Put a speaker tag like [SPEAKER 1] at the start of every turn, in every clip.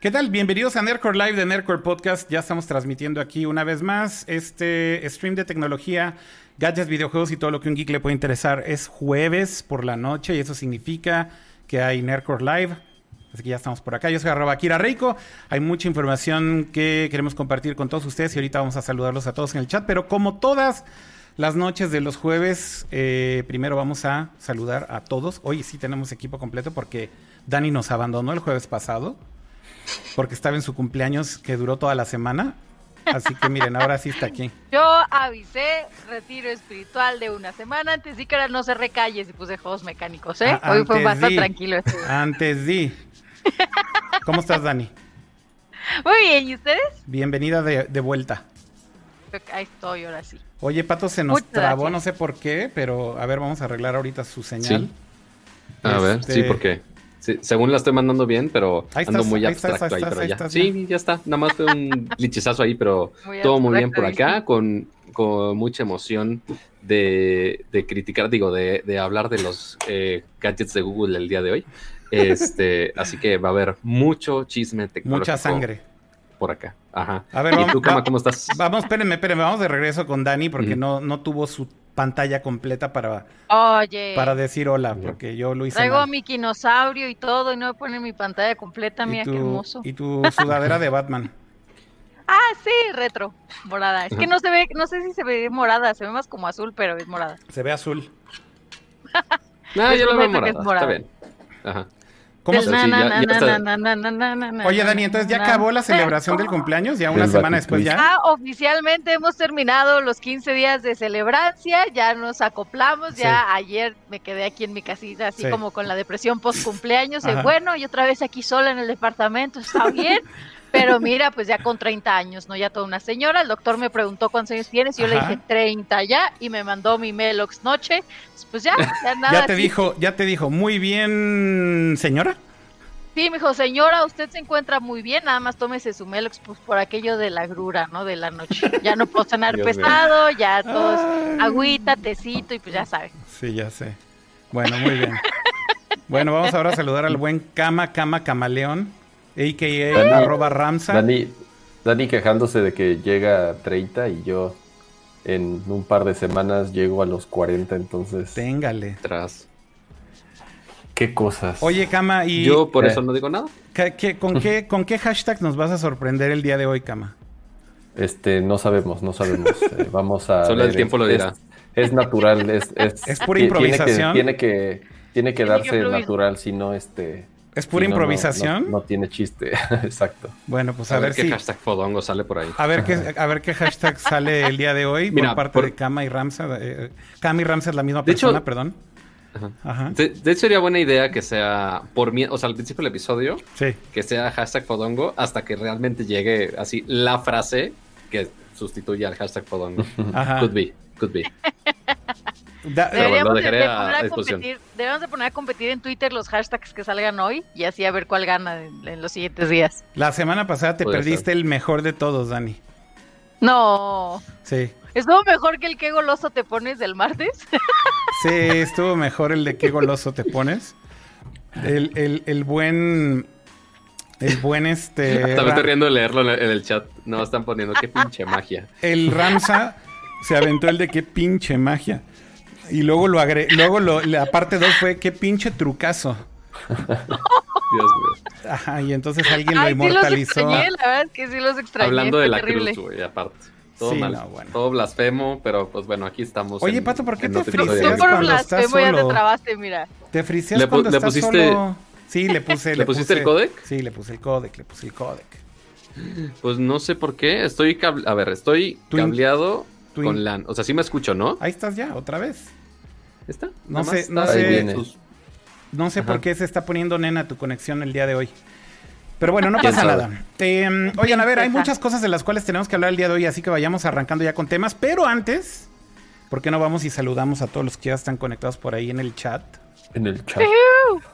[SPEAKER 1] ¿Qué tal? Bienvenidos a Nerdcore Live de Nerdcore Podcast. Ya estamos transmitiendo aquí una vez más este stream de tecnología, gadgets, videojuegos y todo lo que un geek le puede interesar. Es jueves por la noche y eso significa que hay Nerdcore Live. Así que ya estamos por acá. Yo soy arroba Kira Reiko. Hay mucha información que queremos compartir con todos ustedes y ahorita vamos a saludarlos a todos en el chat. Pero como todas las noches de los jueves, eh, primero vamos a saludar a todos. Hoy sí tenemos equipo completo porque Dani nos abandonó el jueves pasado porque estaba en su cumpleaños que duró toda la semana. Así que miren, ahora sí está aquí.
[SPEAKER 2] Yo avisé retiro espiritual de una semana antes di que ahora no se recalle si puse juegos mecánicos, ¿eh?
[SPEAKER 1] Ah,
[SPEAKER 2] Hoy fue bastante
[SPEAKER 1] di.
[SPEAKER 2] tranquilo. esto.
[SPEAKER 1] Antes di. ¿Cómo estás, Dani?
[SPEAKER 2] Muy bien, ¿y ustedes?
[SPEAKER 1] Bienvenida de, de vuelta.
[SPEAKER 2] Ahí estoy, ahora sí.
[SPEAKER 1] Oye, Pato se nos
[SPEAKER 2] Muchas
[SPEAKER 1] trabó,
[SPEAKER 2] gracias.
[SPEAKER 1] no sé por qué, pero a ver, vamos a arreglar ahorita su señal.
[SPEAKER 3] Sí. A ver,
[SPEAKER 1] Este,
[SPEAKER 3] sí, porque sí, según la estoy mandando bien, pero
[SPEAKER 1] Ahí
[SPEAKER 3] ando
[SPEAKER 1] estás,
[SPEAKER 3] muy
[SPEAKER 1] ahí
[SPEAKER 3] abstracto
[SPEAKER 1] ahí
[SPEAKER 3] ahí,
[SPEAKER 1] estás,
[SPEAKER 3] pero ya. sí, ya está. Nada más fue un lichizazo ahí, pero
[SPEAKER 2] Muy
[SPEAKER 3] todo muy bien por acá, con, con mucha emoción de, de criticar, digo, de, de hablar de los eh, gadgets de Google el día de hoy. Este, así que va a haber mucho chisme tecnológico
[SPEAKER 1] Mucha sangre.
[SPEAKER 3] por acá. Ajá.
[SPEAKER 1] A ver,
[SPEAKER 3] ¿Y
[SPEAKER 1] vamos,
[SPEAKER 3] tú, Kama,
[SPEAKER 1] va-
[SPEAKER 3] cómo estás?
[SPEAKER 1] vamos, espérenme, espérenme, vamos de regreso con Dani porque no, no tuvo su pantalla completa para,
[SPEAKER 2] Oye,
[SPEAKER 1] para decir hola, porque yo lo hice
[SPEAKER 2] traigo a
[SPEAKER 1] mal.
[SPEAKER 2] mi dinosaurio y todo y no me pone mi pantalla completa, mira
[SPEAKER 1] y,
[SPEAKER 2] qué
[SPEAKER 1] tu,
[SPEAKER 2] hermoso.
[SPEAKER 1] y tu sudadera de Batman.
[SPEAKER 2] Ah, sí, retro, morada. Es que no se ve, no sé si se ve morada, se ve más como azul, pero es morada.
[SPEAKER 1] Se ve azul.
[SPEAKER 3] No,
[SPEAKER 2] Les
[SPEAKER 3] yo lo veo morada,
[SPEAKER 2] morada.
[SPEAKER 3] Está bien. Ajá.
[SPEAKER 1] ¿Cómo se- Oye, Dani, entonces ya acabó la celebración del cumpleaños, ya una semana después ya.
[SPEAKER 2] Ya oficialmente hemos terminado los 15 días de celebrancia, ya nos acoplamos,
[SPEAKER 1] Sí.
[SPEAKER 2] ya ayer me quedé aquí en mi casita así
[SPEAKER 1] Sí.
[SPEAKER 2] como con la depresión post cumpleaños, bueno, y otra vez aquí sola en el departamento, está bien, pero mira, pues ya con 30 años, ¿no? Ya toda una señora, el doctor me preguntó cuántos años tienes y yo
[SPEAKER 1] Ajá.
[SPEAKER 2] le dije 30 ya y me mandó mi Melox noche, pues ya, ya nada.
[SPEAKER 1] Ya te
[SPEAKER 2] así.
[SPEAKER 1] dijo, ya te dijo, muy bien, señora.
[SPEAKER 2] Sí, me dijo, señora, usted se encuentra muy bien, nada más tómese su Melox pues, por aquello de la grura, ¿no? De la noche. Ya no puedo cenar
[SPEAKER 3] Dios mío.
[SPEAKER 2] pesado, ya todo es
[SPEAKER 1] Ay.
[SPEAKER 2] agüita, tecito y pues ya sabe.
[SPEAKER 1] Sí, ya sé. Bueno, muy bien. Bueno, vamos ahora a saludar al buen Cama Cama Camaleón, a.k.a.
[SPEAKER 4] Dani.
[SPEAKER 1] arroba Ramsa.
[SPEAKER 4] Dani, Dani quejándose de que llega a 30 y yo en un par de semanas llego a los 40, entonces...
[SPEAKER 1] Téngale.
[SPEAKER 3] Tras.
[SPEAKER 4] ¿Qué cosas?
[SPEAKER 1] Oye, Cama, ¿y
[SPEAKER 3] Yo por
[SPEAKER 4] Eh.
[SPEAKER 3] eso no digo nada.
[SPEAKER 1] qué- qué- con, qué, con qué hashtag nos vas a sorprender el día de hoy, Cama?
[SPEAKER 4] Este, no sabemos, no sabemos. Eh, vamos a...
[SPEAKER 3] Solo el tiempo lo dirá.
[SPEAKER 4] Es, natural, es... Es,
[SPEAKER 1] Es pura improvisación.
[SPEAKER 4] Tiene que, tiene que, tiene que darse natural, si no, este...
[SPEAKER 1] ¿Es pura
[SPEAKER 4] si no, no-
[SPEAKER 1] improvisación?
[SPEAKER 4] No, no tiene chiste, exacto.
[SPEAKER 1] Bueno, pues
[SPEAKER 3] a,
[SPEAKER 1] a,
[SPEAKER 3] ver,
[SPEAKER 1] ver,
[SPEAKER 3] qué
[SPEAKER 1] si...
[SPEAKER 3] hashtag fodongo sale por ahí.
[SPEAKER 1] A ver, qué, a ver qué hashtag sale el día de hoy
[SPEAKER 3] Mira,
[SPEAKER 1] por parte
[SPEAKER 3] por-
[SPEAKER 1] de Kama y Ramsa. eh, Kama y Ramsa es la misma
[SPEAKER 3] De hecho-
[SPEAKER 1] persona, perdón.
[SPEAKER 3] Ajá.
[SPEAKER 1] Ajá.
[SPEAKER 3] De, de hecho, sería buena idea que sea por mí, o sea, al principio del episodio,
[SPEAKER 1] Sí.
[SPEAKER 3] que sea hashtag Fodongo hasta que realmente llegue así la frase que sustituya al hashtag Fodongo.
[SPEAKER 1] Ajá.
[SPEAKER 3] Could be, could be.
[SPEAKER 1] Da-
[SPEAKER 3] bueno,
[SPEAKER 2] Deberíamos de,
[SPEAKER 3] dejaré
[SPEAKER 2] de
[SPEAKER 3] a-
[SPEAKER 2] poner
[SPEAKER 3] a
[SPEAKER 2] competir, deberíamos de poner a competir en Twitter los hashtags que salgan hoy y así a ver cuál gana en, en los siguientes días.
[SPEAKER 1] la semana pasada te
[SPEAKER 3] Puede
[SPEAKER 1] perdiste
[SPEAKER 3] ser.
[SPEAKER 1] el mejor de todos, Dani.
[SPEAKER 2] No,
[SPEAKER 1] Sí.
[SPEAKER 2] estuvo mejor que el que goloso te pones del martes.
[SPEAKER 1] Sí, estuvo mejor el de qué goloso te pones. El, el, el buen. El buen este.
[SPEAKER 3] Hasta me estoy riendo de leerlo en el, en el chat. No, están poniendo qué pinche magia.
[SPEAKER 1] el Ramsa se aventó el de qué pinche magia. Y luego lo agre luego lo, la parte 2 fue qué pinche trucazo.
[SPEAKER 3] Dios mío.
[SPEAKER 1] Ajá, y entonces alguien lo
[SPEAKER 2] Ay, sí los
[SPEAKER 1] inmortalizó.
[SPEAKER 2] extrañé, la verdad es que sí los extrañé.
[SPEAKER 3] Hablando de la
[SPEAKER 2] terrible.
[SPEAKER 3] cruz, güey, aparte. Todo
[SPEAKER 1] Sí,
[SPEAKER 3] mal.
[SPEAKER 1] no, bueno.
[SPEAKER 3] Todo blasfemo, pero pues bueno, aquí estamos.
[SPEAKER 1] Oye,
[SPEAKER 3] en-
[SPEAKER 1] Pato, ¿por qué te friseas cuando estás
[SPEAKER 2] blasfemo ya te
[SPEAKER 1] solo?
[SPEAKER 2] trabaste, mira.
[SPEAKER 1] ¿Te friseas
[SPEAKER 3] ¿Le
[SPEAKER 1] cuando
[SPEAKER 3] le
[SPEAKER 1] estás
[SPEAKER 3] pusiste-
[SPEAKER 1] solo? Sí, le puse.
[SPEAKER 3] ¿Le pusiste el codec?
[SPEAKER 1] Sí, le puse el codec, le puse el codec.
[SPEAKER 3] Pues no sé por qué. Estoy cable- A ver, estoy
[SPEAKER 1] Tu in-
[SPEAKER 3] cableado
[SPEAKER 1] tu in-
[SPEAKER 3] con LAN. O sea, sí me escucho, ¿no?
[SPEAKER 1] Ahí estás ya, otra vez.
[SPEAKER 3] ¿Está?
[SPEAKER 1] No sé, no sé. No sé por qué se está poniendo nena tu conexión el día de hoy. Pero bueno, no
[SPEAKER 3] ¿Quién
[SPEAKER 1] pasa
[SPEAKER 3] sabe?
[SPEAKER 1] nada. Eh, oigan, a ver, hay muchas cosas de las cuales tenemos que hablar el día de hoy, así que vayamos arrancando ya con temas. Pero antes, ¿por qué no vamos y saludamos a todos los que ya están conectados por ahí en el chat?
[SPEAKER 4] En el chat.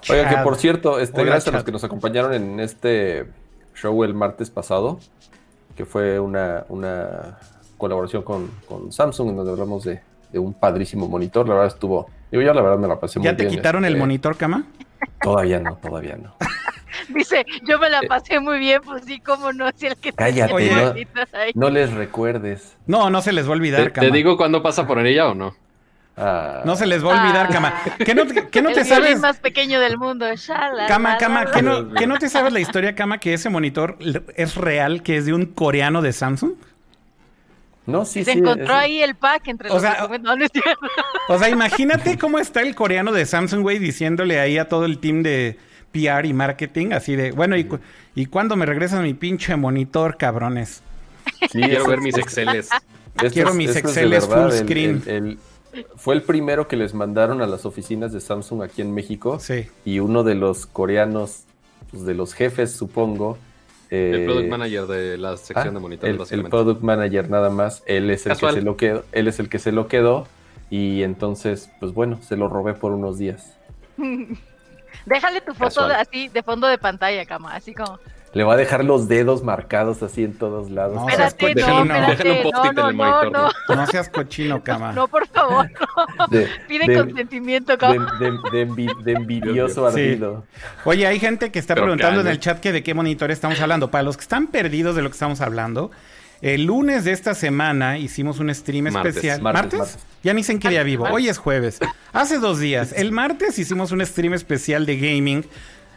[SPEAKER 4] Oiga, que por cierto, este,
[SPEAKER 1] Hola,
[SPEAKER 4] gracias a los que nos acompañaron en este show el martes pasado, que fue una, una colaboración con, con Samsung, en donde hablamos de, de un padrísimo monitor. La verdad estuvo. Digo, yo la verdad me la pasé muy
[SPEAKER 1] ¿Ya
[SPEAKER 4] bien.
[SPEAKER 1] te quitaron el
[SPEAKER 4] este,
[SPEAKER 1] monitor, cama?
[SPEAKER 4] Todavía no, todavía no.
[SPEAKER 2] Dice, yo me la pasé muy bien, pues sí, cómo no, si el que
[SPEAKER 4] Cállate,
[SPEAKER 1] Oye.
[SPEAKER 4] no, no les recuerdes.
[SPEAKER 1] No, no se les va a
[SPEAKER 3] ¿Te,
[SPEAKER 1] olvidar,
[SPEAKER 3] te
[SPEAKER 1] cama.
[SPEAKER 3] digo cuándo pasa por ella o no?
[SPEAKER 4] Ah,
[SPEAKER 1] No se les va a olvidar,
[SPEAKER 2] Ah.
[SPEAKER 1] cama. ¿Qué no, qué no
[SPEAKER 2] el
[SPEAKER 1] te sabes?
[SPEAKER 2] más pequeño del mundo. Shala,
[SPEAKER 1] Cama, cama, ¿qué no, qué no te sabes la historia, cama, que ese monitor es real, que es de un coreano de Samsung?
[SPEAKER 4] No, sí,
[SPEAKER 2] Se
[SPEAKER 4] sí.
[SPEAKER 2] encontró
[SPEAKER 4] es-
[SPEAKER 2] ahí el pack entre
[SPEAKER 1] O
[SPEAKER 2] los
[SPEAKER 1] sea,
[SPEAKER 2] documentos. No, no es cierto.
[SPEAKER 1] O sea, imagínate cómo está el coreano de Samsung, güey, diciéndole ahí a todo el team de PR y marketing, así de, bueno, ¿y, cu- ¿y cuándo me regresan mi pinche monitor, cabrones?
[SPEAKER 4] sí,
[SPEAKER 3] Quiero ver mis Exceles.
[SPEAKER 1] quiero mis Exceles
[SPEAKER 4] verdad,
[SPEAKER 1] full
[SPEAKER 4] el-
[SPEAKER 1] screen.
[SPEAKER 4] el- el- fue el primero que les mandaron a las oficinas de Samsung aquí en México.
[SPEAKER 1] Sí.
[SPEAKER 4] Y uno de los coreanos, pues, de los jefes, supongo.
[SPEAKER 3] El
[SPEAKER 4] eh,
[SPEAKER 3] product manager de la sección
[SPEAKER 4] ah,
[SPEAKER 3] de monitores,
[SPEAKER 4] el, el product manager nada más, él es el
[SPEAKER 3] Casual.
[SPEAKER 4] que se lo quedó, él es el que se lo quedó y entonces, pues bueno, se lo robé por unos días.
[SPEAKER 2] Déjale tu foto
[SPEAKER 3] Casual.
[SPEAKER 2] así de fondo de pantalla, cama, así como.
[SPEAKER 4] Le va a dejar los dedos marcados así en todos lados.
[SPEAKER 1] No,
[SPEAKER 2] Espérate,
[SPEAKER 1] Déjale
[SPEAKER 2] no,
[SPEAKER 1] un-
[SPEAKER 2] espérate,
[SPEAKER 3] déjale un
[SPEAKER 2] no,
[SPEAKER 3] post-it en el
[SPEAKER 2] no,
[SPEAKER 3] monitor,
[SPEAKER 2] no,
[SPEAKER 1] No seas cochino, cama.
[SPEAKER 2] no, por favor, no.
[SPEAKER 4] De,
[SPEAKER 2] Pide
[SPEAKER 4] de-
[SPEAKER 2] consentimiento,
[SPEAKER 4] de,
[SPEAKER 2] cama.
[SPEAKER 4] de- de envi- de envidioso
[SPEAKER 1] Sí.
[SPEAKER 4] ardido.
[SPEAKER 1] Oye, hay gente que está
[SPEAKER 3] Pero
[SPEAKER 1] preguntando en el chat que de qué monitor estamos hablando. Para los que están perdidos de lo que estamos hablando, el lunes de esta semana hicimos un stream
[SPEAKER 3] Martes,
[SPEAKER 1] especial.
[SPEAKER 4] martes, martes.
[SPEAKER 1] Ya ni sé en qué día vivo. Hoy es jueves. Hace dos días. El martes hicimos un stream especial de gaming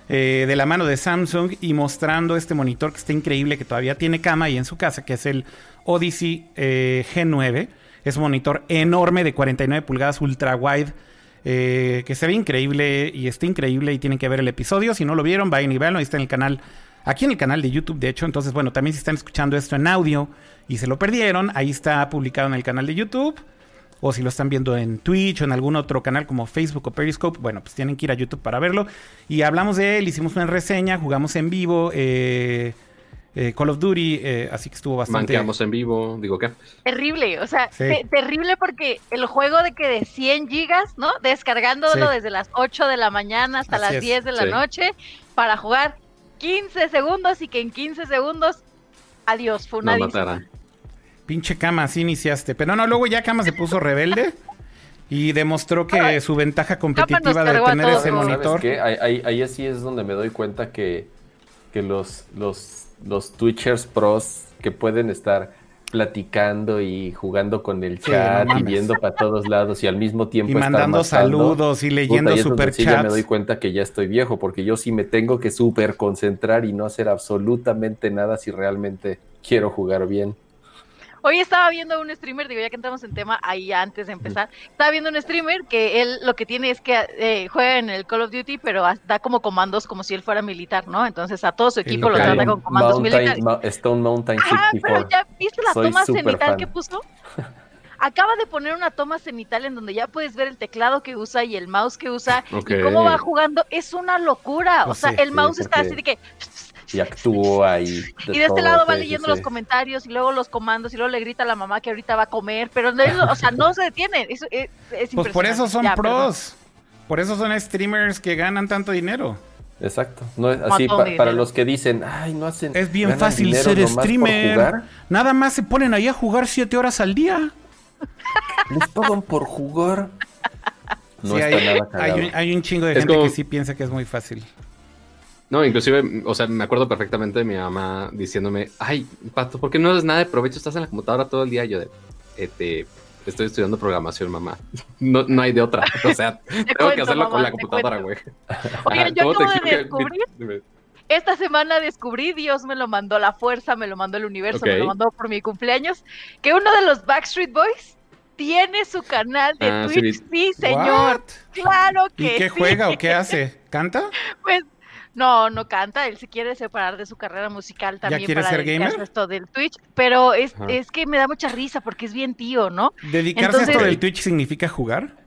[SPEAKER 1] eh, de la mano de Samsung y mostrando este monitor que está increíble, que todavía tiene cama ahí en su casa, que es el Odyssey eh, G9. Es un monitor enorme de 49 pulgadas ultra wide. eh, que se ve increíble y está increíble y tienen que ver el episodio. Si no lo vieron, vayan y véanlo. Ahí está en el canal, aquí en el canal de YouTube, de hecho. Entonces, bueno, también si están escuchando esto en audio y se lo perdieron, ahí está publicado en el canal de YouTube. O si lo están viendo en Twitch o en algún otro canal como Facebook o Periscope, bueno, pues tienen que ir a YouTube para verlo. Y hablamos de él, hicimos una reseña, jugamos en vivo, eh, eh, Call of Duty, eh, así que estuvo bastante...
[SPEAKER 3] Manqueamos en vivo, digo qué.
[SPEAKER 2] Terrible, o sea,
[SPEAKER 1] Sí.
[SPEAKER 2] te- terrible porque el juego de que de 100 gigas, ¿no? Descargándolo
[SPEAKER 1] Sí.
[SPEAKER 2] desde las 8 de la mañana hasta
[SPEAKER 1] Así
[SPEAKER 2] las
[SPEAKER 1] es.
[SPEAKER 2] 10 de la
[SPEAKER 3] Sí.
[SPEAKER 2] noche para jugar 15 segundos y que en 15 segundos, adiós, fue una
[SPEAKER 3] Nos.
[SPEAKER 1] Pinche Cama, así iniciaste. Pero no, luego ya Cama se puso rebelde y demostró que su ventaja competitiva de tener ese
[SPEAKER 2] ¿Sabes
[SPEAKER 1] monitor...
[SPEAKER 4] ¿Sabes qué? Ahí, ahí- ahí sí es donde me doy cuenta que, que los, los, los Twitchers pros que pueden estar platicando y jugando con el
[SPEAKER 1] Sí,
[SPEAKER 4] chat
[SPEAKER 1] no
[SPEAKER 4] y viendo para todos lados y al mismo tiempo
[SPEAKER 1] Y
[SPEAKER 4] estar
[SPEAKER 1] mandando saludos y leyendo
[SPEAKER 4] puta, donde sí ya me doy cuenta que ya estoy viejo porque yo sí me tengo que súper concentrar y no hacer absolutamente nada si realmente quiero jugar bien.
[SPEAKER 2] Hoy estaba viendo un streamer, digo, ya que entramos en tema ahí antes de empezar, estaba viendo un streamer que él lo que tiene es que eh, juega en el Call of Duty, pero a- da como comandos como si él fuera militar, ¿no? Entonces a todo su equipo lo trata con comandos
[SPEAKER 4] Mountain-
[SPEAKER 2] militares.
[SPEAKER 4] Ma- Stone Mountain
[SPEAKER 2] Ah,
[SPEAKER 4] 64.
[SPEAKER 2] pero ya viste la
[SPEAKER 4] Soy
[SPEAKER 2] toma cenital
[SPEAKER 4] fan.
[SPEAKER 2] que puso. Acaba de poner una toma cenital en donde ya puedes ver el teclado que usa y el mouse que usa y cómo va jugando. Es una locura.
[SPEAKER 1] Pues
[SPEAKER 2] o sea,
[SPEAKER 1] sí,
[SPEAKER 2] el
[SPEAKER 4] sí,
[SPEAKER 2] mouse está
[SPEAKER 4] porque-
[SPEAKER 2] así de que.
[SPEAKER 4] Y actúa y...
[SPEAKER 2] Y de este lado va
[SPEAKER 4] sí, sí,
[SPEAKER 2] leyendo
[SPEAKER 4] sí.
[SPEAKER 2] los comentarios y luego los comandos y luego le grita a la mamá que ahorita va a comer, pero no, o sea, no se detiene. Es, es, es
[SPEAKER 1] Pues por eso son
[SPEAKER 2] Ya, perdón.
[SPEAKER 1] pros. Por eso son streamers que ganan tanto dinero.
[SPEAKER 4] Exacto. No es así pa- para los que dicen, ay, no hacen.
[SPEAKER 1] Es bien fácil ser streamer.
[SPEAKER 4] jugar".
[SPEAKER 1] Nada más se ponen ahí a jugar siete horas al día.
[SPEAKER 4] Les pagan por jugar. No
[SPEAKER 1] Sí,
[SPEAKER 4] está
[SPEAKER 1] hay,
[SPEAKER 4] nada
[SPEAKER 1] hay un, hay un chingo de
[SPEAKER 3] Es
[SPEAKER 1] gente
[SPEAKER 3] como-
[SPEAKER 1] que sí piensa que es muy fácil.
[SPEAKER 3] No, inclusive, o sea, me acuerdo perfectamente de mi mamá diciéndome, ay, Pato, ¿por qué no haces nada de provecho? Estás en la computadora todo el día. Y yo de, este, estoy estudiando programación, mamá. No, no hay de otra. O sea, tengo que hacerlo
[SPEAKER 2] mamá,
[SPEAKER 3] con la computadora, güey. Ajá,
[SPEAKER 2] yo
[SPEAKER 3] ¿cómo te
[SPEAKER 2] acabo de descubrir, esta semana descubrí, Dios me lo mandó la fuerza, me lo mandó el universo, me lo mandó por mi cumpleaños, que uno de los Backstreet Boys tiene su canal de
[SPEAKER 3] Ah, sí,
[SPEAKER 2] Twitch. Sí, señor.
[SPEAKER 1] What?
[SPEAKER 2] Claro
[SPEAKER 1] ¿Y
[SPEAKER 2] que
[SPEAKER 1] qué
[SPEAKER 2] sí.
[SPEAKER 1] juega o qué hace? ¿Canta?
[SPEAKER 2] Pues no, no canta, él se quiere separar de su carrera musical también
[SPEAKER 1] quiere
[SPEAKER 2] para
[SPEAKER 1] ser
[SPEAKER 2] dedicarse
[SPEAKER 1] gamer?
[SPEAKER 2] a esto del Twitch, pero es, es que me da mucha risa porque es bien tío, ¿no?
[SPEAKER 1] ¿Dedicarse a
[SPEAKER 2] Entonces-
[SPEAKER 1] esto del Twitch significa jugar?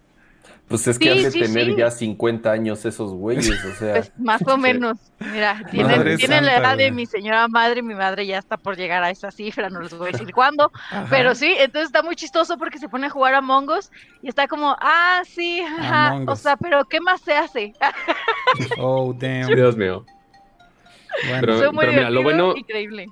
[SPEAKER 4] Pues es que
[SPEAKER 2] Sí,
[SPEAKER 4] han de
[SPEAKER 2] sí,
[SPEAKER 4] tener
[SPEAKER 2] sí.
[SPEAKER 4] ya 50 años esos güeyes, o sea.
[SPEAKER 2] Pues más o menos. Mira, tienen, la edad de mi señora madre, mi madre ya está por llegar a esa cifra, no les voy a decir cuándo,
[SPEAKER 1] Ajá.
[SPEAKER 2] pero sí, entonces está muy chistoso porque se pone a jugar a Mongos y está como, ah, sí, ajá, o sea, pero ¿qué más se hace?
[SPEAKER 1] Oh, damn.
[SPEAKER 3] Dios mío.
[SPEAKER 1] Bueno,
[SPEAKER 3] Pero-
[SPEAKER 2] Soy muy
[SPEAKER 3] mira, lo bueno-
[SPEAKER 2] increíble.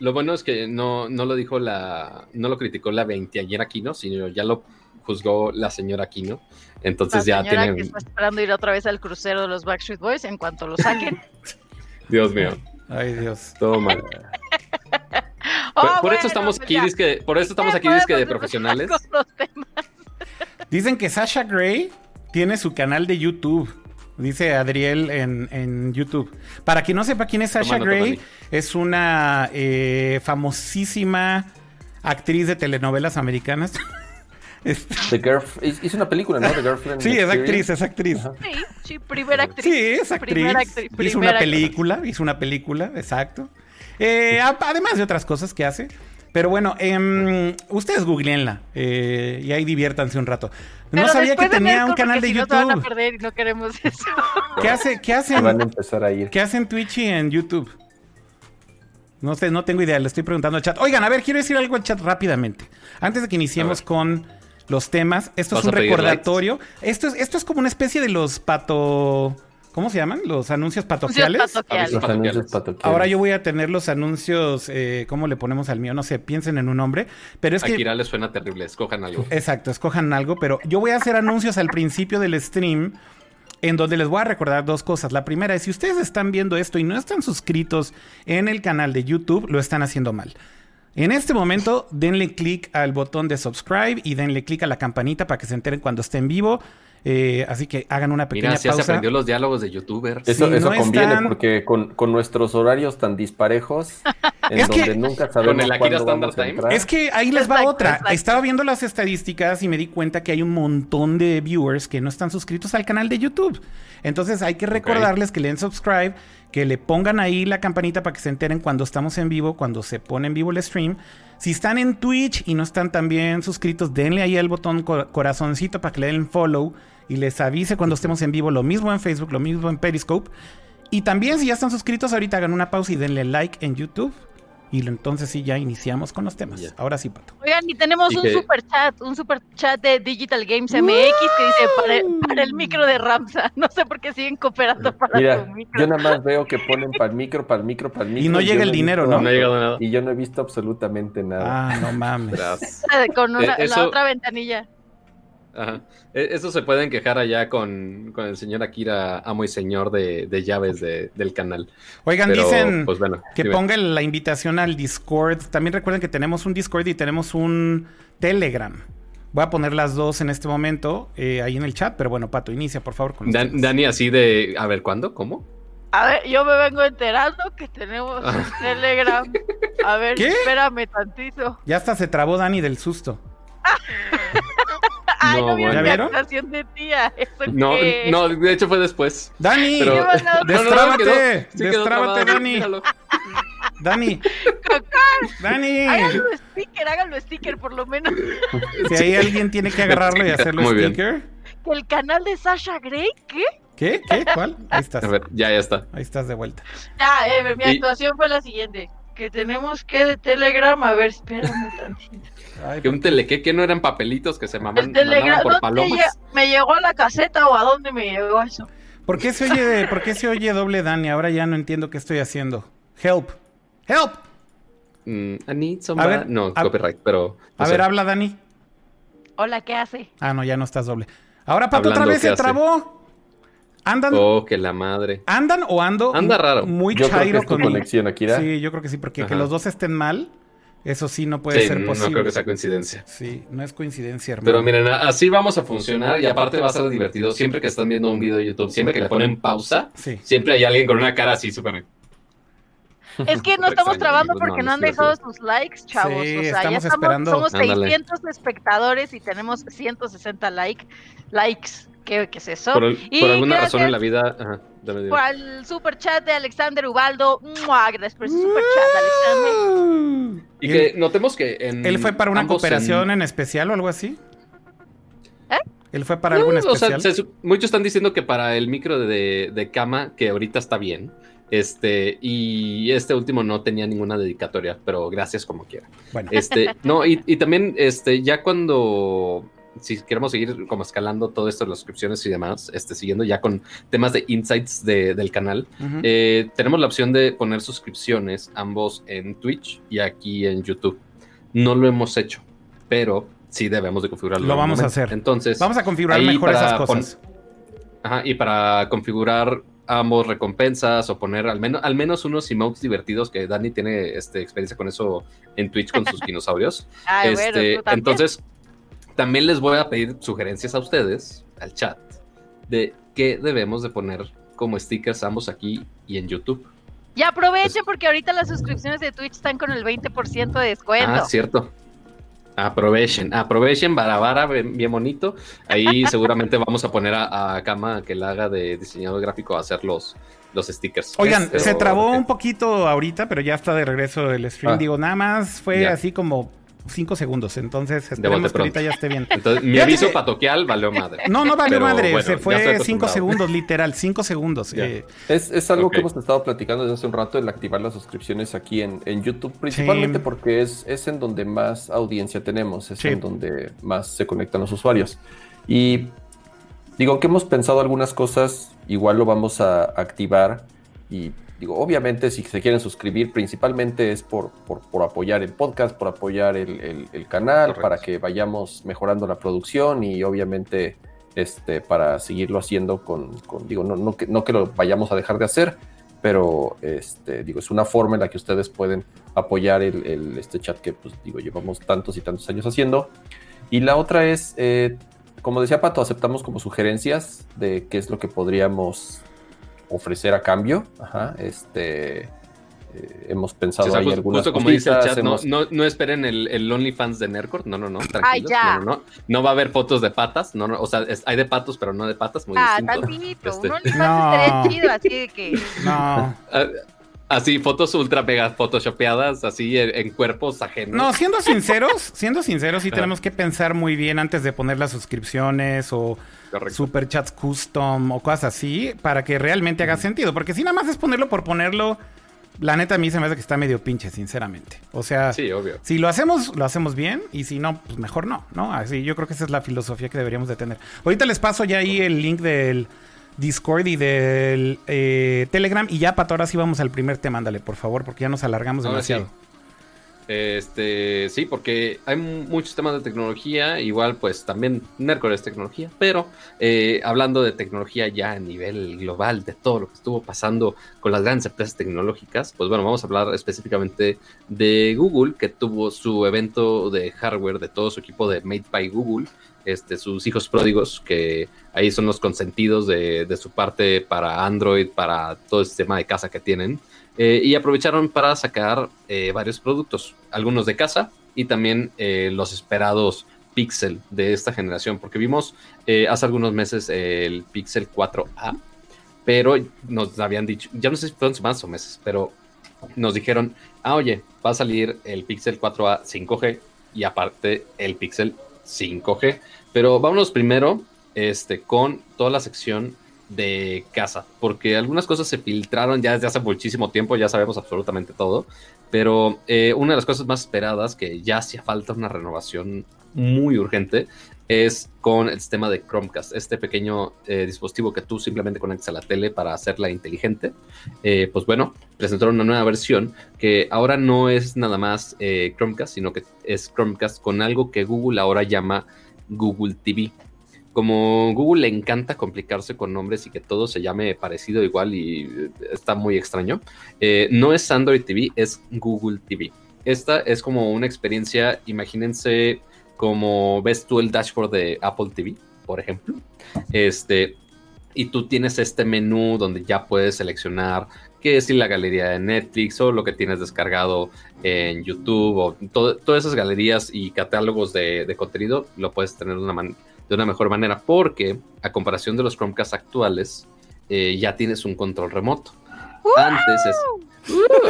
[SPEAKER 3] Lo bueno es que no, no lo dijo la, no lo criticó la veinteañera Aquino, sino ya lo juzgó la señora Aquino. Entonces
[SPEAKER 2] La
[SPEAKER 3] ya
[SPEAKER 2] señora que
[SPEAKER 3] tiene,
[SPEAKER 2] está esperando ir otra vez al crucero de los Backstreet Boys en cuanto lo saquen.
[SPEAKER 3] Dios mío,
[SPEAKER 1] Ay, Dios.
[SPEAKER 3] todo mal.
[SPEAKER 2] Oh,
[SPEAKER 3] Por, por
[SPEAKER 2] bueno,
[SPEAKER 3] eso estamos
[SPEAKER 2] pues
[SPEAKER 3] aquí, dizque- por eso estamos
[SPEAKER 2] Ya
[SPEAKER 3] aquí, dizque de profesionales.
[SPEAKER 1] Dicen que Sasha Gray tiene su canal de YouTube. Dice Adriel en, en YouTube. Para quien no sepa quién es Sasha Gray, es una eh, famosísima actriz de telenovelas americanas. Este-
[SPEAKER 4] The Girlf- hizo una película, ¿no? The Girlfriend.
[SPEAKER 1] sí, es actriz, es actriz.
[SPEAKER 4] Ajá.
[SPEAKER 2] Sí, sí, primera actriz.
[SPEAKER 1] Sí, es actriz.
[SPEAKER 2] Primera actriz,
[SPEAKER 1] hizo
[SPEAKER 2] primera
[SPEAKER 1] una
[SPEAKER 2] actriz.
[SPEAKER 1] película, hizo una película, exacto. Eh, además de otras cosas que hace. Pero bueno, em, ustedes googleenla eh, y ahí diviértanse un rato. No
[SPEAKER 2] Pero
[SPEAKER 1] sabía que tenía un canal de
[SPEAKER 2] si no se van a
[SPEAKER 1] YouTube.
[SPEAKER 2] perder y no queremos eso.
[SPEAKER 1] ¿Qué hace, qué
[SPEAKER 4] Se van a
[SPEAKER 1] hacen,
[SPEAKER 4] empezar a ir.
[SPEAKER 1] qué hacen Twitch y en YouTube? No sé, no tengo idea, le estoy preguntando al chat. Oigan, a ver, quiero decir algo al chat rápidamente. Antes de que iniciemos con los temas, esto es
[SPEAKER 3] ¿Vas
[SPEAKER 1] un recordatorio. Esto es, esto es como una especie de los pato. ¿Cómo se llaman? Los anuncios patoquiales.
[SPEAKER 4] Los
[SPEAKER 3] Patoquiales.
[SPEAKER 4] anuncios patoquiales.
[SPEAKER 1] Ahora yo voy a tener los anuncios, eh, ¿cómo le ponemos al mío? No sé, piensen en un nombre. Pero es
[SPEAKER 3] A
[SPEAKER 1] que...
[SPEAKER 3] Kira les suena terrible, escojan algo.
[SPEAKER 1] Exacto, escojan algo, pero yo voy a hacer anuncios al principio del stream en donde les voy a recordar dos cosas. La primera es, si ustedes están viendo esto y no están suscritos en el canal de YouTube, lo están haciendo mal. En este momento, denle clic al botón de subscribe y denle clic a la campanita para que se enteren cuando esté en vivo. Eh, así que hagan una pequeña
[SPEAKER 3] Mira, ya se
[SPEAKER 1] pausa.
[SPEAKER 3] aprendió los diálogos de youtubers.
[SPEAKER 4] Eso, eso
[SPEAKER 1] no
[SPEAKER 4] conviene
[SPEAKER 1] están-
[SPEAKER 4] porque con, con nuestros horarios tan disparejos, en
[SPEAKER 1] Es que-
[SPEAKER 4] donde nunca sabemos
[SPEAKER 3] el
[SPEAKER 4] cuándo a entrar.
[SPEAKER 1] Es que ahí les va
[SPEAKER 2] Exacto,
[SPEAKER 1] otra.
[SPEAKER 2] exacto.
[SPEAKER 1] Estaba viendo las estadísticas y me di cuenta que hay un montón de viewers que no están suscritos al canal de YouTube. Entonces hay que recordarles que le den subscribe, que le pongan ahí la campanita para que se enteren cuando estamos en vivo, cuando se pone en vivo el stream. Si están en Twitch y no están también suscritos, denle ahí el botón cor- corazoncito para que le den follow y les avise cuando estemos en vivo. Lo mismo en Facebook, lo mismo en Periscope. Y también si ya están suscritos, ahorita hagan una pausa y denle like en YouTube. Y entonces sí, ya iniciamos con los temas. Ahora sí, Pato.
[SPEAKER 2] Oigan, y tenemos
[SPEAKER 3] Y
[SPEAKER 2] un
[SPEAKER 3] que-
[SPEAKER 2] super chat, un super chat de Digital Games MX que dice para el, para el micro de Ramsa. No sé por qué siguen cooperando para
[SPEAKER 4] Mira,
[SPEAKER 2] tu micro.
[SPEAKER 4] yo nada más veo que ponen para el micro, para el micro, para el micro.
[SPEAKER 1] no
[SPEAKER 4] yo
[SPEAKER 1] llega el dinero,
[SPEAKER 4] visto-
[SPEAKER 1] ¿no?
[SPEAKER 3] No ha llegado nada.
[SPEAKER 4] Y yo no he visto absolutamente nada.
[SPEAKER 1] Ah, no mames.
[SPEAKER 2] Con una-
[SPEAKER 3] Eh, eso-
[SPEAKER 2] la otra ventanilla.
[SPEAKER 3] Ajá. E- Eso se pueden quejar allá con, con el señor Akira, amo y señor de, de llaves de- del canal.
[SPEAKER 1] Oigan,
[SPEAKER 3] Pero,
[SPEAKER 1] dicen
[SPEAKER 3] pues bueno,
[SPEAKER 1] que
[SPEAKER 3] dime.
[SPEAKER 1] ponga la invitación al Discord. También recuerden que tenemos un Discord y tenemos un Telegram. Voy a poner las dos en este momento eh, ahí en el chat, pero bueno, Pato, inicia por favor con
[SPEAKER 3] Dan-. Dani así de, a ver, ¿cuándo? ¿Cómo?
[SPEAKER 2] A ver, yo me vengo enterando que tenemos
[SPEAKER 3] Ah.
[SPEAKER 2] un Telegram. A ver,
[SPEAKER 1] ¿Qué?
[SPEAKER 2] espérame tantito.
[SPEAKER 1] Ya hasta se trabó Dani del susto.
[SPEAKER 2] Ay,
[SPEAKER 3] No,
[SPEAKER 2] no, actuación de tía. ¿Eso
[SPEAKER 3] No,
[SPEAKER 2] qué?
[SPEAKER 3] no, de hecho fue después.
[SPEAKER 1] Dani,
[SPEAKER 3] Pero-
[SPEAKER 2] ¿Qué mandado?
[SPEAKER 3] No, no, no,
[SPEAKER 1] Destrábate,
[SPEAKER 3] quedó- sí quedó
[SPEAKER 1] destrábate,
[SPEAKER 3] trabado,
[SPEAKER 1] Dani.
[SPEAKER 3] míralo.
[SPEAKER 1] Dani, Dani.
[SPEAKER 2] Háganlo sticker, háganlo sticker por lo menos.
[SPEAKER 1] Si hay alguien tiene que agarrarlo y hacerlo
[SPEAKER 3] Muy bien.
[SPEAKER 1] sticker.
[SPEAKER 2] Que el canal de Sasha Grey, ¿qué?
[SPEAKER 1] ¿Qué? ¿Qué? ¿Cuál? Ahí estás.
[SPEAKER 3] A ver, ya, ya está.
[SPEAKER 1] Ahí estás de vuelta.
[SPEAKER 2] Ya, eh, mi
[SPEAKER 3] Y-
[SPEAKER 2] actuación fue la siguiente. Que tenemos que de Telegram, a ver, espérame tantito.
[SPEAKER 1] Ay,
[SPEAKER 3] Que un teleque que no eran papelitos que se maman,
[SPEAKER 2] El Telegram,
[SPEAKER 3] mandaban por
[SPEAKER 2] ¿dónde
[SPEAKER 3] palomas.
[SPEAKER 2] lle- ¿me llegó a la caseta o a dónde me llegó eso?
[SPEAKER 1] ¿Por qué se oye, por qué se oye doble Dani? Ahora ya no entiendo qué estoy haciendo. Help. Help.
[SPEAKER 3] Mm, I need
[SPEAKER 1] A
[SPEAKER 3] somebody-
[SPEAKER 1] ver,
[SPEAKER 3] no,
[SPEAKER 1] a-
[SPEAKER 3] copyright, pero.
[SPEAKER 1] A ver, habla Dani.
[SPEAKER 2] Hola, ¿qué hace?
[SPEAKER 1] Ah, no, ya no estás doble. Ahora Pato otra vez
[SPEAKER 3] ¿qué
[SPEAKER 1] se
[SPEAKER 3] hace?
[SPEAKER 1] trabó. ¿Andan,
[SPEAKER 3] Oh, que la madre.
[SPEAKER 1] andan o ando
[SPEAKER 3] Anda raro.
[SPEAKER 1] muy
[SPEAKER 4] Yo creo que
[SPEAKER 1] chairo
[SPEAKER 4] es tu
[SPEAKER 1] con
[SPEAKER 4] conexión, Akira.
[SPEAKER 1] Sí, yo creo que sí, porque que los dos estén mal, eso sí no puede
[SPEAKER 3] Sí,
[SPEAKER 1] ser
[SPEAKER 3] no
[SPEAKER 1] posible.
[SPEAKER 3] creo que sea coincidencia.
[SPEAKER 1] Sí, no es coincidencia, hermano.
[SPEAKER 3] Pero miren, así vamos a funcionar y aparte va a ser divertido. Siempre que están viendo un video de YouTube, siempre que le ponen pausa,
[SPEAKER 1] Sí.
[SPEAKER 3] siempre hay alguien con una cara así súper.
[SPEAKER 2] Es que no estamos
[SPEAKER 3] extraño,
[SPEAKER 2] trabando
[SPEAKER 3] amigos,
[SPEAKER 2] porque
[SPEAKER 3] no,
[SPEAKER 2] no han
[SPEAKER 3] no
[SPEAKER 2] dejado sus likes, chavos.
[SPEAKER 1] Sí,
[SPEAKER 2] o sea, ya
[SPEAKER 1] estamos
[SPEAKER 2] estamos,
[SPEAKER 1] esperando.
[SPEAKER 2] somos
[SPEAKER 3] Ándale.
[SPEAKER 2] 600 espectadores y tenemos 160 like, likes. ¿Qué, qué es eso?
[SPEAKER 3] Por,
[SPEAKER 2] Y
[SPEAKER 3] por alguna
[SPEAKER 2] gracias
[SPEAKER 3] razón en la vida. Ajá,
[SPEAKER 2] el super chat de Alexander Ubaldo. ¡Mua! Gracias por ese super chat, Alexander.
[SPEAKER 3] Y que notemos que en.
[SPEAKER 1] ¿Él fue para una cooperación
[SPEAKER 3] en-
[SPEAKER 1] en... especial o algo así?
[SPEAKER 2] ¿Eh?
[SPEAKER 1] ¿Él fue para algo en
[SPEAKER 3] No, o sea,
[SPEAKER 1] especial?
[SPEAKER 3] se muchos están diciendo que para el micro de, de cama, que ahorita está bien. Este, y este último no tenía ninguna dedicatoria, pero gracias como quiera.
[SPEAKER 1] Bueno,
[SPEAKER 3] Este, no, y, y también, este, ya cuando, si queremos seguir como escalando todo esto de las suscripciones y demás, este, siguiendo ya con temas de insights de- del canal, eh, tenemos la opción de poner suscripciones ambos en Twitch y aquí en YouTube. No lo hemos hecho, pero sí debemos de configurarlo.
[SPEAKER 1] Lo vamos a hacer.
[SPEAKER 3] Entonces,
[SPEAKER 1] Vamos a configurar mejor esas cosas.
[SPEAKER 3] Ajá, y para configurar ambos recompensas o poner al menos, al menos unos emotes divertidos que Dani tiene este, experiencia con eso en Twitch con sus dinosaurios.
[SPEAKER 2] Ay, bueno,
[SPEAKER 3] Este, entonces, también les voy a pedir sugerencias a ustedes, al chat, de qué debemos de poner como stickers ambos aquí y en YouTube.
[SPEAKER 2] Y aprovechen porque ahorita las suscripciones de Twitch están con el 20% de descuento.
[SPEAKER 3] Ah, cierto. Aprovechen, aprovechen, Barabara, bien, bien bonito. Ahí seguramente vamos a poner a, a Kama que la haga de diseñador gráfico a hacer los, los stickers.
[SPEAKER 1] Oigan,
[SPEAKER 3] Este,
[SPEAKER 1] se trabó un poquito ahorita, pero ya está de regreso el stream.
[SPEAKER 4] Ah.
[SPEAKER 1] Digo, nada más fue
[SPEAKER 3] Ya.
[SPEAKER 1] así como cinco segundos. Entonces, esperemos que
[SPEAKER 3] pronto.
[SPEAKER 1] ahorita ya esté bien.
[SPEAKER 3] Entonces, mi aviso patoquial valió madre.
[SPEAKER 1] No, no valió
[SPEAKER 3] Pero
[SPEAKER 1] madre.
[SPEAKER 3] bueno,
[SPEAKER 1] se fue cinco segundos, literal, cinco segundos. Eh,
[SPEAKER 4] Es, es algo que hemos estado platicando desde hace un rato, el activar las suscripciones aquí en, en YouTube, principalmente
[SPEAKER 1] Sí.
[SPEAKER 4] porque es, es en donde más audiencia tenemos, es
[SPEAKER 1] Sí.
[SPEAKER 4] en donde más se conectan los usuarios. Y digo que hemos pensado algunas cosas, igual lo vamos a activar y digo, obviamente si se quieren suscribir, principalmente es por, por, por apoyar el podcast, por apoyar el, el- el canal,
[SPEAKER 3] Correcto.
[SPEAKER 4] para que vayamos mejorando la producción y obviamente este, para seguirlo haciendo con, con- digo, no, no, que, no que lo vayamos a dejar de hacer, pero este, digo, es una forma en la que ustedes pueden apoyar el, el- este chat que, pues, digo, llevamos tantos y tantos años haciendo. Y la otra es, eh, como decía Pato, aceptamos como sugerencias de qué es lo que podríamos ofrecer a cambio. Ajá, este, eh, hemos pensado
[SPEAKER 3] Sí, o sea,
[SPEAKER 4] ahí
[SPEAKER 3] justo,
[SPEAKER 4] algunas
[SPEAKER 3] justo como dice el chat, no,
[SPEAKER 4] hemos-
[SPEAKER 3] no, no esperen el, el OnlyFans de Nerdcore. No, no, no. Tranquilos.
[SPEAKER 2] ya.
[SPEAKER 3] No, no, no. No va a haber fotos de patas. No, no. O sea, es- hay de patos, pero no de patas. Muy
[SPEAKER 2] ah,
[SPEAKER 3] distinto.
[SPEAKER 2] tantito.
[SPEAKER 3] Este-
[SPEAKER 2] Un OnlyFans
[SPEAKER 1] No.
[SPEAKER 2] estaría chido, así de que.
[SPEAKER 1] no.
[SPEAKER 3] Ah, Así, fotos ultra mega photoshopeadas, así en, en cuerpos ajenos.
[SPEAKER 1] No, siendo sinceros, siendo sinceros, sí tenemos que pensar muy bien antes de poner las suscripciones o
[SPEAKER 3] Correcto.
[SPEAKER 1] superchats custom o cosas así para que realmente haga sentido. Porque si nada más es ponerlo por ponerlo, la neta a mí se me hace que está medio pinche, sinceramente. O sea,
[SPEAKER 3] Sí, obvio.
[SPEAKER 1] si lo hacemos, lo hacemos bien y si no, pues mejor no, ¿no? Así yo creo que esa es la filosofía que deberíamos de tener. Ahorita les paso ya ahí el link del Discord y del eh, Telegram y ya, Pato, ahora sí vamos al primer tema, ándale, por favor, porque ya nos alargamos
[SPEAKER 3] Ahora sí. Este, sí, porque hay mu- muchos temas de tecnología, igual pues también Nerdcore es tecnología, pero eh, hablando de tecnología ya a nivel global, de todo lo que estuvo pasando con las grandes empresas tecnológicas, pues bueno, vamos a hablar específicamente de Google, que tuvo su evento de hardware de todo su equipo de Made by Google, este, sus hijos pródigos, que ahí son los consentidos de, de su parte para Android, para todo el sistema de casa que tienen. Eh, y aprovecharon para sacar eh, varios productos, algunos de casa y también eh, los esperados Pixel de esta generación, porque vimos hace algunos meses el Pixel 4A, pero nos habían dicho, ya no sé si fueron semanas o meses, pero nos dijeron, ah, oye, va a salir el Pixel 4A 5G y aparte el Pixel 5G, pero vámonos primero este, con toda la sección de casa, porque algunas cosas se filtraron ya desde hace muchísimo tiempo, ya sabemos absolutamente todo, pero eh, una de las cosas más esperadas, que ya hacía falta una renovación muy urgente, es con el sistema de Chromecast, este pequeño eh, dispositivo que tú simplemente conectas a la tele para hacerla inteligente. Eh, pues bueno, presentaron una nueva versión que ahora no es nada más Chromecast, sino que es Chromecast con algo que Google ahora llama Google TV como Google le encanta complicarse con nombres y que todo se llame parecido igual y eh, está muy extraño, eh, no es Android TV, es Google TV. Esta es como una experiencia, imagínense como ves tú el dashboard de Apple TV, por ejemplo. Este, y tú tienes este menú donde ya puedes seleccionar qué es la galería de Netflix o lo que tienes descargado en YouTube o todas esas galerías y catálogos de, de contenido lo puedes tener de una, man- de una mejor manera porque a comparación de los Chromecast actuales eh, ya tienes un control remoto. Antes es... ¡Uh!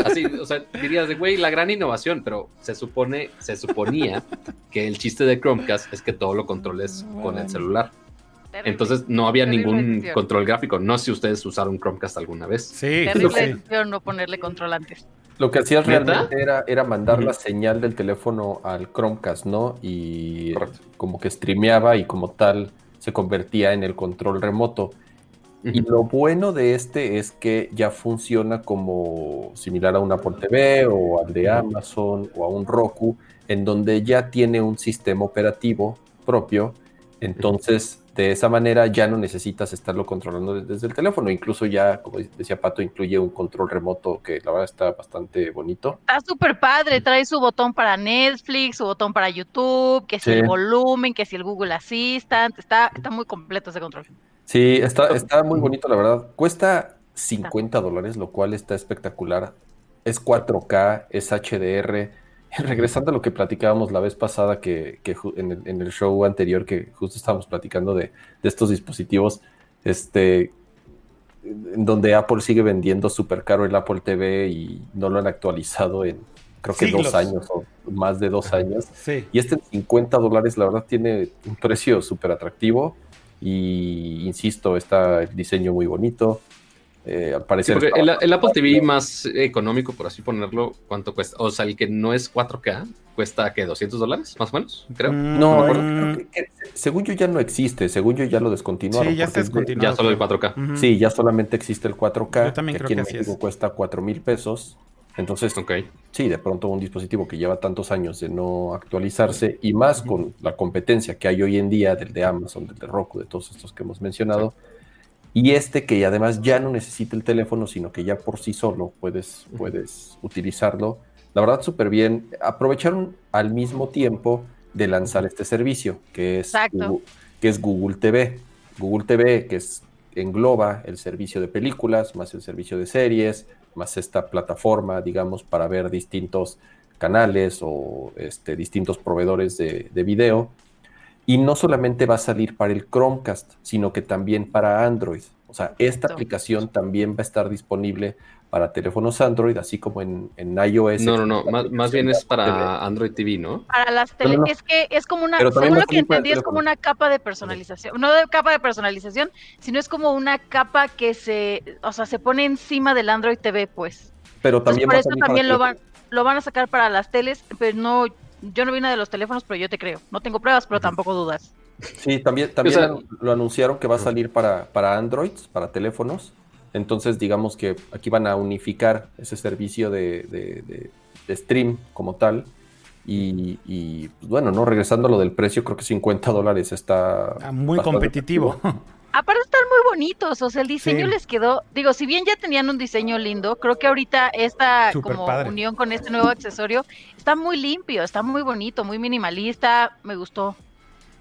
[SPEAKER 3] así, o sea, dirías de, güey, la gran innovación, pero se supone, se suponía que el chiste de Chromecast es que todo lo controles con el celular.
[SPEAKER 2] Terrible.
[SPEAKER 3] Entonces no había
[SPEAKER 2] Terrible
[SPEAKER 3] ningún control gráfico. No sé si ustedes usaron Chromecast alguna vez.
[SPEAKER 1] Sí, sí,
[SPEAKER 2] Terrible
[SPEAKER 1] sí.
[SPEAKER 2] no ponerle control antes.
[SPEAKER 4] Lo que hacías realmente era, era mandar la señal del teléfono al Chromecast, ¿no? Y
[SPEAKER 3] Correcto.
[SPEAKER 4] como que streameaba y como tal se convertía en el control remoto. Y lo bueno de este es que ya funciona como similar a un Apple TV o al de Amazon o a un Roku, en donde ya tiene un sistema operativo propio. Entonces, De esa manera ya no necesitas estarlo controlando desde el teléfono. Incluso ya, como decía Pato, incluye un control remoto que la verdad está bastante bonito.
[SPEAKER 2] Está súper padre. Trae su botón para Netflix, su botón para YouTube, que si el volumen, que si el Google Assistant. Está, está muy completo ese control.
[SPEAKER 4] Sí, está, está muy bonito, la verdad. Cuesta 50 dólares, lo cual está espectacular. Es 4K, es HDR regresando a lo que platicábamos la vez pasada, que, en, el, show anterior, que justo estábamos platicando de, estos dispositivos, este, en donde Apple sigue vendiendo súper caro el Apple TV y no lo han actualizado en creo que dos años o más de dos años. Y este en 50 dólares, la verdad, tiene un precio súper atractivo. Y insisto, está el diseño muy bonito. Eh, al parecer.
[SPEAKER 3] el, Apple TV más económico, por así ponerlo, ¿cuánto cuesta? O sea, el que no es 4K, cuesta que 200 dólares, más o menos, creo.
[SPEAKER 4] Mm, no, según yo ya no existe, según yo ya lo descontinuaron.
[SPEAKER 1] Sí, ya está
[SPEAKER 3] Ya solo el 4K.
[SPEAKER 4] Sí, ya solamente existe el 4K.
[SPEAKER 1] Yo también creo que, aquí
[SPEAKER 4] cuesta 4 mil pesos. Entonces,
[SPEAKER 3] okay.
[SPEAKER 4] sí, de pronto un dispositivo que lleva tantos años de no actualizarse y más con la competencia que hay hoy en día del de Amazon, del de Roku, de todos estos que hemos mencionado. Y este que además ya no necesita el teléfono, sino que ya por sí solo puedes, puedes utilizarlo. La verdad, súper bien. Aprovecharon al mismo tiempo de lanzar este servicio, que es, Google, que es Google TV. Google TV, que es, engloba el servicio de películas, más el servicio de series, más esta plataforma, digamos, para ver distintos canales o este, distintos proveedores de, de video. Y no solamente va a salir para el Chromecast, sino que también para Android. O sea, esta aplicación también va a estar disponible para teléfonos Android, así como en, iOS.
[SPEAKER 3] No, no, no, más, bien es para Android TV, ¿no?
[SPEAKER 2] Para las tele, es que es como una, según lo que entendí, es como una capa de personalización, no de capa de personalización, sino es como una capa que se, o sea, se pone encima del Android TV, pues.
[SPEAKER 4] Pero también
[SPEAKER 2] por eso también lo van, lo van a sacar para las teles, pero no, yo no vine de los teléfonos, pero yo te creo. No tengo pruebas, pero tampoco dudas.
[SPEAKER 4] Sí, también, también lo anunciaron que va a salir para, para Androids, para teléfonos. Entonces, digamos que aquí van a unificar ese servicio de, stream como tal. Y, pues, bueno, no regresando a lo del precio, creo que 50 dólares está.
[SPEAKER 1] Ah, muy competitivo.
[SPEAKER 2] Aparte están bonitos, o sea, el diseño les quedó, digo, si bien ya tenían un diseño lindo, creo que ahorita esta como unión con este nuevo accesorio está muy limpio, está muy bonito, muy minimalista, me gustó.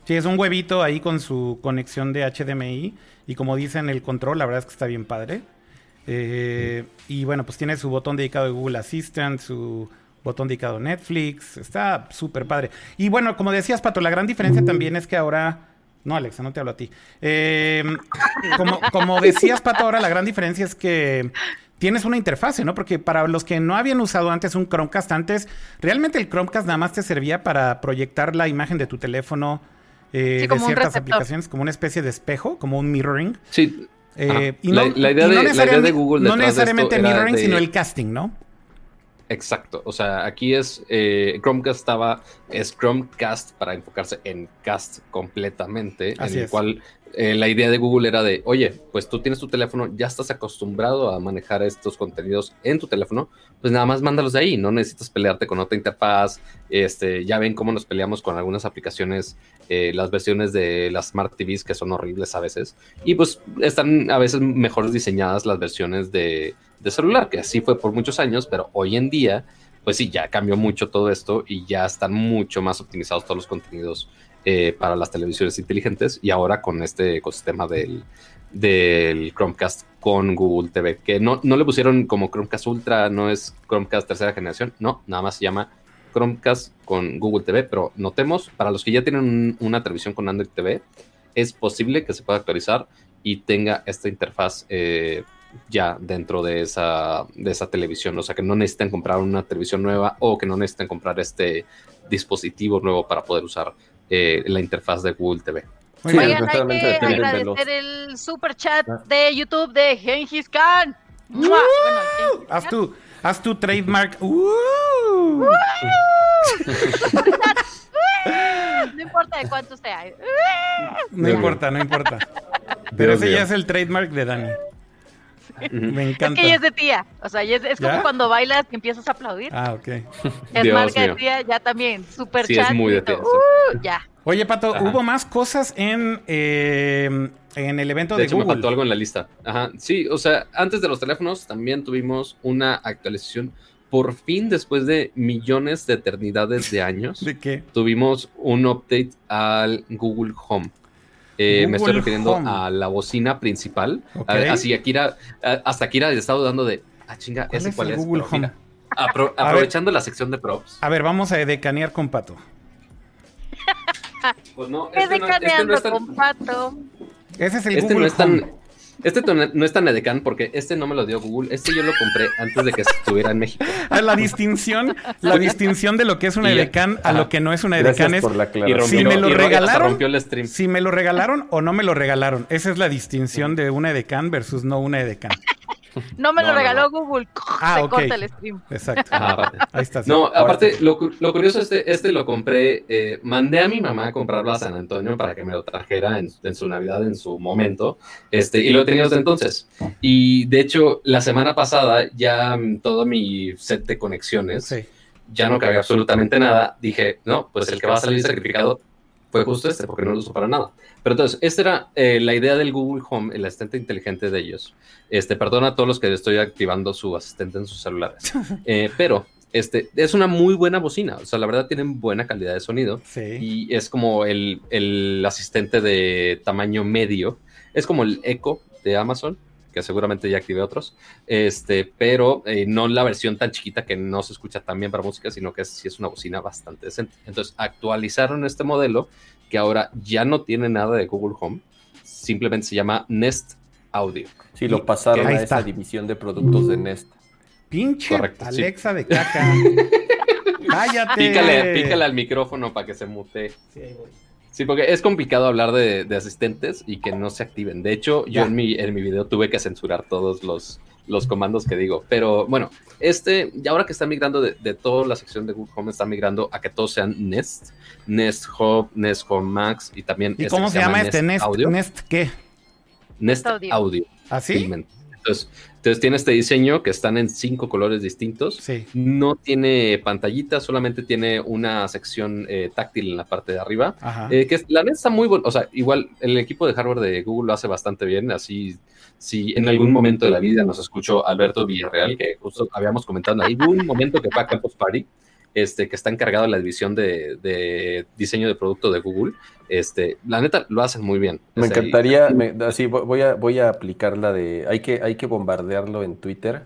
[SPEAKER 1] Sí, es un huevito ahí con su conexión de HDMI y como dicen el control, la verdad es que está bien padre. Eh, y bueno, pues tiene su botón dedicado de Google Assistant, su botón dedicado a Netflix, está súper padre. Y bueno, como decías, Pato, la gran diferencia también es que ahora no, Alexa, no te hablo a ti. Em, como, decías, Pato, ahora la gran diferencia es que tienes una interfase, ¿no? Porque para los que no habían usado antes un Chromecast antes, realmente el Chromecast nada más te servía para proyectar la imagen de tu teléfono eh, de ciertas aplicaciones, como una especie de espejo, como un mirroring.
[SPEAKER 3] Sí.
[SPEAKER 1] Eh, y la, idea de, Google No necesariamente mirroring, sino el casting, ¿no?
[SPEAKER 3] Exacto, o sea, aquí es eh, Chromecast estaba, es Chromecast para enfocarse en cast completamente, en el cual eh, la idea de Google era de, oye, pues tú tienes tu teléfono, ya estás acostumbrado a manejar estos contenidos en tu teléfono, pues nada más mándalos de ahí, no necesitas pelearte con otra interfaz, este, ya ven cómo nos peleamos con algunas aplicaciones, eh, las versiones de las Smart TVs que son horribles a veces, y pues están a veces mejor diseñadas las versiones de de celular, que así fue por muchos años, pero hoy en día, pues sí, ya cambió mucho todo esto y ya están mucho más optimizados todos los contenidos eh, para las televisiones inteligentes y ahora con este ecosistema del, del Chromecast con Google TV, que no, no le pusieron como Chromecast Ultra, no es Chromecast tercera generación, no, nada más se llama Chromecast con Google TV, pero notemos, para los que ya tienen una televisión con Android TV, es posible que se pueda actualizar y tenga esta interfaz eh, ya dentro de esa, de esa televisión. O sea, que no necesitan comprar una televisión nueva o que no necesitan comprar este dispositivo nuevo para poder usar eh, la interfaz de Google TV.
[SPEAKER 2] Sí, hay que agradecer el super chat ah. de YouTube de Gengis Khan.
[SPEAKER 1] haz, tu, haz tu trademark.
[SPEAKER 2] no importa de cuánto sea.
[SPEAKER 1] no importa, no importa. Pero ese ya es el trademark de Dani. Me
[SPEAKER 2] Es
[SPEAKER 1] encanta.
[SPEAKER 2] que ella es de tía. O sea, es, es como
[SPEAKER 1] ¿Ya?
[SPEAKER 2] cuando bailas y empiezas a aplaudir.
[SPEAKER 1] Ah, ok.
[SPEAKER 2] es
[SPEAKER 3] Dios
[SPEAKER 2] marca de tía, ya también. Super
[SPEAKER 3] Sí, es
[SPEAKER 2] chat.
[SPEAKER 3] muy de tía.
[SPEAKER 2] "Uh", ya.
[SPEAKER 1] Oye, Pato,
[SPEAKER 3] Ajá.
[SPEAKER 1] hubo más cosas en, eh, en el evento
[SPEAKER 3] De
[SPEAKER 1] de,
[SPEAKER 3] hecho, me
[SPEAKER 1] Google.
[SPEAKER 3] faltó algo en la lista. Ajá. Sí, o sea, antes de los teléfonos también tuvimos una actualización. Por fin, después de millones de eternidades de años,
[SPEAKER 1] ¿De qué?
[SPEAKER 3] tuvimos un update al Google Home. Eh, me estoy refiriendo
[SPEAKER 1] Home.
[SPEAKER 3] a la bocina principal.
[SPEAKER 1] Ok.
[SPEAKER 3] A- Así, Akira, a- hasta Akira le estaba dando de. Ah, chinga,
[SPEAKER 1] ¿Cuál
[SPEAKER 3] ¿ese
[SPEAKER 1] es
[SPEAKER 3] cuál
[SPEAKER 1] el
[SPEAKER 3] es?
[SPEAKER 1] Google
[SPEAKER 3] Pero mira,
[SPEAKER 1] Home?
[SPEAKER 3] apro-
[SPEAKER 1] A ver.
[SPEAKER 3] aprovechando la sección de props.
[SPEAKER 1] A ver, vamos a decanear con Pato.
[SPEAKER 3] Pues no,
[SPEAKER 2] Es
[SPEAKER 3] este no, este no es tan-
[SPEAKER 2] con pato.
[SPEAKER 1] Ese es el
[SPEAKER 3] este
[SPEAKER 1] Google
[SPEAKER 3] no es
[SPEAKER 1] Home.
[SPEAKER 3] Este no es tan edecán porque este no me lo dio Google. Este yo lo compré antes de que estuviera en México.
[SPEAKER 1] La distinción, la distinción de lo que es una edecán a
[SPEAKER 3] ajá.
[SPEAKER 1] lo que no es una edecán es
[SPEAKER 4] por la
[SPEAKER 3] Y rompió,
[SPEAKER 1] Si me lo
[SPEAKER 3] y
[SPEAKER 1] regalaron-
[SPEAKER 3] rompió el stream.
[SPEAKER 1] si me lo regalaron o no me lo regalaron. Esa es la distinción de una edecán versus no una edecán.
[SPEAKER 2] No me
[SPEAKER 3] No,
[SPEAKER 2] lo
[SPEAKER 3] no,
[SPEAKER 2] regaló
[SPEAKER 3] no.
[SPEAKER 2] Google.
[SPEAKER 1] Ah,
[SPEAKER 2] Se
[SPEAKER 1] ok.
[SPEAKER 2] corta el stream.
[SPEAKER 1] Exacto.
[SPEAKER 3] Ajá.
[SPEAKER 1] Ahí está. sí.
[SPEAKER 3] No,
[SPEAKER 1] Ahora
[SPEAKER 3] aparte,
[SPEAKER 1] sí.
[SPEAKER 3] lo, lo curioso, este, este lo compré, eh, mandé a mi mamá a comprarlo a San Antonio para que me lo trajera en, en su Navidad, en su momento, este, y lo he tenido desde entonces. Y de hecho, la semana pasada ya mm, todo mi set de conexiones,
[SPEAKER 1] Sí.
[SPEAKER 3] ya no cabía absolutamente nada. Dije, no, pues el que va a salir sacrificado fue justo este, porque no lo uso para nada. Pero entonces, esta era eh, la idea del Google Home, el asistente inteligente de ellos. Este, perdona a todos los que estoy activando su asistente en sus celulares. Eh, pero este, es una muy buena bocina. O sea, la verdad tienen buena calidad de sonido.
[SPEAKER 1] Sí.
[SPEAKER 3] Y es como el, el asistente de tamaño medio. Es como el Echo de Amazon, que seguramente ya activé otros. Este, pero eh, no la versión tan chiquita que no se escucha tan bien para música, sino que es, sí es una bocina bastante decente. Entonces, actualizaron este modelo que ahora ya no tiene nada de Google Home. Simplemente se llama Nest Audio.
[SPEAKER 4] Sí, lo pasaron a
[SPEAKER 1] está.
[SPEAKER 4] esa división de productos de Nest.
[SPEAKER 1] Pinche
[SPEAKER 3] Correcto, sí.
[SPEAKER 1] Alexa de caca. Cállate.
[SPEAKER 3] Pícale, pícale al micrófono para que se mute.
[SPEAKER 1] Sí, ahí voy.
[SPEAKER 3] Sí, porque es complicado hablar de, de asistentes y que no se activen. De hecho,
[SPEAKER 1] Ya.
[SPEAKER 3] yo en mi, en mi video tuve que censurar todos los, los comandos que digo. Pero bueno, este, y ahora que está migrando de, de toda la sección de Google Home, está migrando a que todos sean Nest, Nest Hub, Nest Home Max y también.
[SPEAKER 1] ¿Y
[SPEAKER 3] este
[SPEAKER 1] cómo se llama este Nest?
[SPEAKER 3] Audio.
[SPEAKER 1] ¿Nest qué?
[SPEAKER 3] Nest
[SPEAKER 2] Audio.
[SPEAKER 1] ¿Así?
[SPEAKER 3] Filament. Entonces, entonces tiene este diseño que están en cinco colores distintos.
[SPEAKER 1] Sí.
[SPEAKER 3] No tiene pantallita, solamente tiene una sección eh, táctil en la parte de arriba.
[SPEAKER 1] Ajá.
[SPEAKER 3] Eh, que la neta está muy bueno. O sea, igual el equipo de hardware de Google lo hace bastante bien. Así, si en algún momento de la vida nos escuchó Alberto Villarreal, que justo habíamos comentado en algún momento que fue a Campus Party, este, que está encargado de la división de, de diseño de producto de Google. Este, la neta lo hacen muy bien.
[SPEAKER 4] Me encantaría, me- así vo- voy a, voy a aplicar la de, hay que, hay que bombardearlo en Twitter.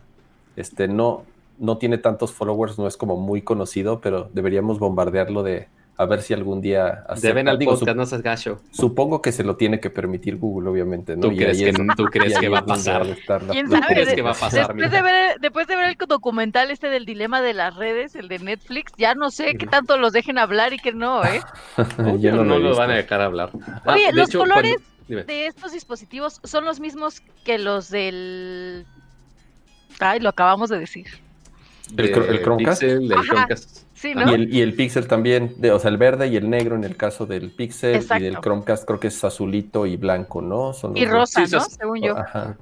[SPEAKER 4] Este, no, no tiene tantos followers, no es como muy conocido, pero deberíamos bombardearlo de a ver si algún día.
[SPEAKER 3] Deben al
[SPEAKER 4] Digo,
[SPEAKER 3] podcast,
[SPEAKER 4] sup-
[SPEAKER 3] no seas gacho.
[SPEAKER 4] supongo que se lo tiene que permitir Google, obviamente, ¿no?
[SPEAKER 3] ¿Tú
[SPEAKER 4] Y
[SPEAKER 3] crees, que,
[SPEAKER 4] es-
[SPEAKER 3] tú
[SPEAKER 4] y
[SPEAKER 3] crees
[SPEAKER 4] ahí
[SPEAKER 3] que va a pasar?
[SPEAKER 2] ¿Quién sabe?
[SPEAKER 3] crees que va a pasar,
[SPEAKER 2] Después de, ver, después de ver el documental este del dilema de las redes, el de Netflix, ya no sé qué tanto los dejen hablar y qué no, ¿eh?
[SPEAKER 4] Yo
[SPEAKER 3] no,
[SPEAKER 4] no lo
[SPEAKER 3] van a dejar hablar. Ah,
[SPEAKER 2] Oye, los
[SPEAKER 3] hecho,
[SPEAKER 2] colores
[SPEAKER 3] cuando-.
[SPEAKER 2] De estos dispositivos son los mismos que los del... Ay, lo acabamos de decir.
[SPEAKER 4] ¿El el Chromecast?
[SPEAKER 3] Pixel,
[SPEAKER 2] Ajá.
[SPEAKER 3] Chromecast.
[SPEAKER 2] Sí, ¿no?
[SPEAKER 4] Y el, y el Pixel también, de, o sea, el verde y el negro en el caso del Pixel
[SPEAKER 2] Exacto.
[SPEAKER 4] y del Chromecast creo que es azulito y blanco, ¿no? Son
[SPEAKER 2] Y
[SPEAKER 4] dos.
[SPEAKER 2] rosa, ¿no?
[SPEAKER 3] sí,
[SPEAKER 2] Según yo.
[SPEAKER 4] Ajá.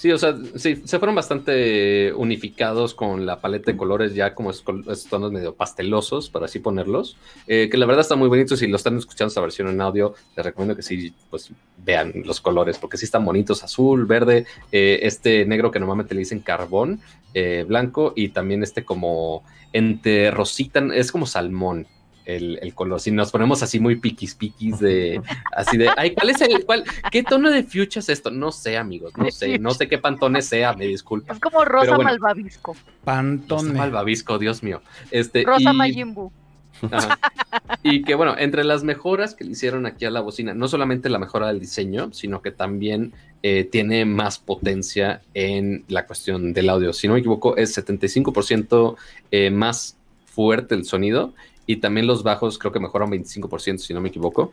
[SPEAKER 3] Sí, o sea, sí, se fueron bastante unificados con la paleta de colores ya como es- con esos tonos medio pastelosos, para así ponerlos, eh, que la verdad está muy bonito. Si lo están escuchando esta versión en audio, les recomiendo que sí, pues vean los colores, porque sí están bonitos, azul, verde, eh, este negro que normalmente le dicen carbón, eh, blanco, y también este como entre rosita, es como salmón. El, el color, si nos ponemos así muy piquis piquis de así de ay, ¿cuál es el cuál? ¿Qué tono de fuchsia es esto? No sé, amigos, no sé, no sé qué pantone sea, me disculpa.
[SPEAKER 2] Es como rosa
[SPEAKER 3] bueno.
[SPEAKER 2] malvavisco.
[SPEAKER 1] Pantone.
[SPEAKER 3] Malvavisco, Dios mío. Este,
[SPEAKER 2] Rosa
[SPEAKER 3] y, ajá. y que bueno, entre las mejoras que le hicieron aquí a la bocina, no solamente la mejora del diseño, sino que también eh, tiene más potencia en la cuestión del audio. Si no me equivoco, es 75% eh, más fuerte el sonido y también los bajos creo que mejoran 25%, si no me equivoco.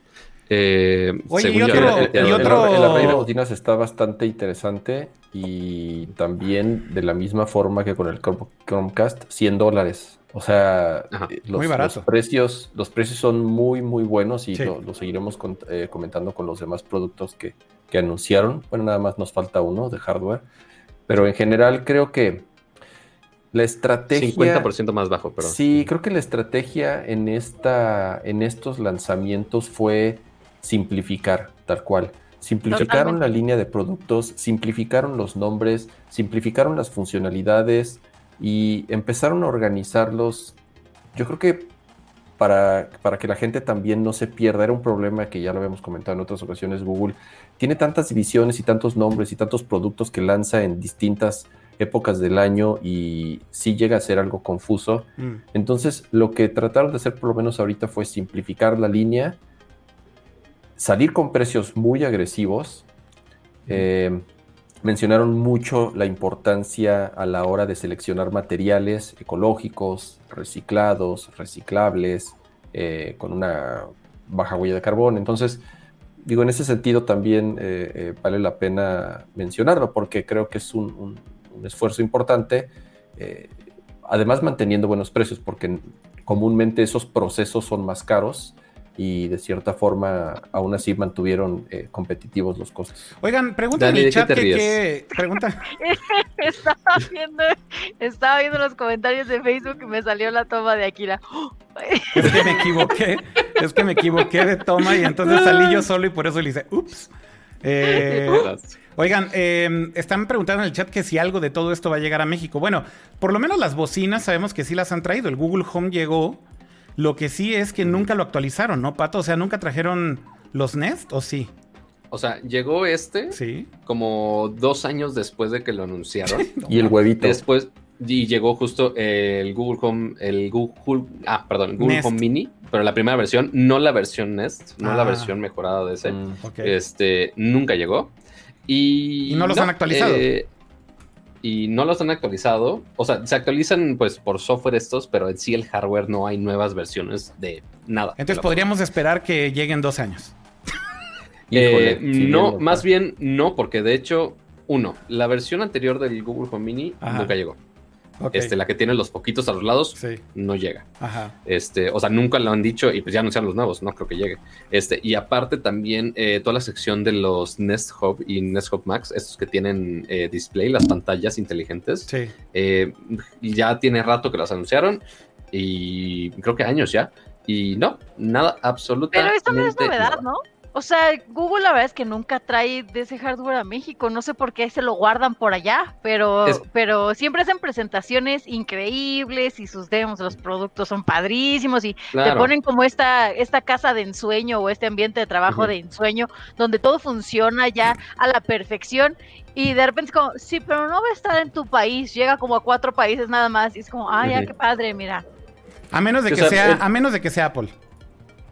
[SPEAKER 3] Eh,
[SPEAKER 1] Oye,
[SPEAKER 3] según
[SPEAKER 1] y
[SPEAKER 3] yo
[SPEAKER 1] otro- y
[SPEAKER 4] el,
[SPEAKER 1] otro-
[SPEAKER 4] el array de bocinas está bastante interesante y también de la misma forma que con el Chrome- Chromecast, 100 dólares. O sea, eh, los,
[SPEAKER 1] Muy barato.
[SPEAKER 4] los precios, los precios son muy, muy buenos y
[SPEAKER 1] Sí.
[SPEAKER 4] lo, lo seguiremos con- eh, comentando con los demás productos que, que anunciaron. Bueno, nada más nos falta uno de hardware. Pero en general creo que la estrategia...
[SPEAKER 3] 50% más bajo, perdón.
[SPEAKER 4] Sí, creo que la estrategia en, esta, en estos lanzamientos fue simplificar, tal cual. Simplificaron
[SPEAKER 2] Totalmente.
[SPEAKER 4] la línea de productos, simplificaron los nombres, simplificaron las funcionalidades y empezaron a organizarlos. Yo creo que para, para que la gente también no se pierda, era un problema que ya lo habíamos comentado en otras ocasiones, Google tiene tantas divisiones y tantos nombres y tantos productos que lanza en distintas épocas del año y sí llega a ser algo confuso.
[SPEAKER 1] Mm.
[SPEAKER 4] Entonces, lo que trataron de hacer por lo menos ahorita fue simplificar la línea, salir con precios muy agresivos. Eh, mencionaron mucho la importancia a la hora de seleccionar materiales ecológicos, reciclados, reciclables, eh, con una baja huella de carbono. Entonces, digo, en ese sentido también eh, eh, vale la pena mencionarlo porque creo que es un, un- un esfuerzo importante. eh, además, manteniendo buenos precios, porque comúnmente esos procesos son más y de cierta forma aún así mantuvieron eh, competitivos los costos.
[SPEAKER 1] Oigan, pregunta en el que- pregunta.
[SPEAKER 2] estaba viendo, estaba viendo los comentarios de Facebook y me salió la toma de Akira.
[SPEAKER 1] Es que me equivoqué. Es que me equivoqué de toma y entonces salí yo solo y por eso le hice, ups. Eh, oigan, eh, están preguntando en el chat que si algo de todo esto va a llegar a México. Bueno, por lo menos las bocinas sabemos que sí las han traído. El Google Home llegó. Lo que sí es que nunca lo actualizaron, ¿no, Pato? O sea, nunca trajeron los Nest, ¿o sí?
[SPEAKER 3] O sea, llegó este
[SPEAKER 1] Sí.
[SPEAKER 3] como dos años después de que lo anunciaron.
[SPEAKER 4] Y el huevito.
[SPEAKER 3] Después, y llegó justo el Google Home, el Google, ah, perdón, Google
[SPEAKER 1] Nest.
[SPEAKER 3] Home Mini, pero la primera versión, no la versión Nest, no
[SPEAKER 1] Ah.
[SPEAKER 3] la versión mejorada de ese.
[SPEAKER 4] Mm.
[SPEAKER 1] Ok.
[SPEAKER 3] Este, nunca llegó. Y,
[SPEAKER 1] Y no los han actualizado.
[SPEAKER 3] eh, y no los han actualizado. O sea, se actualizan pues por software estos, pero en sí el hardware no hay nuevas versiones de nada.
[SPEAKER 1] Entonces podríamos esperar que lleguen dos años.
[SPEAKER 4] Híjole,
[SPEAKER 3] Eh, no, más bien no, porque de hecho, uno, la versión anterior del Google Home Mini
[SPEAKER 1] Ajá.
[SPEAKER 3] nunca llegó. Este, la que tiene los poquitos a los lados,
[SPEAKER 1] Sí.
[SPEAKER 3] no llega.
[SPEAKER 1] Ajá.
[SPEAKER 3] Este, o sea, nunca lo han dicho y pues ya anunciaron los nuevos, no creo que llegue. Este, y aparte también eh, toda la sección de los Nest Hub y Nest Hub Max, estos que tienen eh, display, las pantallas inteligentes,
[SPEAKER 1] Sí.
[SPEAKER 3] eh, ya tiene rato que las anunciaron y creo que años ya. Y no, nada, absolutamente.
[SPEAKER 2] Pero esto no es novedad,
[SPEAKER 3] nada.
[SPEAKER 2] ¿no? O sea, Google la verdad es que nunca trae de ese hardware a México. No sé por qué se lo guardan por allá, pero,
[SPEAKER 3] Es-
[SPEAKER 2] pero siempre hacen presentaciones increíbles y sus demos de los productos son padrísimos y te ponen como esta, esta casa de ensueño o este ambiente de trabajo de ensueño donde todo funciona ya a la perfección y de repente es como, sí, pero no va a estar en tu país, llega como a cuatro países nada más y es como, ah, ya,
[SPEAKER 3] Ujú.
[SPEAKER 2] qué padre, mira.
[SPEAKER 1] A menos de
[SPEAKER 3] O
[SPEAKER 1] que
[SPEAKER 3] sea,
[SPEAKER 1] sea,
[SPEAKER 3] el-
[SPEAKER 1] a menos de que sea Apple.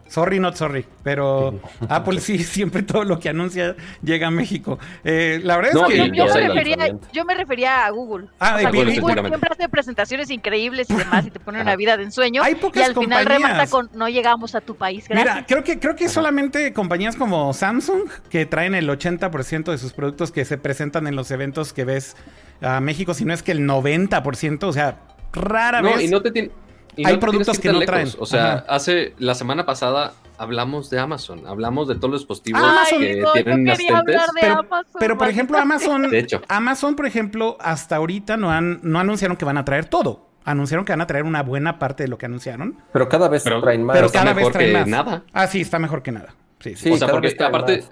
[SPEAKER 1] Sorry, not sorry. Pero Apple sí, siempre todo lo que anuncia llega a México. Eh, la verdad
[SPEAKER 3] No,
[SPEAKER 1] es
[SPEAKER 3] y-
[SPEAKER 1] que.
[SPEAKER 2] Yo, me refería,
[SPEAKER 4] lanzamiento.
[SPEAKER 2] yo me refería a Google.
[SPEAKER 1] Ah,
[SPEAKER 2] O
[SPEAKER 1] de
[SPEAKER 2] sea,
[SPEAKER 1] Google,
[SPEAKER 2] Google siempre hace presentaciones increíbles y demás y te pone una vida de ensueño.
[SPEAKER 1] Hay
[SPEAKER 2] Y
[SPEAKER 1] pocas
[SPEAKER 2] al final remata
[SPEAKER 1] compañías.
[SPEAKER 2] con no llegamos a tu país. Gracias.
[SPEAKER 1] Mira, creo que, creo que solamente compañías como Samsung, que traen el 80% de sus productos que se presentan en los eventos que ves a México, si no es que el 90%, o sea, rara
[SPEAKER 3] No,
[SPEAKER 1] vez.
[SPEAKER 3] y no te tiene- y
[SPEAKER 1] Hay
[SPEAKER 3] no
[SPEAKER 1] productos que no traen.
[SPEAKER 3] O sea,
[SPEAKER 1] Ajá.
[SPEAKER 3] hace la semana pasada hablamos de Amazon, hablamos de todos los dispositivos
[SPEAKER 1] Amazon,
[SPEAKER 3] que
[SPEAKER 2] no,
[SPEAKER 3] tienen
[SPEAKER 2] quería
[SPEAKER 3] asistentes.
[SPEAKER 2] hablar de
[SPEAKER 1] Pero-
[SPEAKER 2] Amazon.
[SPEAKER 1] Pero, por ejemplo, Amazon,
[SPEAKER 3] De hecho.
[SPEAKER 1] Amazon, por ejemplo, hasta ahorita no, han, no anunciaron que van a traer todo. Anunciaron que van a traer una buena parte de lo que anunciaron.
[SPEAKER 4] Pero cada vez
[SPEAKER 3] Pero-
[SPEAKER 4] traen más.
[SPEAKER 1] Pero
[SPEAKER 3] está
[SPEAKER 1] cada vez
[SPEAKER 3] mejor
[SPEAKER 1] traen
[SPEAKER 3] que
[SPEAKER 1] más.
[SPEAKER 3] nada.
[SPEAKER 1] Ah, sí, está mejor que nada. Sí, sí.
[SPEAKER 4] Sí,
[SPEAKER 3] o sea, porque aparte,
[SPEAKER 4] más.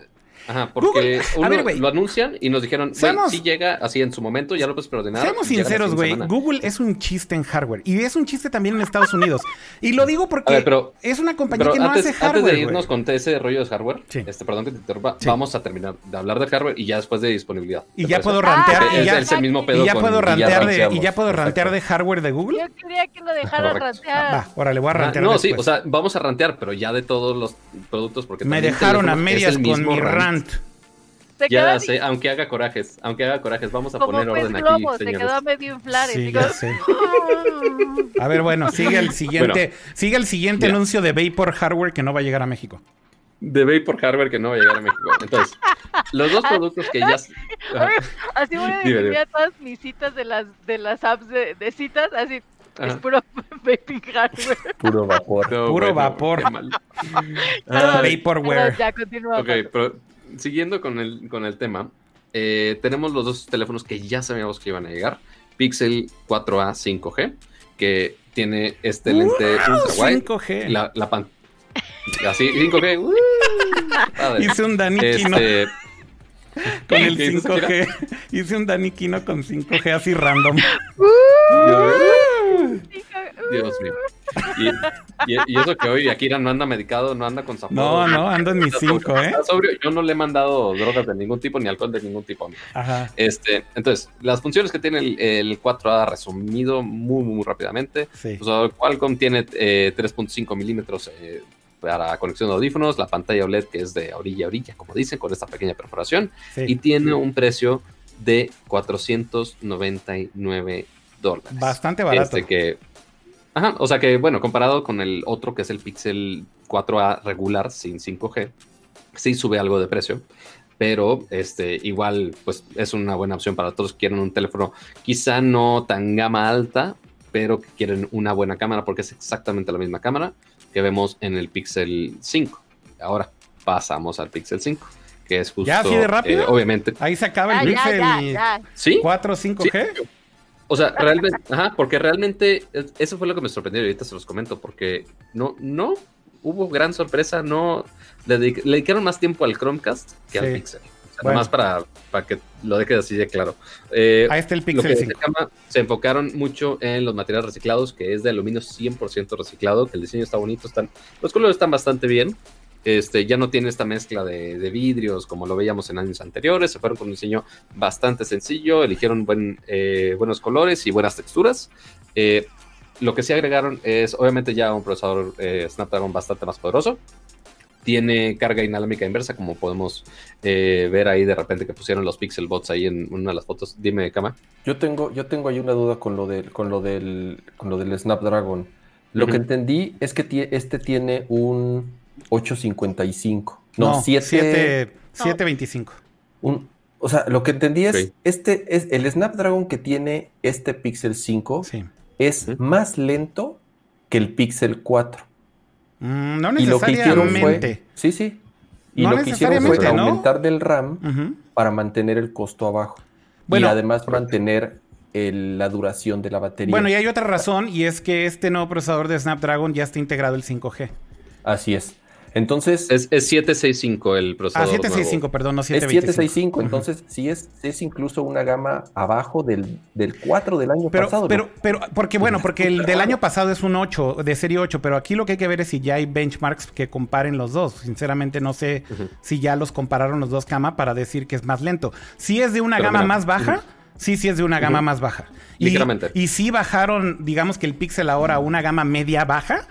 [SPEAKER 3] Ajá, porque
[SPEAKER 1] Google- a
[SPEAKER 3] uno
[SPEAKER 1] ver,
[SPEAKER 3] lo anuncian y nos dijeron, güey,
[SPEAKER 1] Seamos-
[SPEAKER 3] sí llega así en su momento, ya lo puedes preordenar.
[SPEAKER 1] Seamos sinceros, güey. Google es un chiste en hardware. Y es un chiste también en Estados Unidos. Y lo digo porque
[SPEAKER 3] A ver, pero-
[SPEAKER 1] es una compañía
[SPEAKER 3] Pero
[SPEAKER 1] que no
[SPEAKER 3] antes,
[SPEAKER 1] hace
[SPEAKER 3] antes
[SPEAKER 1] hardware.
[SPEAKER 3] de irnos con ese rollo de hardware,
[SPEAKER 1] Sí.
[SPEAKER 3] este, perdón que te interrumpa,
[SPEAKER 1] Sí.
[SPEAKER 3] vamos a terminar de hablar de hardware y ya después de disponibilidad.
[SPEAKER 1] Y
[SPEAKER 3] ¿te
[SPEAKER 1] ya
[SPEAKER 3] parece?
[SPEAKER 1] puedo rantear.
[SPEAKER 2] Ah,
[SPEAKER 1] y, ya,
[SPEAKER 3] es el mismo pedo
[SPEAKER 1] y ya
[SPEAKER 3] con-
[SPEAKER 1] puedo
[SPEAKER 3] y ya
[SPEAKER 1] rantear de, y ya
[SPEAKER 4] ranteamos.
[SPEAKER 1] puedo rantear de hardware de Google.
[SPEAKER 2] Yo quería que lo dejara rantear.
[SPEAKER 1] Va, órale, voy a rantear
[SPEAKER 3] no, sí, o sea, vamos a rantear, pero ya de todos los productos, porque
[SPEAKER 1] Me dejaron a medias con mi rant.
[SPEAKER 2] Se quedó
[SPEAKER 3] Ya sé, aunque haga corajes, aunque haga corajes, vamos a
[SPEAKER 2] como
[SPEAKER 3] poner orden
[SPEAKER 2] globo,
[SPEAKER 3] aquí,
[SPEAKER 2] se
[SPEAKER 3] señores.
[SPEAKER 2] quedó a medio inflar. y
[SPEAKER 1] Sí, sé. A ver, bueno, sigue el siguiente, sigue el siguiente anuncio de Vapor Hardware que no va a llegar a México.
[SPEAKER 3] De Vapor Hardware que no va a llegar a México. Entonces, los dos productos que ya...
[SPEAKER 2] Así voy a definir a todas mis citas de las, de las apps de, de citas, así es puro vaping hardware.
[SPEAKER 4] Puro vapor.
[SPEAKER 3] No,
[SPEAKER 1] Puro
[SPEAKER 3] bueno,
[SPEAKER 1] vapor.
[SPEAKER 2] Perdón,
[SPEAKER 1] Vaporware.
[SPEAKER 2] perdón, ya continúa.
[SPEAKER 3] Ok, pero siguiendo con el, con el tema, eh, tenemos los dos teléfonos que ya sabíamos que iban a llegar. Pixel 4a 5G, que tiene este lente
[SPEAKER 1] ¡Wow!
[SPEAKER 3] ultra wide.
[SPEAKER 1] 5G.
[SPEAKER 3] La, la pan- Así, 5G. ¡uh!
[SPEAKER 1] Hice un Dani Kino
[SPEAKER 3] Este,
[SPEAKER 1] con el
[SPEAKER 3] ¿qué dices,
[SPEAKER 1] 5G. Hice un Dani Kino con 5G así random.
[SPEAKER 3] Dios mío. Y, y- y eso que hoy Akira no anda medicado, no anda con zapatos.
[SPEAKER 1] No, no, ando en mi 5, ¿eh?
[SPEAKER 3] Yo no le he mandado drogas de ningún tipo ni alcohol de ningún tipo. amigo.
[SPEAKER 1] Ajá.
[SPEAKER 3] Este, entonces, las funciones que tiene el, el 4A resumido muy, muy, muy rápidamente.
[SPEAKER 1] Sí.
[SPEAKER 3] O sea, Qualcomm tiene eh, 3.5 milímetros eh, para conexión de audífonos, la pantalla OLED que es de orilla a orilla, como dicen, con esta pequeña perforación,
[SPEAKER 1] sí.
[SPEAKER 3] y tiene un precio de 499 dólares.
[SPEAKER 1] Bastante barato.
[SPEAKER 3] Este que. Ajá, o sea que, bueno, comparado con el otro que es el Pixel 4A regular sin 5G, sí sube algo de precio. Pero este, igual, pues es una buena opción para todos que quieren un teléfono, quizá no tan gama alta, pero que quieren una buena cámara, porque es exactamente la misma cámara que vemos en el Pixel 5. Ahora pasamos al Pixel 5, que es justo.
[SPEAKER 1] ¿Ya así de rápido?
[SPEAKER 3] eh, obviamente.
[SPEAKER 1] Ahí se acaba el
[SPEAKER 2] ya,
[SPEAKER 1] Pixel
[SPEAKER 2] ya, ya.
[SPEAKER 3] Sí,
[SPEAKER 1] 4 5G.
[SPEAKER 3] Sí. O sea, realmente, ajá, porque realmente eso fue lo que me sorprendió y ahorita se los comento, porque no, no hubo gran sorpresa, no le, dedic- le dedicaron más tiempo al Chromecast que al. Pixel. O sea,
[SPEAKER 1] Bueno.
[SPEAKER 3] nomás para, para que lo deje así de claro. Eh,
[SPEAKER 1] Ahí está el
[SPEAKER 3] lo que
[SPEAKER 1] Pixel
[SPEAKER 3] decía
[SPEAKER 1] 5.
[SPEAKER 3] Kama, se enfocaron mucho en los materiales reciclados, que es de aluminio 100% reciclado, que el diseño está bonito, están, los colores están bastante bien. Este, ya no tiene esta mezcla de, de vidrios como lo veíamos en años anteriores, se fueron con un diseño bastante sencillo, eligieron buen, eh, buenos colores y buenas texturas. Eh, lo que sí agregaron es obviamente ya un procesador eh, Snapdragon bastante más poderoso. Tiene carga inalámbrica inversa, como podemos ver ahí de repente que pusieron los Pixel Bots ahí en una de las fotos. Dime, Kama.
[SPEAKER 4] Yo tengo, yo tengo ahí una duda con lo del, con lo del, con lo del Snapdragon. Lo que entendí es que este tiene un 855. No,
[SPEAKER 1] No,
[SPEAKER 4] 7.
[SPEAKER 1] 7 725.
[SPEAKER 4] un- o sea, lo que entendí es, este es el Snapdragon que tiene este Pixel 5
[SPEAKER 1] Sí.
[SPEAKER 4] es más lento que el Pixel 4.
[SPEAKER 1] Mm, no
[SPEAKER 4] Y lo que fue, sí, sí. Y
[SPEAKER 1] No
[SPEAKER 4] lo que hicieron fue aumentar del RAM para mantener el costo abajo.
[SPEAKER 1] Bueno,
[SPEAKER 4] y además mantener el- la duración de la batería.
[SPEAKER 1] Bueno, y hay otra razón, y es que este nuevo procesador de Snapdragon ya está integrado el 5G.
[SPEAKER 4] Así es. Entonces,
[SPEAKER 3] Es, es 765 el
[SPEAKER 1] Ah,
[SPEAKER 3] procesador.
[SPEAKER 1] 765,
[SPEAKER 3] nuevo.
[SPEAKER 1] perdón, no
[SPEAKER 4] es
[SPEAKER 1] 725.
[SPEAKER 4] 765. Entonces, sí es, es incluso una gama abajo del, del 4 del año
[SPEAKER 1] Pero,
[SPEAKER 4] pasado.
[SPEAKER 1] pero, pero, porque bueno, porque el del año pasado es un 8, de serie 8, pero aquí lo que hay que ver es si ya hay benchmarks que comparen los dos. Sinceramente no sé si ya los compararon los dos cama para decir que es más lento. Si es de una
[SPEAKER 3] Pero
[SPEAKER 1] gama
[SPEAKER 3] mira,
[SPEAKER 1] más baja, sí, sí es de una gama más baja. Y,
[SPEAKER 3] Ligeramente.
[SPEAKER 1] y sí bajaron, digamos que el Pixel ahora a una gama media baja.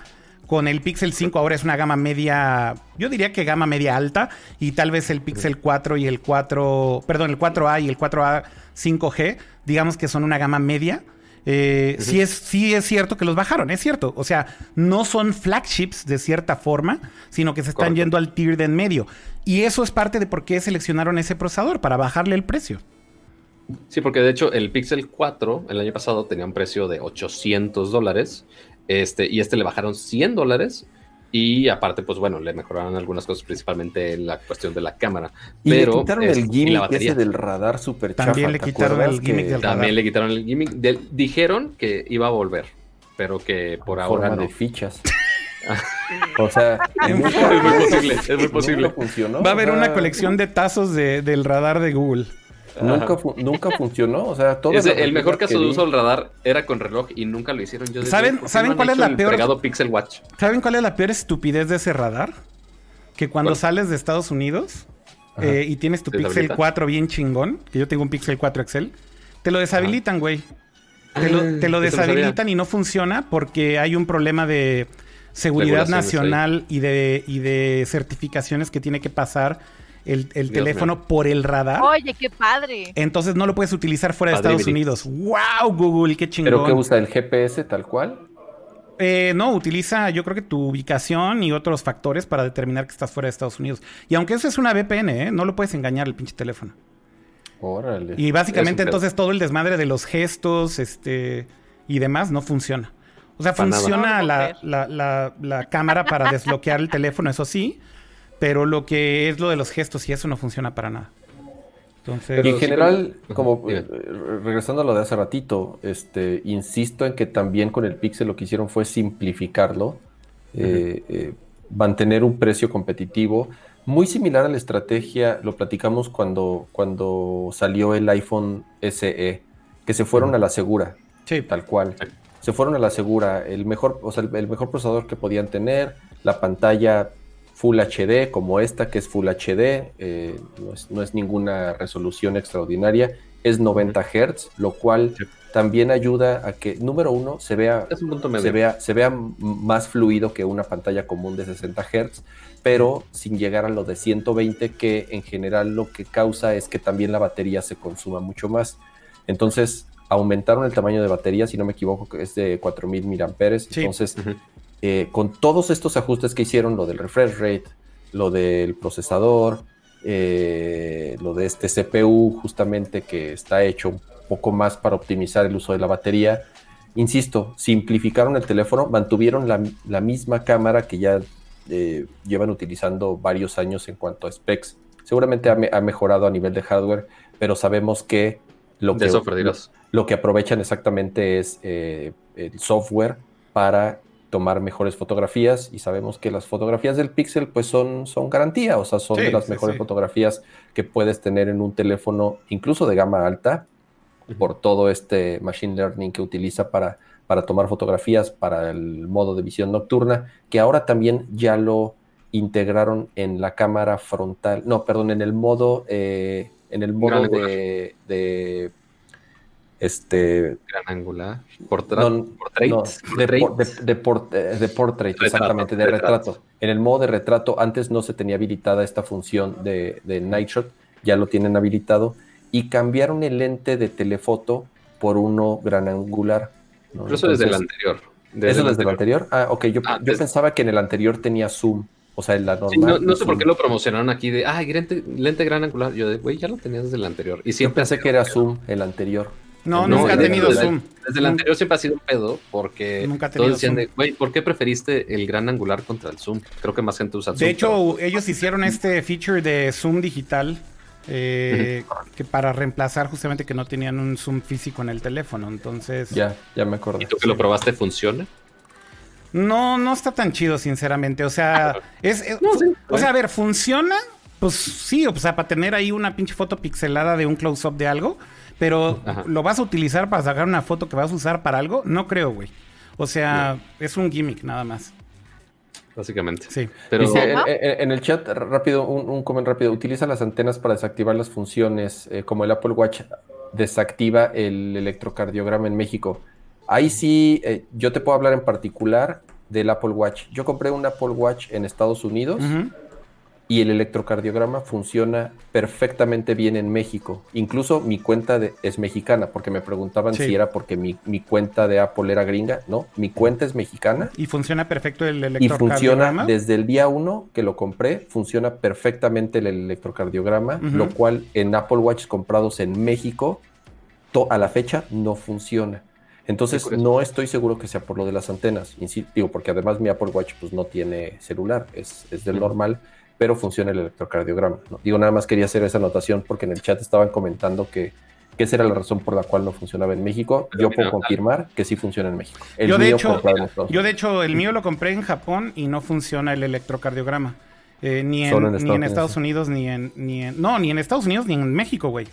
[SPEAKER 1] Con el Pixel 5 ahora es una gama media, yo diría que gama media alta, y tal vez el Pixel 4 y el 4, perdón, el 4A y el 4A 5G, digamos que son una gama media. Eh, sí, es, sí es cierto que los bajaron, es cierto. O sea, no son flagships de cierta forma, sino que se están
[SPEAKER 3] Correcto.
[SPEAKER 1] yendo al tier de en medio. Y eso es parte de por qué seleccionaron ese procesador, para bajarle el precio.
[SPEAKER 3] Sí, porque de hecho el Pixel 4 el año pasado tenía un precio de 800 dólares. Este, y este le bajaron 100 dólares. Y aparte, pues bueno, le mejoraron algunas cosas, principalmente en la cuestión de la cámara.
[SPEAKER 4] y
[SPEAKER 3] pero,
[SPEAKER 4] le quitaron
[SPEAKER 3] este,
[SPEAKER 4] el
[SPEAKER 3] y la
[SPEAKER 4] gimmick
[SPEAKER 3] batería.
[SPEAKER 4] ese del radar super
[SPEAKER 1] También
[SPEAKER 4] chafa,
[SPEAKER 1] le
[SPEAKER 4] ¿te
[SPEAKER 1] quitaron el gimmick del radar.
[SPEAKER 3] También le quitaron el gimmick. De- dijeron que iba a volver, pero que por
[SPEAKER 4] en
[SPEAKER 3] ahora
[SPEAKER 4] forma
[SPEAKER 3] no.
[SPEAKER 4] de fichas. o sea,
[SPEAKER 3] Es muy posible, es muy posible.
[SPEAKER 4] funcionó.
[SPEAKER 1] Va a haber
[SPEAKER 4] o sea,
[SPEAKER 1] una colección de tazos de- del radar de Google.
[SPEAKER 4] Nunca, fu- nunca funcionó. O sea,
[SPEAKER 3] Ese-
[SPEAKER 4] las
[SPEAKER 3] el mejor caso de uso del radar era con reloj y nunca lo hicieron. Yo
[SPEAKER 1] ¿Saben-
[SPEAKER 3] ¿por qué
[SPEAKER 1] saben cuál es la peor-
[SPEAKER 3] Pixel Watch.
[SPEAKER 1] ¿Saben cuál es la peor estupidez de ese radar? Que cuando
[SPEAKER 3] ¿Cuál?
[SPEAKER 1] sales de Estados Unidos eh, y tienes tu
[SPEAKER 3] ¿Te
[SPEAKER 1] Pixel
[SPEAKER 3] deshabilita?
[SPEAKER 1] 4 bien chingón, que yo tengo un Pixel 4 Excel, te lo deshabilitan, güey. Te lo,
[SPEAKER 3] Ah,
[SPEAKER 1] te lo deshabilitan y no funciona porque hay un problema de seguridad nacional y de, y de certificaciones que tiene que pasar el, el teléfono por el radar.
[SPEAKER 2] Oye, qué padre.
[SPEAKER 1] Entonces no lo puedes utilizar fuera de Estados. Unidos. ¡Wow, Google! ¡Qué chingón!
[SPEAKER 4] ¿Pero qué usa? ¿El GPS tal cual?
[SPEAKER 1] Eh, no, utiliza yo creo que tu ubicación y otros factores para determinar que estás fuera de Estados Unidos. Y aunque eso es una VPN, ¿eh? no lo puedes engañar el pinche teléfono.
[SPEAKER 4] Órale.
[SPEAKER 1] Y básicamente entonces todo el desmadre de los gestos este, y demás no funciona. O sea, funciona la- la- la cámara para desbloquear el teléfono, eso sí, pero lo que es lo de los gestos y eso no funciona para nada. Entonces,
[SPEAKER 4] Y en general, como eh, regresando a lo de hace ratito, este, insisto en que también con el Pixel lo que hicieron fue simplificarlo, eh, eh, mantener un precio competitivo, muy similar a la estrategia, lo platicamos cuando, cuando salió el iPhone SE, que se fueron a la segura,
[SPEAKER 1] sí.
[SPEAKER 4] tal cual.
[SPEAKER 3] Sí.
[SPEAKER 4] Se fueron a la segura, el mejor, o sea, el, el mejor procesador que podían tener, la pantalla Full HD como esta, que es Full HD, eh, no, es, no es ninguna resolución extraordinaria, es 90 Hz, lo cual
[SPEAKER 3] Sí.
[SPEAKER 4] también ayuda a que, número uno, se vea,
[SPEAKER 3] Es un punto medio.
[SPEAKER 4] se vea, se vea más fluido que una pantalla común de 60 Hz, pero sin llegar a lo de 120, que en general lo que causa es que también la batería se consuma mucho más. Entonces, aumentaron el tamaño de batería, si no me equivoco, que es de 4000 mAh.
[SPEAKER 1] Sí.
[SPEAKER 4] Entonces. Eh, con todos estos ajustes que hicieron, lo del refresh rate, lo del procesador, eh, lo de este CPU justamente que está hecho un poco más para optimizar el uso de la batería, insisto, simplificaron el teléfono, mantuvieron la, la misma cámara que ya eh, llevan utilizando varios años en cuanto a specs. Seguramente ha, me- ha mejorado a nivel de hardware, pero sabemos que lo que, lo que aprovechan exactamente es el software para tomar mejores fotografías y sabemos que las fotografías del Pixel pues son, son garantía, o sea, son
[SPEAKER 1] Sí,
[SPEAKER 4] de las
[SPEAKER 1] sí,
[SPEAKER 4] mejores
[SPEAKER 1] sí.
[SPEAKER 4] fotografías que puedes tener en un teléfono, incluso de gama alta, por todo este machine learning que utiliza para, para tomar fotografías, para el modo de visión nocturna, que ahora también ya lo integraron en la cámara frontal, no, perdón, en el modo, eh, en el modo de, de este
[SPEAKER 3] Gran angular. Portrait.
[SPEAKER 4] no,
[SPEAKER 3] portrait.
[SPEAKER 4] no, de, de- de por- eh, de portrait,
[SPEAKER 3] Retrato,
[SPEAKER 4] exactamente, de retrato.
[SPEAKER 3] retrato.
[SPEAKER 4] En el modo de retrato, antes no se tenía habilitada esta función de, de Night Shot, ya lo tienen habilitado, y cambiaron el lente de telefoto por uno gran angular. ¿no?
[SPEAKER 3] Pero eso desde el anterior.
[SPEAKER 4] ¿Eso desde el anterior? Ah, ok, yo,
[SPEAKER 3] Ah,
[SPEAKER 4] yo
[SPEAKER 3] desde-
[SPEAKER 4] pensaba que en el anterior tenía zoom, o sea, la normal.
[SPEAKER 3] Sí, no, sé por qué lo promocionaron aquí de, ah, lente, lente gran angular. Yo de, güey, ya lo tenías desde el anterior. Y
[SPEAKER 4] Yo
[SPEAKER 3] siempre
[SPEAKER 4] pensé que era zoom el anterior.
[SPEAKER 1] No,
[SPEAKER 4] No,
[SPEAKER 1] nunca ha
[SPEAKER 4] desde-
[SPEAKER 1] tenido
[SPEAKER 3] desde-
[SPEAKER 1] zoom.
[SPEAKER 3] Desde el anterior siempre ha sido un pedo porque
[SPEAKER 1] Nunca
[SPEAKER 3] todos decían de, güey, ¿por qué preferiste el gran angular contra el zoom? Creo que más gente usa zoom.
[SPEAKER 1] De hecho, ellos hicieron este feature de zoom digital eh, que para reemplazar justamente que no tenían un zoom físico en el teléfono. Entonces,
[SPEAKER 4] Ya, ya me acordé.
[SPEAKER 3] ¿Y tú que lo probaste funciona?
[SPEAKER 1] no, no está tan chido, sinceramente. O sea, es, es-
[SPEAKER 3] No, sí,
[SPEAKER 1] o sea, a ver, funciona. Pues sí, o sea, para tener ahí una pinche foto pixelada de un close-up de algo, pero
[SPEAKER 3] Ajá.
[SPEAKER 1] ¿lo vas a utilizar para sacar una foto que vas a usar para algo? No creo, güey. O sea, es un gimmick nada más.
[SPEAKER 3] Básicamente.
[SPEAKER 1] Sí.
[SPEAKER 3] Pero
[SPEAKER 4] Dice, en, el chat, rápido, un, un comment rápido. Utiliza las antenas para desactivar las funciones, eh, como el Apple Watch desactiva el electrocardiograma en México. Ahí sí, eh, yo te puedo hablar en particular del Apple Watch. Yo compré un Apple Watch en Estados Unidos
[SPEAKER 1] Ujú.
[SPEAKER 4] Y el electrocardiograma funciona perfectamente bien en México. Incluso mi cuenta de- es mexicana, porque me preguntaban
[SPEAKER 1] Sí.
[SPEAKER 4] si era porque mi, mi cuenta de Apple era gringa. No, mi cuenta es mexicana.
[SPEAKER 1] Y funciona perfecto el
[SPEAKER 4] Y
[SPEAKER 1] electrocardiograma.
[SPEAKER 4] funciona desde el día uno que lo compré, funciona perfectamente el electrocardiograma, lo cual en Apple Watch comprados en México, to- a la fecha no funciona. Entonces no estoy seguro que sea por lo de las antenas, digo, porque además mi Apple Watch pues no tiene celular, es, es del normal, pero funciona el electrocardiograma. ¿no? Digo, nada más quería hacer esa anotación porque en el chat estaban comentando que, que esa era la razón por la cual no funcionaba en México.
[SPEAKER 3] Pero
[SPEAKER 4] Yo
[SPEAKER 3] mira,
[SPEAKER 4] puedo confirmar que sí funciona en México. El
[SPEAKER 1] Yo, de
[SPEAKER 4] mío
[SPEAKER 1] hecho, Yo, de hecho, el mío lo compré en Japón y no funciona el electrocardiograma. Eh, ni, en,
[SPEAKER 4] Solo en
[SPEAKER 1] ni
[SPEAKER 4] Estados
[SPEAKER 1] en Estados
[SPEAKER 4] Unidos.
[SPEAKER 1] Ni en, ni en. No, ni en Estados Unidos, ni en México, güey.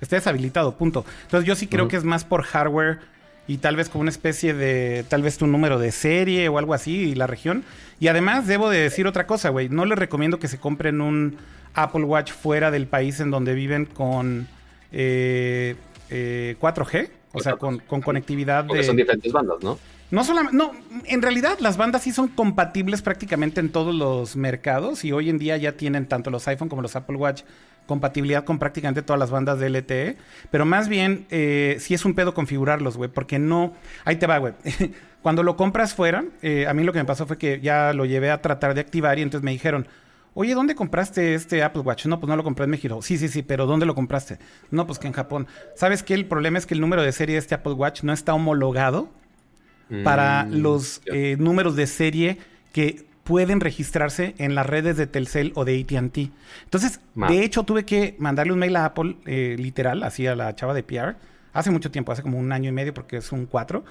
[SPEAKER 1] Está deshabilitado, punto. Entonces, yo sí creo que es más por hardware y tal vez como una especie de. Tal vez tu número de serie o algo así y la región. Y además, debo de decir otra cosa, güey. No les recomiendo que se compren un Apple Watch fuera del país en donde viven con eh, eh, 4G. O sea, con, con conectividad
[SPEAKER 3] porque
[SPEAKER 1] de.
[SPEAKER 3] son diferentes bandas, ¿no?
[SPEAKER 1] No solamente, no, en realidad las bandas sí son compatibles prácticamente en todos los mercados y hoy en día ya tienen tanto los iPhone como los Apple Watch compatibilidad con prácticamente todas las bandas de LTE, pero más bien eh, sí es un pedo configurarlos, güey, porque no, ahí te va, güey. Cuando lo compras fuera, eh, a mí lo que me pasó fue que ya lo llevé a tratar de activar y entonces me dijeron, Oye, ¿dónde compraste este Apple Watch? No, pues no lo compré en México. Sí, sí, sí, pero ¿dónde lo compraste? No, pues que en Japón. ¿Sabes qué? El problema es que el número de serie de este Apple Watch no está homologado para
[SPEAKER 3] Mm,
[SPEAKER 1] los eh, números de serie que pueden registrarse en las redes de Telcel o de ATT. Entonces,
[SPEAKER 3] Ma.
[SPEAKER 1] de hecho, tuve que mandarle un mail a Apple, eh, literal, así a la chava de PR, hace mucho tiempo, hace como un año y medio, porque es un 4.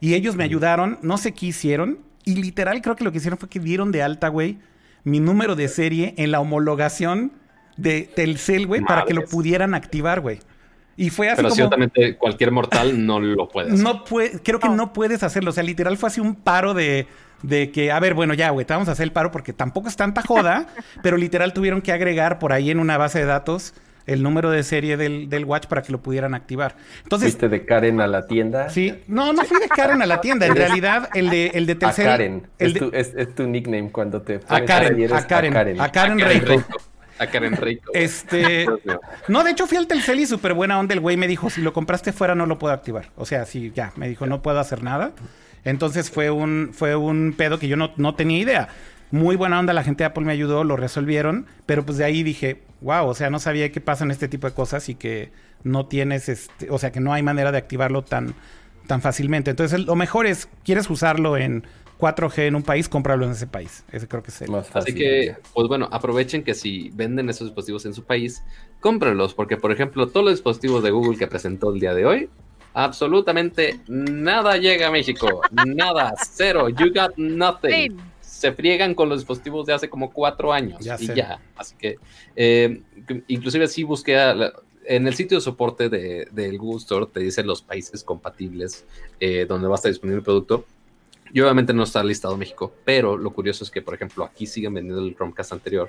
[SPEAKER 1] Y ellos me ayudaron, no sé qué hicieron, y literal creo que lo que hicieron fue que dieron de alta, güey, mi número de serie en la homologación de Telcel, güey, para que lo pudieran activar, güey. Y fue así
[SPEAKER 3] Pero
[SPEAKER 1] como...
[SPEAKER 3] ciertamente cualquier mortal no lo puede hacer.
[SPEAKER 1] No puede, creo que no puedes hacerlo. O sea, literal fue así un paro de, de que, a ver, bueno, ya, güey, te vamos a hacer el paro porque tampoco es tanta joda, pero literal tuvieron que agregar por ahí en una base de datos el número de serie del, del Watch para que lo pudieran activar. Entonces,
[SPEAKER 4] Fuiste de Karen a la tienda.
[SPEAKER 1] sí, no, no fui de Karen a la tienda. En realidad, el de, el de
[SPEAKER 4] A
[SPEAKER 1] Telcel.
[SPEAKER 4] Karen.
[SPEAKER 1] el
[SPEAKER 4] Es tu, es, es tu nickname cuando te
[SPEAKER 1] a Karen, a Karen, a Karen,
[SPEAKER 3] A Karen
[SPEAKER 1] Reiko.
[SPEAKER 3] A Karen Rico.
[SPEAKER 1] Este, no, de hecho fui al Telcel y súper buena onda. El güey me dijo, si lo compraste fuera no lo puedo activar. O sea, sí, ya, me dijo, no puedo hacer nada. Entonces fue un, fue un pedo que yo no, no tenía idea. Muy buena onda, la gente de Apple me ayudó, lo resolvieron. Pero pues de ahí dije, wow, o sea, no sabía qué pasa en este tipo de cosas y que no tienes, este, o sea, que no hay manera de activarlo tan, tan fácilmente. Entonces lo mejor es, quieres usarlo en 4G en un país, cómpralo en ese país. Ese creo que es el...
[SPEAKER 4] Más fácil.
[SPEAKER 3] Así que, pues bueno, aprovechen que si venden esos dispositivos en su país, cómprenlos, porque por ejemplo, todos los dispositivos de Google que presentó el día de hoy, absolutamente nada llega a México. Nada, cero. You got nothing. Se friegan con los dispositivos de hace como cuatro años
[SPEAKER 1] Ya
[SPEAKER 3] y
[SPEAKER 1] sé.
[SPEAKER 3] ya. Así que, eh, inclusive sí busqué a la- en el sitio de soporte de- del Google Store, te dice los países compatibles eh, donde va a estar disponible el producto. Y obviamente no está listado México, pero lo curioso es que, por ejemplo, aquí siguen vendiendo el Chromecast anterior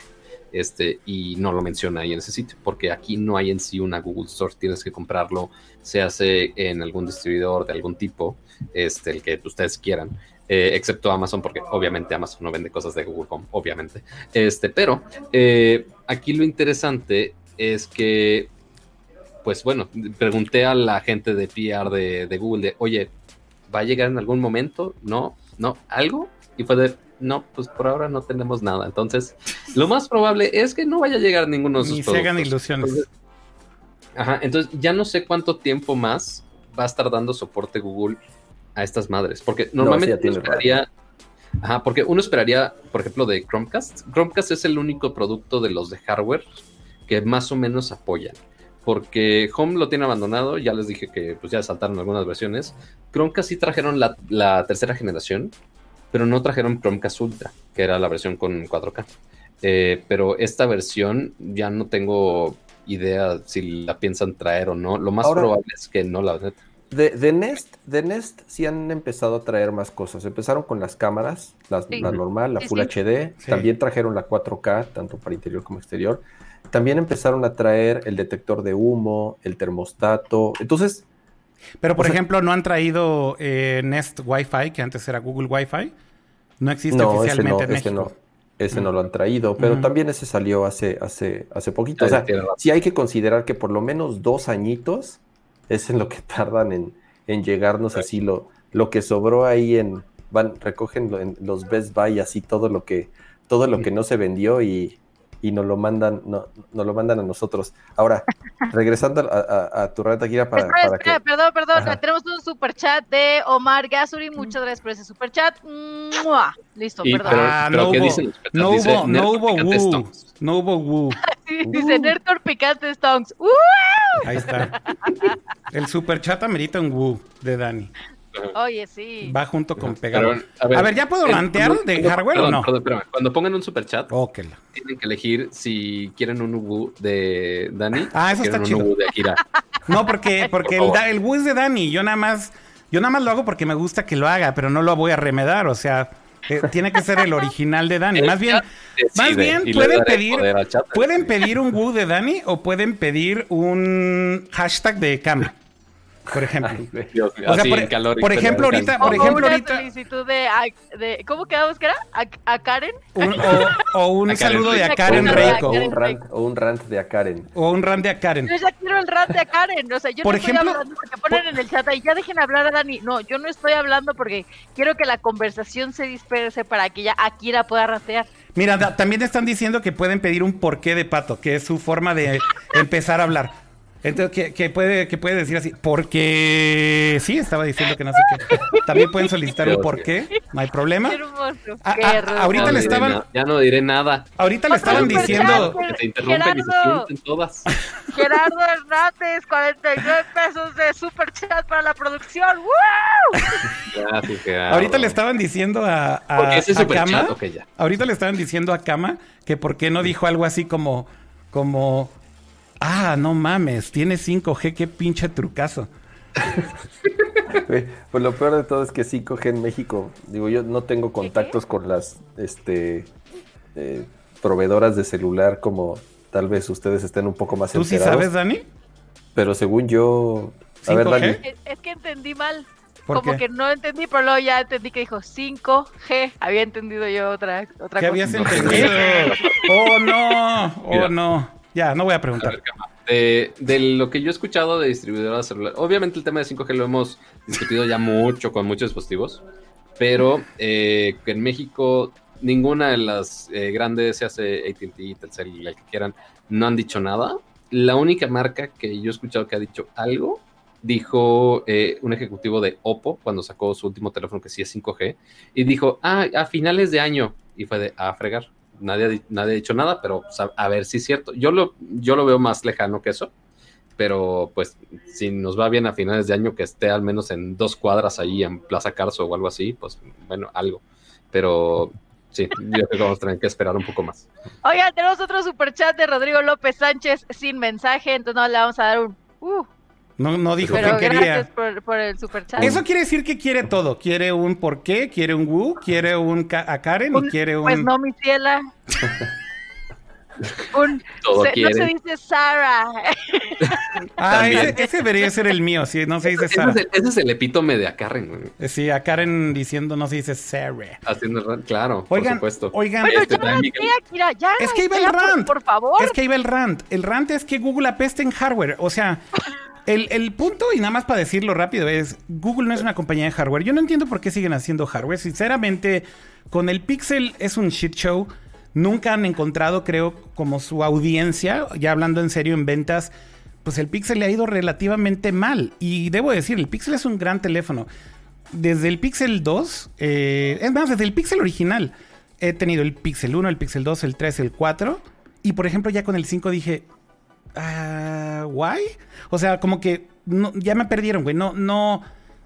[SPEAKER 3] este, y no lo menciona ahí en ese sitio, porque aquí no hay en sí una Google Store, tienes que comprarlo, se hace en algún distribuidor de algún tipo, este, el que ustedes quieran, eh, excepto Amazon, porque obviamente Amazon no vende cosas de Google Home, obviamente. Este, pero eh, aquí lo interesante es que, pues bueno, pregunté a la gente de PR de, de Google de, oye, ¿va a llegar en algún momento? No, no, algo. Y fue de, no, pues por ahora no tenemos nada. Entonces, lo más probable es que no vaya a llegar ninguno de sus
[SPEAKER 1] Ni se hagan ilusiones.
[SPEAKER 3] Entonces, ajá, entonces ya no sé cuánto tiempo más va a estar dando soporte Google a estas madres. Porque normalmente uno esperaría. Ajá, porque uno esperaría, por ejemplo, de Chromecast. Chromecast es el único producto de los de hardware que más o menos apoyan. Porque Home lo tiene abandonado, ya les dije que pues ya saltaron algunas versiones. Chromecast sí trajeron la, la tercera generación, pero no trajeron Chromecast Ultra, que era la versión con 4K. Eh, pero esta versión ya no tengo idea si la piensan traer o no. Lo más
[SPEAKER 4] Ahora-
[SPEAKER 3] probable es que no la neta.
[SPEAKER 4] De, de Nest, de Nest sí han empezado a traer más cosas. Empezaron con las cámaras, las-
[SPEAKER 2] Sí.
[SPEAKER 4] la normal, la
[SPEAKER 2] Sí,
[SPEAKER 4] Full
[SPEAKER 2] sí.
[SPEAKER 4] HD.
[SPEAKER 1] Sí.
[SPEAKER 4] También trajeron la 4K, tanto para interior como exterior. También empezaron a traer el detector de humo, el termostato. Entonces,
[SPEAKER 1] Pero, por
[SPEAKER 4] O sea-
[SPEAKER 1] ejemplo, no han traído eh, Nest Wi-Fi, que antes era Google Wi-Fi. No existe
[SPEAKER 4] no, ese
[SPEAKER 1] oficialmente
[SPEAKER 4] no,
[SPEAKER 1] en
[SPEAKER 4] ese no, ese no
[SPEAKER 1] Mm.
[SPEAKER 4] lo han traído, pero también ese salió hace, hace, hace poquito. O sea, sí hay que considerar que por lo menos dos añitos es en lo que tardan en, en llegarnos así lo, lo que sobró ahí en, van, recogen en los Best Buy así todo lo que, todo lo que no se vendió y, y nos lo mandan, no, nos lo mandan a nosotros. Ahora, regresando a, a- a tu reta Kira para,
[SPEAKER 2] Espera,
[SPEAKER 4] para
[SPEAKER 2] espera,
[SPEAKER 4] que
[SPEAKER 2] perdón, perdón.
[SPEAKER 4] Ajá.
[SPEAKER 2] Tenemos un super chat de Omar Gasuri. Muchas gracias por ese super chat. ¡Mua! Listo,
[SPEAKER 3] Y-
[SPEAKER 2] perdón.
[SPEAKER 3] pero-
[SPEAKER 1] Ah,
[SPEAKER 3] pero
[SPEAKER 1] no
[SPEAKER 3] ¿qué
[SPEAKER 1] hubo,
[SPEAKER 3] dicen los
[SPEAKER 1] no
[SPEAKER 3] Dice,
[SPEAKER 1] hubo, no hubo
[SPEAKER 3] Picante
[SPEAKER 1] Woo.
[SPEAKER 3] Stones.
[SPEAKER 1] No hubo Woo.
[SPEAKER 2] Sí, Dice Nertor Picante Stonks. ¡Uh!
[SPEAKER 1] Ahí está. El super chat amerita un Woo de Dani.
[SPEAKER 2] Oye, sí.
[SPEAKER 1] Va junto con
[SPEAKER 3] Pero,
[SPEAKER 1] pegado. A ver, ¿ya puedo
[SPEAKER 3] cuando-
[SPEAKER 1] de
[SPEAKER 3] cuando-
[SPEAKER 1] hardware o no?
[SPEAKER 3] perdón, espérame. Cuando pongan un super chat,
[SPEAKER 1] Óquela.
[SPEAKER 3] tienen que elegir si quieren un Ubu de Dani
[SPEAKER 1] Ah,
[SPEAKER 3] o
[SPEAKER 1] eso está chido.
[SPEAKER 3] un Ubu de Akira.
[SPEAKER 1] No, porque, porque el, el Woo es de Dani. Yo nada más, yo nada más lo hago porque me gusta que lo haga, pero no lo voy a remedar. O sea, eh, tiene que ser el original de Dani. Más bien, más bien pueden pedir, pueden pedir un Woo de Dani o pueden pedir un hashtag de cam, por ejemplo.
[SPEAKER 4] Ay, güey.
[SPEAKER 3] Dios mío,
[SPEAKER 1] O sea,
[SPEAKER 3] así
[SPEAKER 1] por-
[SPEAKER 3] en calor y
[SPEAKER 1] por
[SPEAKER 3] te
[SPEAKER 1] ejemplo,
[SPEAKER 3] lo
[SPEAKER 1] ahorita- por
[SPEAKER 2] o
[SPEAKER 1] ejemplo,
[SPEAKER 2] una
[SPEAKER 1] ahorita-
[SPEAKER 2] solicitud de, a- de- ¿Cómo quedamos que era? ¿A, a Karen?
[SPEAKER 1] Un- o, o un
[SPEAKER 3] A Karen
[SPEAKER 1] saludo de a
[SPEAKER 3] Rico.
[SPEAKER 1] Karen Reiko.
[SPEAKER 4] rant, o un rant, o un rant de a Karen.
[SPEAKER 1] O un run de a Karen.
[SPEAKER 2] Yo ya quiero el rat de a Karen. O sea, yo
[SPEAKER 1] Por
[SPEAKER 2] no
[SPEAKER 1] ejemplo,
[SPEAKER 2] estoy hablando porque ponen en el chat ahí, ya dejen hablar a Dani. No, yo no estoy hablando porque quiero que la conversación se disperse para que ya Akira pueda ratear.
[SPEAKER 1] Mira, da- también están diciendo que pueden pedir un porqué de pato, que es su forma de empezar a hablar. Entonces, que, que puede, que puede decir así, porque sí, estaba diciendo que no sé qué. También pueden solicitar un por qué, no hay problema.
[SPEAKER 2] Qué hermoso.
[SPEAKER 1] Ah,
[SPEAKER 2] qué
[SPEAKER 1] ah,
[SPEAKER 2] hermoso.
[SPEAKER 1] ahorita le estaban-
[SPEAKER 3] na- Ya no diré nada.
[SPEAKER 1] Ahorita le estaban diciendo,
[SPEAKER 3] Que te interrumpen y se
[SPEAKER 2] Gerardo.
[SPEAKER 3] sienten todas.
[SPEAKER 2] Gerardo Hernández, 49 pesos de super chat para la producción. ¡Woo!
[SPEAKER 3] Gracias, Gerardo.
[SPEAKER 1] ahorita le estaban diciendo a, a,
[SPEAKER 3] Porque ese
[SPEAKER 1] Kama,
[SPEAKER 3] ya.
[SPEAKER 1] ahorita le estaban diciendo a Kama que por qué no dijo algo así como, como, ah, no mames, tiene 5G, qué pinche trucazo.
[SPEAKER 4] Pues lo peor de todo es que 5G en México, digo, yo no tengo contactos con las este, eh, proveedoras de celular como tal vez ustedes estén un poco más
[SPEAKER 1] ¿Tú sí
[SPEAKER 4] enterados.
[SPEAKER 1] sabes, Dani?
[SPEAKER 4] Pero según yo... A ver,
[SPEAKER 1] 5G?
[SPEAKER 4] Dani.
[SPEAKER 2] Es, es que entendí mal.
[SPEAKER 1] ¿Por
[SPEAKER 2] Como
[SPEAKER 1] qué?
[SPEAKER 2] que no entendí, pero luego ya entendí que dijo 5G. Había entendido yo otra, otra
[SPEAKER 1] ¿Qué
[SPEAKER 2] cosa.
[SPEAKER 1] habías entendido? Oh, no, oh,
[SPEAKER 3] Mira.
[SPEAKER 1] no. Ya, no voy a
[SPEAKER 3] A
[SPEAKER 1] preguntar.
[SPEAKER 3] ver, Kama, De, de lo que yo he escuchado de distribuidoras celulares, obviamente el tema de 5G lo hemos discutido ya mucho con muchos dispositivos, pero eh, en México ninguna de las eh, grandes, se hace AT&T, Telcel, el que quieran, no han dicho nada. La única marca que yo he escuchado que ha dicho algo, dijo eh, un ejecutivo de Oppo cuando sacó su último teléfono que sí es 5G, y dijo, ah, a finales de año, y fue de, a fregar. Nadie, ha di- nadie ha dicho nada, pero sea, a ver si es cierto. Yo lo, yo lo veo más lejano que eso, pero pues si nos va bien a finales de año que esté al menos en dos cuadras ahí en Plaza Carso o algo así, pues bueno, algo. Pero sí, yo creo que vamos a tener que esperar un poco más.
[SPEAKER 2] Oigan, tenemos otro super chat de Rodrigo López Sánchez sin mensaje, entonces no le vamos a dar un. Uh,
[SPEAKER 1] No, no dijo
[SPEAKER 2] pero
[SPEAKER 1] que
[SPEAKER 2] gracias
[SPEAKER 1] quería.
[SPEAKER 2] por, por el super chat.
[SPEAKER 1] Eso quiere decir que quiere todo. Quiere un por qué, quiere un Wu, quiere un Ka- a Karen y quiere un.
[SPEAKER 2] Pues no, mi ciela. Un,
[SPEAKER 3] Todo
[SPEAKER 2] se- no se dice Sara.
[SPEAKER 1] Ah, ese, ese debería ser el mío, sí, no se dice
[SPEAKER 3] Ese
[SPEAKER 1] Sara.
[SPEAKER 3] es, ese es el epítome de a Karen, güey.
[SPEAKER 1] Eh, Sí, a Karen diciendo no se dice Sarah.
[SPEAKER 3] Haciendo el rant, claro,
[SPEAKER 1] Oigan,
[SPEAKER 3] por supuesto.
[SPEAKER 1] oigan,
[SPEAKER 2] Bueno,
[SPEAKER 3] este,
[SPEAKER 2] ya, Kira, ya.
[SPEAKER 1] Es que iba el
[SPEAKER 2] por-
[SPEAKER 1] rant.
[SPEAKER 2] Por, favor.
[SPEAKER 1] Es que va el rant. El rant es que Google apesta en hardware. O sea, el, punto, y nada más para decirlo rápido, es Google no es una compañía de hardware. Yo no entiendo por qué siguen haciendo hardware. Sinceramente, con el Pixel es un shit show. Nunca han encontrado, creo, como su audiencia, ya hablando en serio en ventas, pues el Pixel le ha ido relativamente mal. Y debo decir, el Pixel es un gran teléfono. Desde el Pixel 2, eh, desde el Pixel original, he tenido el Pixel 1, el Pixel 2, el 3, el 4. Y por ejemplo, ya con el 5 dije, ah, ¿why? O sea, como que no- ya me perdieron, güey. No, no,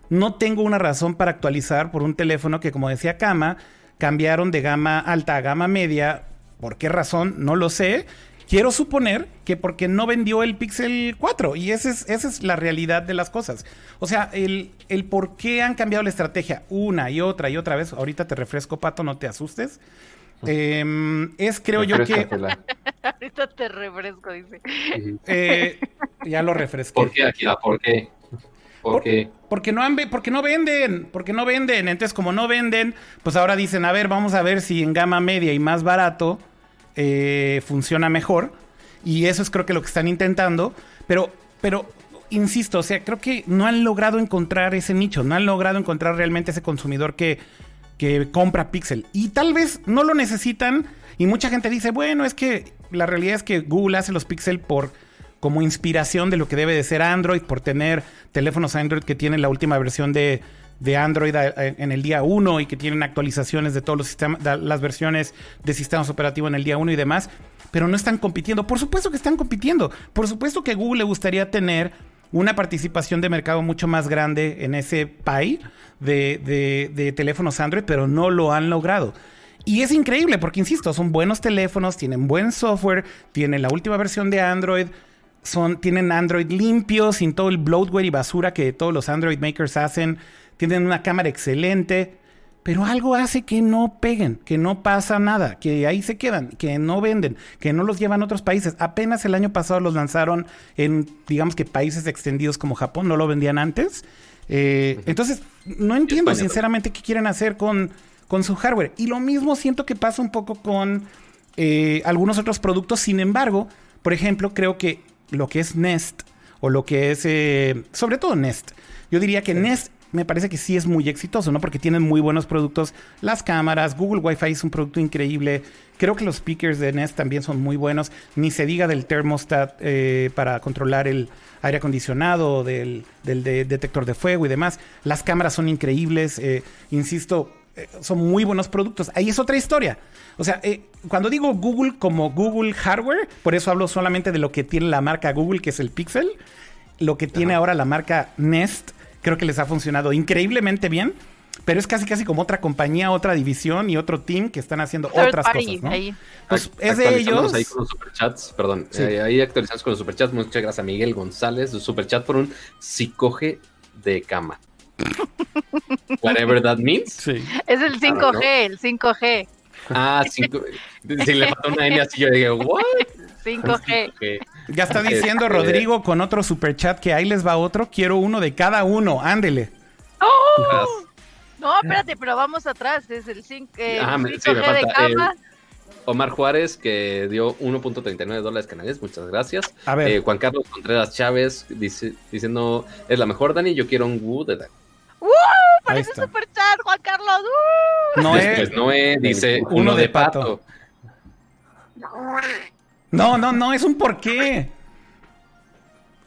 [SPEAKER 1] no tengo una razón para actualizar por un teléfono que, como decía Kama, cambiaron de gama alta a gama media. ¿Por qué razón? No lo sé. Quiero suponer que porque no vendió el Pixel 4. Y esa es, esa es la realidad de las cosas. O sea, el, el por qué han cambiado la estrategia una y otra y otra vez. Ahorita te refresco, Pato, no te asustes. Em, es, creo yo que...
[SPEAKER 2] Ahorita te refresco, dice.
[SPEAKER 1] eh, ya lo refresqué.
[SPEAKER 3] ¿Por qué, Akira? ¿Por qué? ¿Por
[SPEAKER 1] Por-
[SPEAKER 3] qué?
[SPEAKER 1] Porque no, han porque no venden, porque no venden. Entonces, como no venden, pues ahora dicen, a ver, vamos a ver si en gama media y más barato eh, funciona mejor. Y eso es creo que lo que están intentando. Pero, pero, insisto, o sea, creo que no han logrado encontrar ese nicho, no han logrado encontrar realmente ese consumidor que, que compra Pixel. Y tal vez no lo necesitan. Y mucha gente dice, bueno, es que la realidad es que Google hace los Pixel por como inspiración de lo que debe de ser Android, por tener teléfonos Android que tienen la última versión de, de Android a- en el día 1 y que tienen actualizaciones de todos los sistemas, las versiones de sistemas operativos en el día 1 y demás, pero no están compitiendo. Por supuesto que están compitiendo. Por supuesto que Google le gustaría tener una participación de mercado mucho más grande en ese pie de, de- de teléfonos Android, pero no lo han logrado. Y es increíble porque, insisto, son buenos teléfonos, tienen buen software, tienen la última versión de Android, son, tienen Android limpio, sin todo el bloatware y basura que todos los Android makers hacen, tienen una cámara excelente, pero algo hace que no peguen, que no pasa nada, que ahí se quedan, que no venden, que no los llevan a otros países. Apenas el año pasado los lanzaron en, digamos que países extendidos como Japón, no lo vendían antes. Eh, entonces, no entiendo
[SPEAKER 3] España
[SPEAKER 1] sinceramente qué quieren hacer con, con su hardware. Y lo mismo siento que pasa un poco con eh, algunos otros productos. Sin embargo, por ejemplo, creo que lo que es Nest o lo que es, eh, sobre todo Nest, yo diría que Nest me parece que sí es muy exitoso, ¿no? Porque tienen muy buenos productos. Las cámaras, Google Wi-Fi es un producto increíble. Creo que los speakers de Nest también son muy buenos. Ni se diga del thermostat eh, para controlar el aire acondicionado, del, del de- detector de fuego y demás. Las cámaras son increíbles. eh, insisto, eh, son muy buenos productos. Ahí es otra historia. O sea, eh, cuando digo Google como Google Hardware, por eso hablo solamente de lo que tiene la marca Google, que es el Pixel. Lo que tiene ahora la marca Nest, creo que les ha funcionado increíblemente bien. Pero es casi casi como otra compañía, otra división y otro team que están haciendo
[SPEAKER 2] Third
[SPEAKER 1] otras
[SPEAKER 2] party,
[SPEAKER 1] cosas, ¿no?
[SPEAKER 2] ahí.
[SPEAKER 1] Pues
[SPEAKER 3] Ac-
[SPEAKER 1] es de
[SPEAKER 3] actualizamos
[SPEAKER 1] ellos.
[SPEAKER 3] Ahí con los superchats, perdón.
[SPEAKER 1] Sí.
[SPEAKER 3] eh, ahí actualizamos con los superchats. Muchas gracias a Miguel González, su superchat por un psicoge de cama. Whatever that means.
[SPEAKER 1] Sí.
[SPEAKER 2] Es el 5G,
[SPEAKER 3] Claro, ¿no?
[SPEAKER 2] el 5G.
[SPEAKER 3] Ah, cinco. Si le faltó una N así, yo dije, ¿what?
[SPEAKER 2] 5G.
[SPEAKER 3] Ok.
[SPEAKER 1] Ya está diciendo
[SPEAKER 3] Este-
[SPEAKER 1] Rodrigo con otro superchat que ahí les va otro. Quiero uno de cada uno. Ándele.
[SPEAKER 2] ¡Oh! No, espérate, pero vamos atrás. Es el 5, eh,
[SPEAKER 3] Ah, me-
[SPEAKER 2] 5G
[SPEAKER 3] sí, me
[SPEAKER 2] de
[SPEAKER 3] falta,
[SPEAKER 2] cama.
[SPEAKER 3] Omar Juárez, que dio 1.39 dólares canadienses, muchas gracias.
[SPEAKER 1] A ver.
[SPEAKER 3] Eh, Juan Carlos Contreras Chávez dice, diciendo, es la mejor, Dani, yo quiero un Woo de Dani.
[SPEAKER 2] Ese
[SPEAKER 1] está.
[SPEAKER 2] super chat, Juan Carlos. ¡uh!
[SPEAKER 1] Noé.
[SPEAKER 3] Después Noé dice,
[SPEAKER 1] Uno
[SPEAKER 3] uno,
[SPEAKER 1] de
[SPEAKER 3] de
[SPEAKER 1] pato.
[SPEAKER 3] pato.
[SPEAKER 1] No, no, no, es un porqué.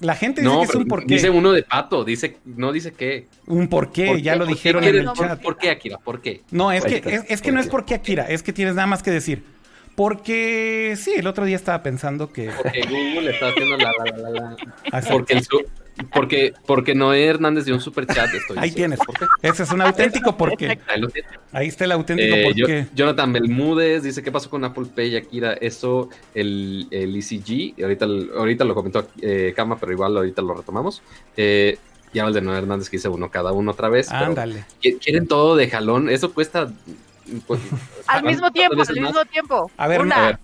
[SPEAKER 1] La gente dice
[SPEAKER 3] No,
[SPEAKER 1] que es un porqué.
[SPEAKER 3] dice uno de pato, dice, no dice qué.
[SPEAKER 1] Un porqué,
[SPEAKER 3] ¿Por
[SPEAKER 1] ya
[SPEAKER 3] qué?
[SPEAKER 1] lo
[SPEAKER 3] ¿Por qué
[SPEAKER 1] dijeron en el chat.
[SPEAKER 3] ¿Por qué, Akira? ¿Por qué?
[SPEAKER 1] No, es
[SPEAKER 4] Ahí
[SPEAKER 1] que,
[SPEAKER 4] está.
[SPEAKER 1] es, es que no es porque Akira, es que tienes nada más que decir. Porque sí, el otro día estaba pensando que.
[SPEAKER 3] Porque Google está haciendo la la la la. la.
[SPEAKER 1] Así.
[SPEAKER 3] Porque, el porque, porque Noé Hernández dio un super chat. Estoy
[SPEAKER 1] Ahí
[SPEAKER 3] diciendo
[SPEAKER 1] tienes.
[SPEAKER 3] ¿Por qué?
[SPEAKER 1] Ese es un auténtico porqué.
[SPEAKER 3] Ahí
[SPEAKER 1] está el auténtico
[SPEAKER 3] Eh, yo-
[SPEAKER 1] porqué.
[SPEAKER 3] Jonathan Belmúdez dice: ¿Qué pasó con Apple Pay, Akira? Eso, el, el ECG, ahorita, ahorita lo comentó eh, Kama, pero igual ahorita lo retomamos. Eh, ya el de Noé Hernández que dice uno cada uno otra vez.
[SPEAKER 1] Ándale.
[SPEAKER 3] qui- quieren todo de jalón. Eso cuesta. Pues,
[SPEAKER 2] Al mismo
[SPEAKER 3] ¿cuántas
[SPEAKER 2] tiempo, al
[SPEAKER 3] más?
[SPEAKER 2] mismo tiempo.
[SPEAKER 1] A ver,
[SPEAKER 2] Una,
[SPEAKER 3] A ver,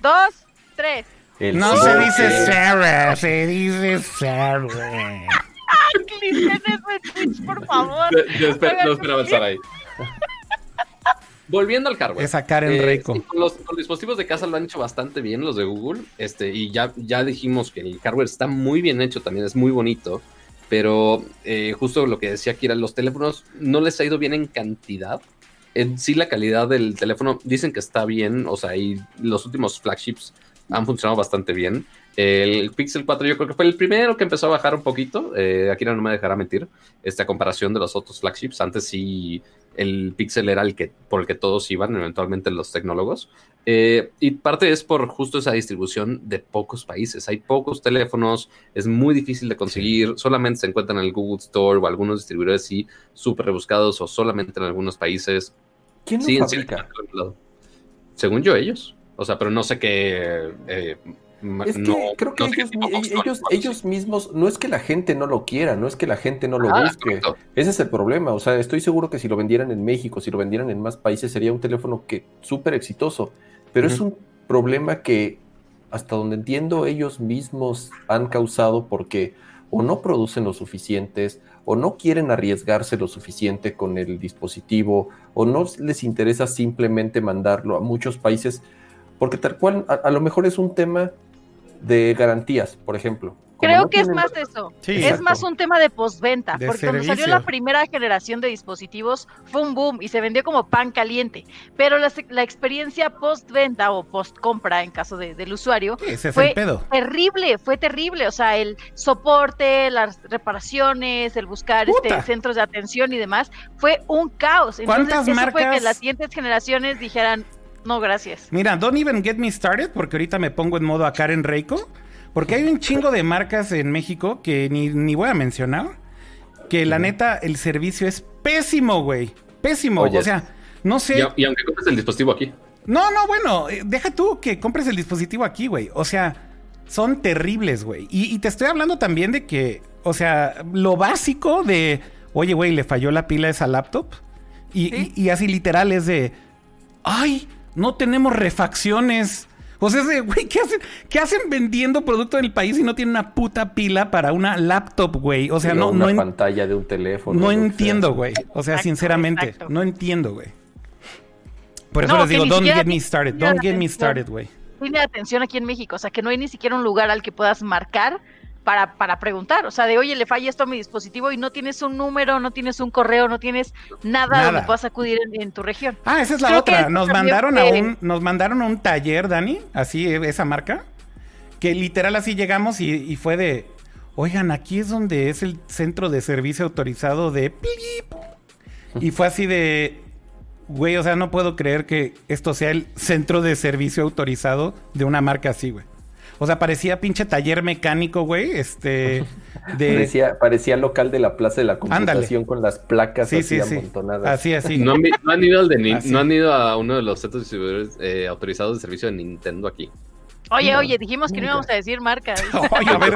[SPEAKER 2] dos, tres.
[SPEAKER 4] El
[SPEAKER 1] No se dice
[SPEAKER 3] eh,
[SPEAKER 1] Sarah, se dice Sarah.
[SPEAKER 2] Clicen eso en Twitch, por favor.
[SPEAKER 3] Yo esper- no esperaba estar ahí. Volviendo al hardware.
[SPEAKER 1] Esa Karen
[SPEAKER 3] Eh,
[SPEAKER 1] Reiko.
[SPEAKER 3] sí, con los, con los dispositivos de casa lo han hecho bastante bien los de Google. Este, y ya, ya dijimos que el hardware está muy bien hecho, también es muy bonito. Pero eh, justo lo que decía Kira, los teléfonos no les ha ido bien en cantidad. En sí, la calidad del teléfono dicen que está bien. O sea, y los últimos flagships han funcionado bastante bien. El Pixel 4 yo creo que fue el primero que empezó a bajar un poquito. Eh, no me dejará mentir. Esta comparación de los otros flagships. Antes sí el Pixel era el que por el que todos iban, eventualmente los tecnólogos. Eh, y parte es por justo esa distribución de pocos países. Hay pocos teléfonos, es muy difícil de conseguir, solamente se encuentran en el Google Store o algunos distribuidores sí súper rebuscados o solamente en algunos países.
[SPEAKER 4] ¿Quién lo
[SPEAKER 3] Sí, en
[SPEAKER 4] fabrica?
[SPEAKER 3] lado. Según yo, ellos. O sea, pero no sé qué. eh,
[SPEAKER 4] Es que creo que
[SPEAKER 3] no
[SPEAKER 4] ellos, ellos, ellos mismos, no es que la gente no lo quiera, no es que la gente no lo
[SPEAKER 3] Ah,
[SPEAKER 4] busque.
[SPEAKER 3] correcto.
[SPEAKER 4] Ese es el problema. O sea, estoy seguro que si lo vendieran en México, si lo vendieran en más países, sería un teléfono que súper exitoso. Pero es un problema que, hasta donde entiendo, ellos mismos han causado porque o no producen lo suficientes, o no quieren arriesgarse lo suficiente con el dispositivo, o no les interesa simplemente mandarlo a muchos países, porque tal cual, a, a lo mejor es un tema de garantías, por ejemplo.
[SPEAKER 2] Creo
[SPEAKER 4] no
[SPEAKER 2] que es
[SPEAKER 4] tienen-
[SPEAKER 2] más eso.
[SPEAKER 1] Sí,
[SPEAKER 2] Es
[SPEAKER 4] Exacto.
[SPEAKER 2] más un tema de postventa, porque cuando salió
[SPEAKER 1] servicio.
[SPEAKER 2] la primera generación de dispositivos fue un boom y se vendió como pan caliente, pero la, la experiencia postventa o post compra en caso de- del usuario
[SPEAKER 1] Ese es
[SPEAKER 2] fue
[SPEAKER 1] pedo.
[SPEAKER 2] terrible, fue terrible, o sea, el soporte, las reparaciones, el buscar este, centros de atención y demás, fue un caos. Entonces,
[SPEAKER 1] ¿Cuántas
[SPEAKER 2] eso fue
[SPEAKER 1] marcas?
[SPEAKER 2] que las siguientes generaciones dijeran, no, gracias.
[SPEAKER 1] Mira, don't even get me started, porque ahorita me pongo en modo a Karen Reiko. Porque hay un chingo de marcas en México que ni, ni voy a mencionar. Que la neta, el servicio es pésimo, güey. Pésimo.
[SPEAKER 4] Oye.
[SPEAKER 1] O sea, no sé.
[SPEAKER 3] Y, aunque compres el dispositivo aquí.
[SPEAKER 1] No, no, bueno, eh, deja tú que compres el dispositivo aquí, güey. O sea, son terribles, güey. Y, y te estoy hablando también de que, o sea, lo básico de, oye, güey, le falló la pila a esa laptop. Y,
[SPEAKER 2] Sí.
[SPEAKER 1] y- y así literal es de, ay, no tenemos refacciones. O sea, güey, ¿qué hacen, ¿qué hacen vendiendo producto en el país y no tienen una puta pila para una laptop, güey? O sea,
[SPEAKER 4] Pero
[SPEAKER 1] no,
[SPEAKER 4] una
[SPEAKER 1] no, en-
[SPEAKER 4] pantalla de un teléfono.
[SPEAKER 1] no entiendo, güey. O sea,
[SPEAKER 2] Exacto,
[SPEAKER 1] sinceramente,
[SPEAKER 2] exacto.
[SPEAKER 1] no entiendo, güey. Por eso
[SPEAKER 2] No,
[SPEAKER 1] les digo, don't get me started, don't get me started, güey.
[SPEAKER 2] Tiene atención aquí en México, o sea, que no hay ni siquiera un lugar al que puedas marcar para, para preguntar, o sea, de oye, le falla esto a mi dispositivo y no tienes un número, no tienes un correo, no tienes nada, donde puedas acudir en, tu región.
[SPEAKER 1] Ah, esa es la otra. Nos mandaron, a un, nos mandaron a un taller, Dani, así, esa marca, que literal así llegamos y, fue de, oigan, aquí es donde es el centro de servicio autorizado de... Y fue así de, güey, o sea, no puedo creer que esto sea el centro de servicio autorizado de una marca así, güey. O sea, parecía pinche taller mecánico, güey. Este.
[SPEAKER 4] Parecía, local de la Plaza de la Computación con las placas así amontonadas.
[SPEAKER 1] Así, así.
[SPEAKER 3] No han, ido no han ido a uno de los centros distribuidores eh, autorizados de servicio de Nintendo aquí.
[SPEAKER 2] Oye, oye, dijimos que no íbamos a decir marcas.
[SPEAKER 1] Oye, a ver,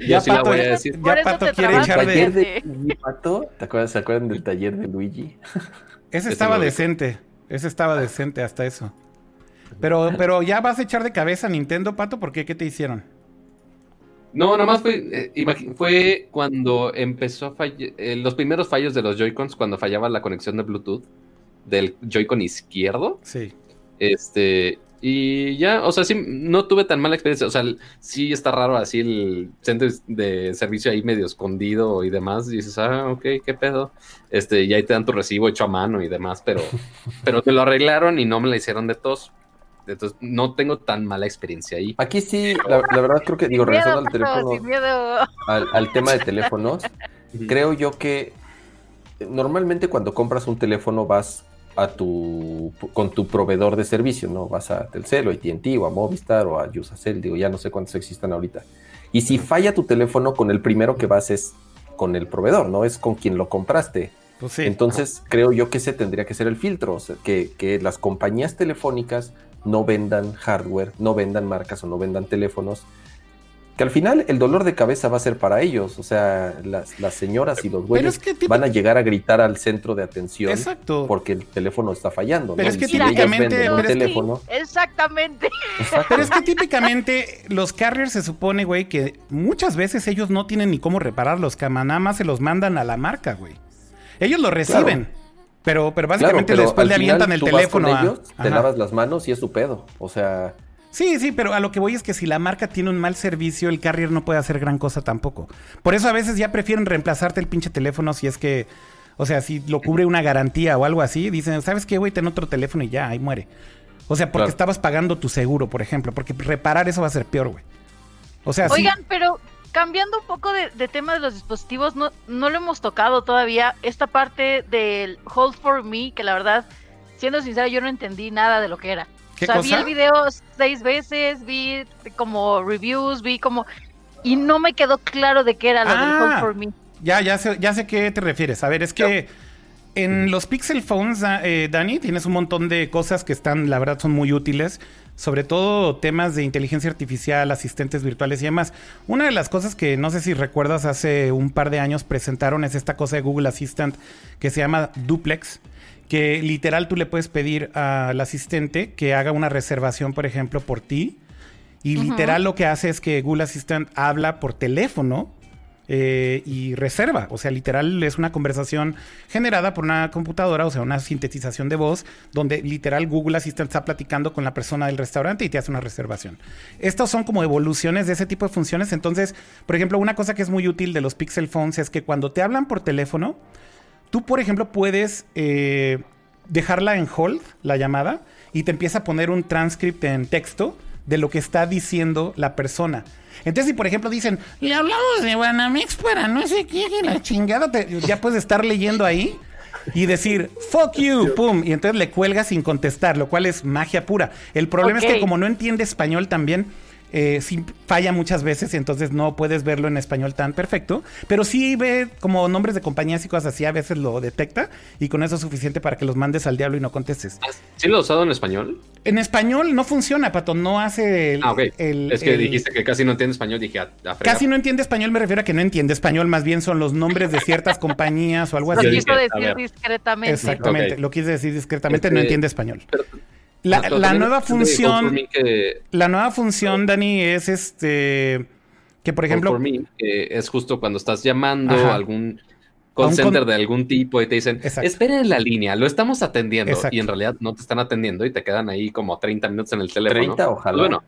[SPEAKER 3] yo sí la voy a decir.
[SPEAKER 1] Ya Pato quiere echar de...
[SPEAKER 4] de Pato, ¿te acuerdas, ¿Se acuerdan del taller de Luigi?
[SPEAKER 1] Ese estaba decente. Ese estaba decente hasta eso. Pero, pero ya vas a echar de cabeza a Nintendo, Pato, ¿por qué? ¿Qué te hicieron?
[SPEAKER 3] No, nomás fue, eh, fue cuando empezó a fallar, eh, los primeros fallos de los Joy-Cons, cuando fallaba la conexión de Bluetooth del Joy-Con izquierdo.
[SPEAKER 1] Sí.
[SPEAKER 3] Este, y ya, o sea, sí, no tuve tan mala experiencia. O sea, sí está raro así el centro de servicio ahí medio escondido y demás. Y dices, ah, ok, qué pedo. Este, y ahí te dan tu recibo hecho a mano y demás, pero, pero te lo arreglaron y no me la hicieron de tos. Entonces, no tengo tan mala experiencia ahí.
[SPEAKER 4] Aquí sí, la, verdad creo que, digo, regresando al teléfono, al, tema de teléfonos, creo yo que normalmente cuando compras un teléfono vas a tu, con tu proveedor de servicio, ¿no? Vas a Telcel o a AT&T o a Movistar o a Usacell, digo, ya no sé cuántos existan ahorita. Y si falla tu teléfono, con el primero que vas es con el proveedor, ¿no? Es con quien lo compraste. Pues Entonces, creo yo que ese tendría que ser el filtro, que, que las compañías telefónicas no vendan hardware, no vendan marcas o no vendan teléfonos, que al final el dolor de cabeza va a ser para ellos. O sea, las, las señoras y los güeyes van a llegar a gritar al centro de atención
[SPEAKER 1] Exacto.
[SPEAKER 4] porque el teléfono está fallando.
[SPEAKER 1] Pero es que típicamente.
[SPEAKER 2] teléfono, exactamente.
[SPEAKER 1] Pero es que típicamente los carriers se supone, güey, que muchas veces ellos no tienen ni cómo repararlos, que nada más se los mandan a la marca, güey. Ellos lo reciben. Pero, pero básicamente después le avientan el teléfono
[SPEAKER 4] ellos, Te lavas las manos y es su pedo. O sea.
[SPEAKER 1] Sí, sí, pero a lo que voy es que si la marca tiene un mal servicio, el carrier no puede hacer gran cosa tampoco. Por eso a veces ya prefieren reemplazarte el pinche teléfono si es que. O sea, si lo cubre una garantía o algo así, dicen, ¿sabes qué, güey? Ten otro teléfono y ya, ahí muere. O sea, porque estabas pagando tu seguro, por ejemplo. Porque reparar eso va a ser peor, güey. O sea,
[SPEAKER 2] Oigan, pero cambiando un poco de, tema de los dispositivos, no, no lo hemos tocado todavía. Esta parte del Hold for Me, que la verdad, siendo sincera, yo no entendí nada de lo que era. o sea, vi el video seis veces, vi como reviews, vi como. Y no me quedó claro de qué era lo del Hold ah, for Me.
[SPEAKER 1] Ya, ya sé, ya sé qué te refieres. A ver, es que. En los Pixel Phones, eh, Dani, tienes un montón de cosas que están, la verdad, son muy útiles sobre todo temas de inteligencia artificial, asistentes virtuales y demás. Una de las cosas que no sé si recuerdas hace un par de años presentaron es esta cosa de Google Assistant que se llama Duplex, que literal tú le puedes pedir al asistente que haga una reservación, por ejemplo, por ti. Y literal lo que hace es que Google Assistant habla por teléfono eh, y reserva. O sea, literal es una conversación generada por una computadora, o sea, una sintetización de voz, donde literal Google Assistant está platicando con la persona del restaurante y te hace una reservación. Estas son como evoluciones de ese tipo de funciones. Entonces, por ejemplo, una cosa que es muy útil de los Pixel Phones es que cuando te hablan por teléfono, tú, por ejemplo, puedes eh, dejarla en hold, la llamada, y te empieza a poner un transcript en texto de lo que está diciendo la persona. Entonces, si por ejemplo dicen, le hablamos de Banamex para no sé qué, la chingada, ya puedes estar leyendo ahí y decir, fuck you, pum, y entonces le cuelgas sin contestar, lo cual es magia pura. El problema es que como no entiende español también, eh, sí falla muchas veces y entonces no puedes verlo en español tan perfecto, pero sí ve como nombres de compañías y cosas así, a veces lo detecta y con eso es suficiente para que los mandes al diablo y no contestes.
[SPEAKER 3] Ah, ¿Sí lo has usado en español?
[SPEAKER 1] En español no funciona, Pato, no hace
[SPEAKER 3] el... Ah, ok. es que dijiste que casi no entiende español, dije a,
[SPEAKER 1] Casi no entiende español, me refiero a que no entiende español, más bien son los nombres de ciertas compañías o algo así.
[SPEAKER 2] Lo quiso decir discretamente.
[SPEAKER 1] Exactamente, lo quise decir discretamente, no este, entiende español. La, nueva función. La nueva función, Dani, es este. Que por ejemplo.
[SPEAKER 3] es justo cuando estás llamando a algún call center de algún tipo y te dicen, esperen en la línea, lo estamos atendiendo. Y en realidad no te están atendiendo y te quedan ahí como 30 minutos en el teléfono.
[SPEAKER 4] 30, ojalá. Bueno,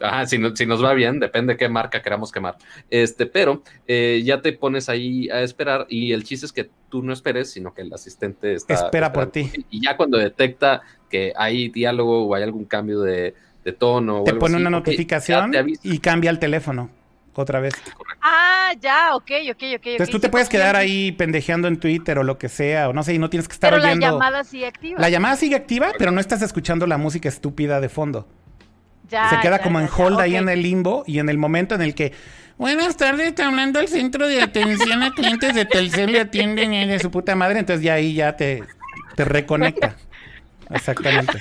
[SPEAKER 3] Ajá, si, no- si nos va bien, depende qué marca queramos quemar. Este, pero eh, ya te pones ahí a esperar y el chiste es que tú no esperes, sino que el asistente está
[SPEAKER 1] Espera por ti.
[SPEAKER 3] Y ya cuando detecta que hay diálogo o hay algún cambio de, de tono o
[SPEAKER 1] Te
[SPEAKER 3] algo
[SPEAKER 1] pone
[SPEAKER 3] así,
[SPEAKER 1] una notificación y cambia el teléfono otra vez.
[SPEAKER 2] Ah, ya, ok, ok, ok.
[SPEAKER 1] Entonces tú te puedes quedar ahí pendejeando en Twitter o lo que sea, o no sé, y no tienes que estar
[SPEAKER 2] Pero la llamada sigue activa.
[SPEAKER 1] La llamada sigue activa, pero no estás escuchando la música estúpida de fondo.
[SPEAKER 2] Ya,
[SPEAKER 1] Se queda
[SPEAKER 2] ya,
[SPEAKER 1] como
[SPEAKER 2] ya,
[SPEAKER 1] en
[SPEAKER 2] ya,
[SPEAKER 1] hold ahí en el limbo y en el momento en el que Buenas tardes, está hablando al centro de atención a clientes de Telcel le atienden y de su puta madre, entonces ya ahí ya te, te reconecta. Exactamente.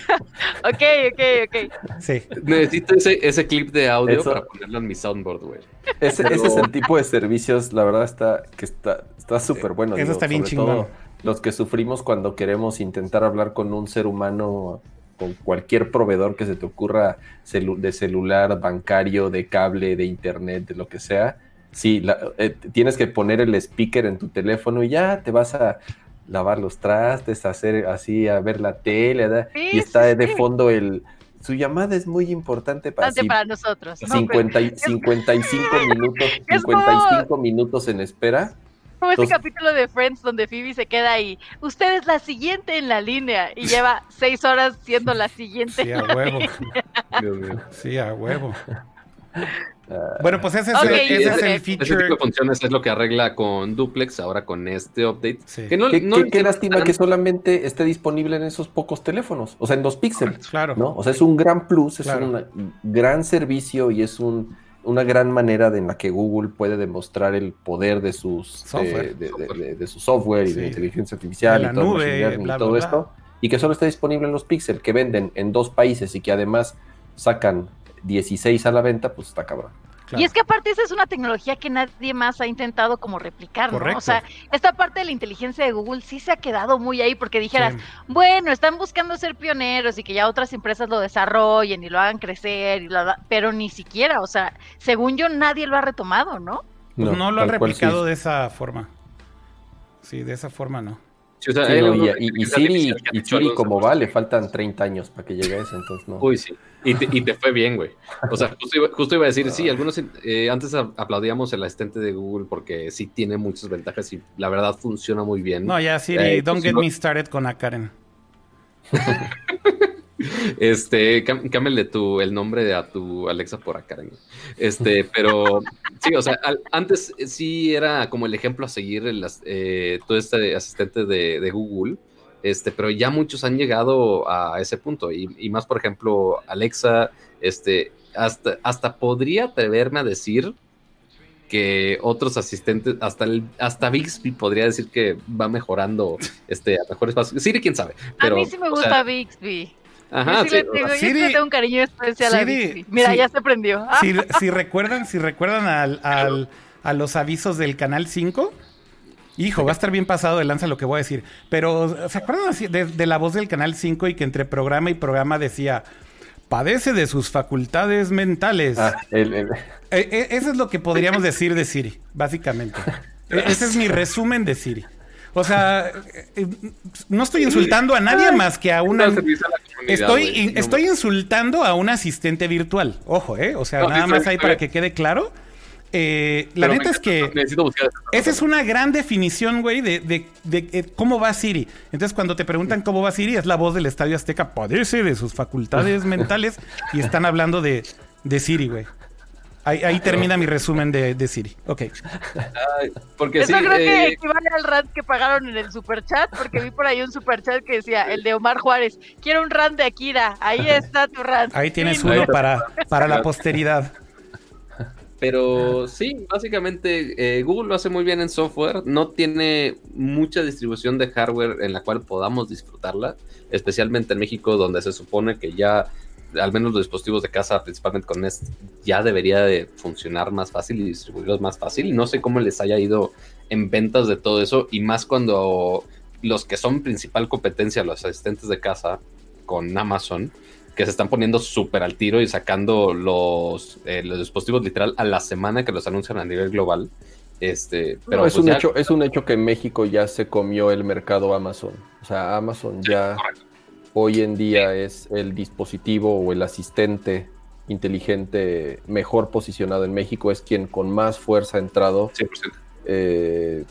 [SPEAKER 2] Ok, ok, ok.
[SPEAKER 1] Sí.
[SPEAKER 3] Necesito ese, ese clip de audio
[SPEAKER 4] Eso-
[SPEAKER 3] para ponerlo en mi soundboard, güey.
[SPEAKER 4] Ese,
[SPEAKER 3] Pero-
[SPEAKER 4] ese es el tipo de servicios, la verdad está que está está súper bueno.
[SPEAKER 1] Eso
[SPEAKER 4] digo,
[SPEAKER 1] está bien
[SPEAKER 4] sobre
[SPEAKER 1] chingón.
[SPEAKER 4] todo Los que sufrimos cuando queremos intentar hablar con un ser humano, con cualquier proveedor que se te ocurra celu- de celular, bancario, de cable, de internet, de lo que sea. Sí, la- eh, tienes que poner el speaker en tu teléfono y ya te vas a lavar los trastes, hacer así, a ver la tele, y está
[SPEAKER 2] sí,
[SPEAKER 4] de
[SPEAKER 2] sí.
[SPEAKER 4] fondo el... Su llamada es muy importante para...
[SPEAKER 2] Bastante
[SPEAKER 4] sí,
[SPEAKER 2] para nosotros. ¿no?
[SPEAKER 4] 50 y- 55 minutos,
[SPEAKER 2] Es como-
[SPEAKER 4] 55 minutos en espera.
[SPEAKER 2] Como este
[SPEAKER 4] Entonces-
[SPEAKER 2] capítulo de Friends donde Phoebe se queda ahí. Usted es la siguiente en la línea y lleva seis horas siendo la siguiente.
[SPEAKER 1] Sí, a huevo. Sí, a huevo.
[SPEAKER 4] Ah,
[SPEAKER 1] Bueno, pues ese es, el, ese es el
[SPEAKER 3] Ese tipo
[SPEAKER 1] feature.
[SPEAKER 3] de funciones es lo que arregla con Duplex ahora con este update.
[SPEAKER 1] Sí.
[SPEAKER 3] Que no,
[SPEAKER 4] qué,
[SPEAKER 3] no
[SPEAKER 4] qué-
[SPEAKER 3] le
[SPEAKER 4] qué
[SPEAKER 3] hicieron
[SPEAKER 4] lástima que solamente esté disponible en esos pocos teléfonos, o sea, en dos píxeles,
[SPEAKER 1] Claro.
[SPEAKER 4] ¿no? O sea, es un gran plus, es
[SPEAKER 1] Claro.
[SPEAKER 4] un gran servicio y es un, una gran manera de en la que Google puede demostrar el poder de sus
[SPEAKER 1] Software.
[SPEAKER 4] eh, de, de- de- de su software y
[SPEAKER 1] Sí.
[SPEAKER 4] de inteligencia artificial
[SPEAKER 1] la
[SPEAKER 4] y todo,
[SPEAKER 1] nube,
[SPEAKER 4] y
[SPEAKER 1] bla,
[SPEAKER 4] todo
[SPEAKER 1] bla,
[SPEAKER 4] esto, y que solo está disponible en los píxeles que venden en dos países y que además sacan 16 a la venta, pues está cabrón.
[SPEAKER 1] Claro.
[SPEAKER 2] Y es que aparte esa es una tecnología que nadie más ha intentado como replicar, ¿no?
[SPEAKER 1] Correcto.
[SPEAKER 2] O sea, esta parte de la inteligencia de Google sí se ha quedado muy ahí porque dijeras,
[SPEAKER 1] Sí.
[SPEAKER 2] bueno, están buscando ser pioneros y que ya otras empresas lo desarrollen y lo hagan crecer, y bla, pero ni siquiera, o sea, según yo nadie lo ha retomado, ¿no?
[SPEAKER 1] Pues no, lo han
[SPEAKER 4] sí.
[SPEAKER 1] replicado de esa forma. Sí, de esa forma no.
[SPEAKER 3] Sí, o sea,
[SPEAKER 4] Sí, no, y, Siri, y Siri como va, le faltan 30 años para que llegue a eso, entonces no.
[SPEAKER 3] Uy, sí. Y te, y te fue bien, güey. O sea, justo iba, justo iba a decir, sí, algunos eh, antes a- aplaudíamos el asistente de Google porque sí tiene muchas ventajas y la verdad funciona muy bien.
[SPEAKER 1] No, ya Siri,
[SPEAKER 3] Eh,
[SPEAKER 1] don't
[SPEAKER 3] pues,
[SPEAKER 1] get me started con a Karen.
[SPEAKER 3] Este, cámbiale tu, el nombre a tu Alexa por acá. güey. Este, pero sí, o sea, al- antes sí era como el ejemplo a seguir el, eh, todo este asistente de, de Google. Este, pero ya muchos han llegado a ese punto. Y, y más, por ejemplo, Alexa, este, hasta, hasta podría atreverme a decir que otros asistentes, hasta el, hasta Bixby podría decir que va mejorando este, a mejores pasos. Siri, quién sabe. Pero,
[SPEAKER 2] a mí sí me
[SPEAKER 3] o
[SPEAKER 2] gusta
[SPEAKER 3] sea,
[SPEAKER 2] Bixby.
[SPEAKER 3] Ajá,
[SPEAKER 2] yo sí,
[SPEAKER 3] sí,
[SPEAKER 2] le
[SPEAKER 3] o
[SPEAKER 2] yo tengo un cariño especial a Bixby. Mira,
[SPEAKER 1] sí.
[SPEAKER 2] ya se prendió.
[SPEAKER 1] Si, si recuerdan, si recuerdan al, al- a los avisos del canal 5, hijo, va a estar bien pasado de lanza lo que voy a decir. Pero, ¿se acuerdan de, de la voz del canal 5 y que entre programa y programa decía, padece de sus facultades mentales?
[SPEAKER 4] Ah, el- el-
[SPEAKER 1] Eh, eh, eso es lo que podríamos decir de Siri, básicamente. Eh, Ese es mi resumen de Siri. O sea, eh, no estoy insultando a nadie más que a una...
[SPEAKER 3] a
[SPEAKER 1] Estoy,
[SPEAKER 3] güey.
[SPEAKER 1] in-
[SPEAKER 3] No,
[SPEAKER 1] estoy insultando a un asistente virtual. Ojo, ¿eh? O sea,
[SPEAKER 3] No,
[SPEAKER 1] nada más ahí para que quede claro. Eh, la
[SPEAKER 3] pero
[SPEAKER 1] neta es que
[SPEAKER 3] encanta, Necesito buscar
[SPEAKER 1] esa es una gran definición, güey, de, de- de, eh, cómo va Siri. Entonces, cuando te preguntan cómo va Siri, es la voz del Estadio Azteca, padece de sus facultades mentales y están hablando de, de Siri, güey. Ahí, ahí termina mi resumen de, de Siri. Ok.
[SPEAKER 3] Ay, Porque
[SPEAKER 2] Eso
[SPEAKER 3] sí,
[SPEAKER 2] creo que
[SPEAKER 3] eh,
[SPEAKER 2] equivale al rant que pagaron en el superchat, porque vi por ahí un superchat que decía, el de Omar Juárez, quiero un rant de Akira, ahí está tu rant.
[SPEAKER 1] Ahí tienes uno para, para la posteridad.
[SPEAKER 3] Pero sí, básicamente eh, Google lo hace muy bien en software. No tiene mucha distribución de hardware en la cual podamos disfrutarla, especialmente en México, donde se supone que ya, al menos los dispositivos de casa, principalmente con Nest, ya debería de funcionar más fácil y distribuirlos más fácil. No sé cómo les haya ido en ventas de todo eso, y más cuando los que son principal competencia, los asistentes de casa con Amazon, que se están poniendo súper al tiro y sacando los, eh, los dispositivos literal a la semana que los anuncian a nivel global. Este, pero
[SPEAKER 4] No, es,
[SPEAKER 3] pues
[SPEAKER 4] un
[SPEAKER 3] ya-
[SPEAKER 4] hecho, es un hecho que en México ya se comió el mercado Amazon. O sea, Amazon ya hoy en día es el dispositivo o el asistente inteligente mejor posicionado en México, es quien con más fuerza ha entrado.
[SPEAKER 3] 100%.
[SPEAKER 4] Eh,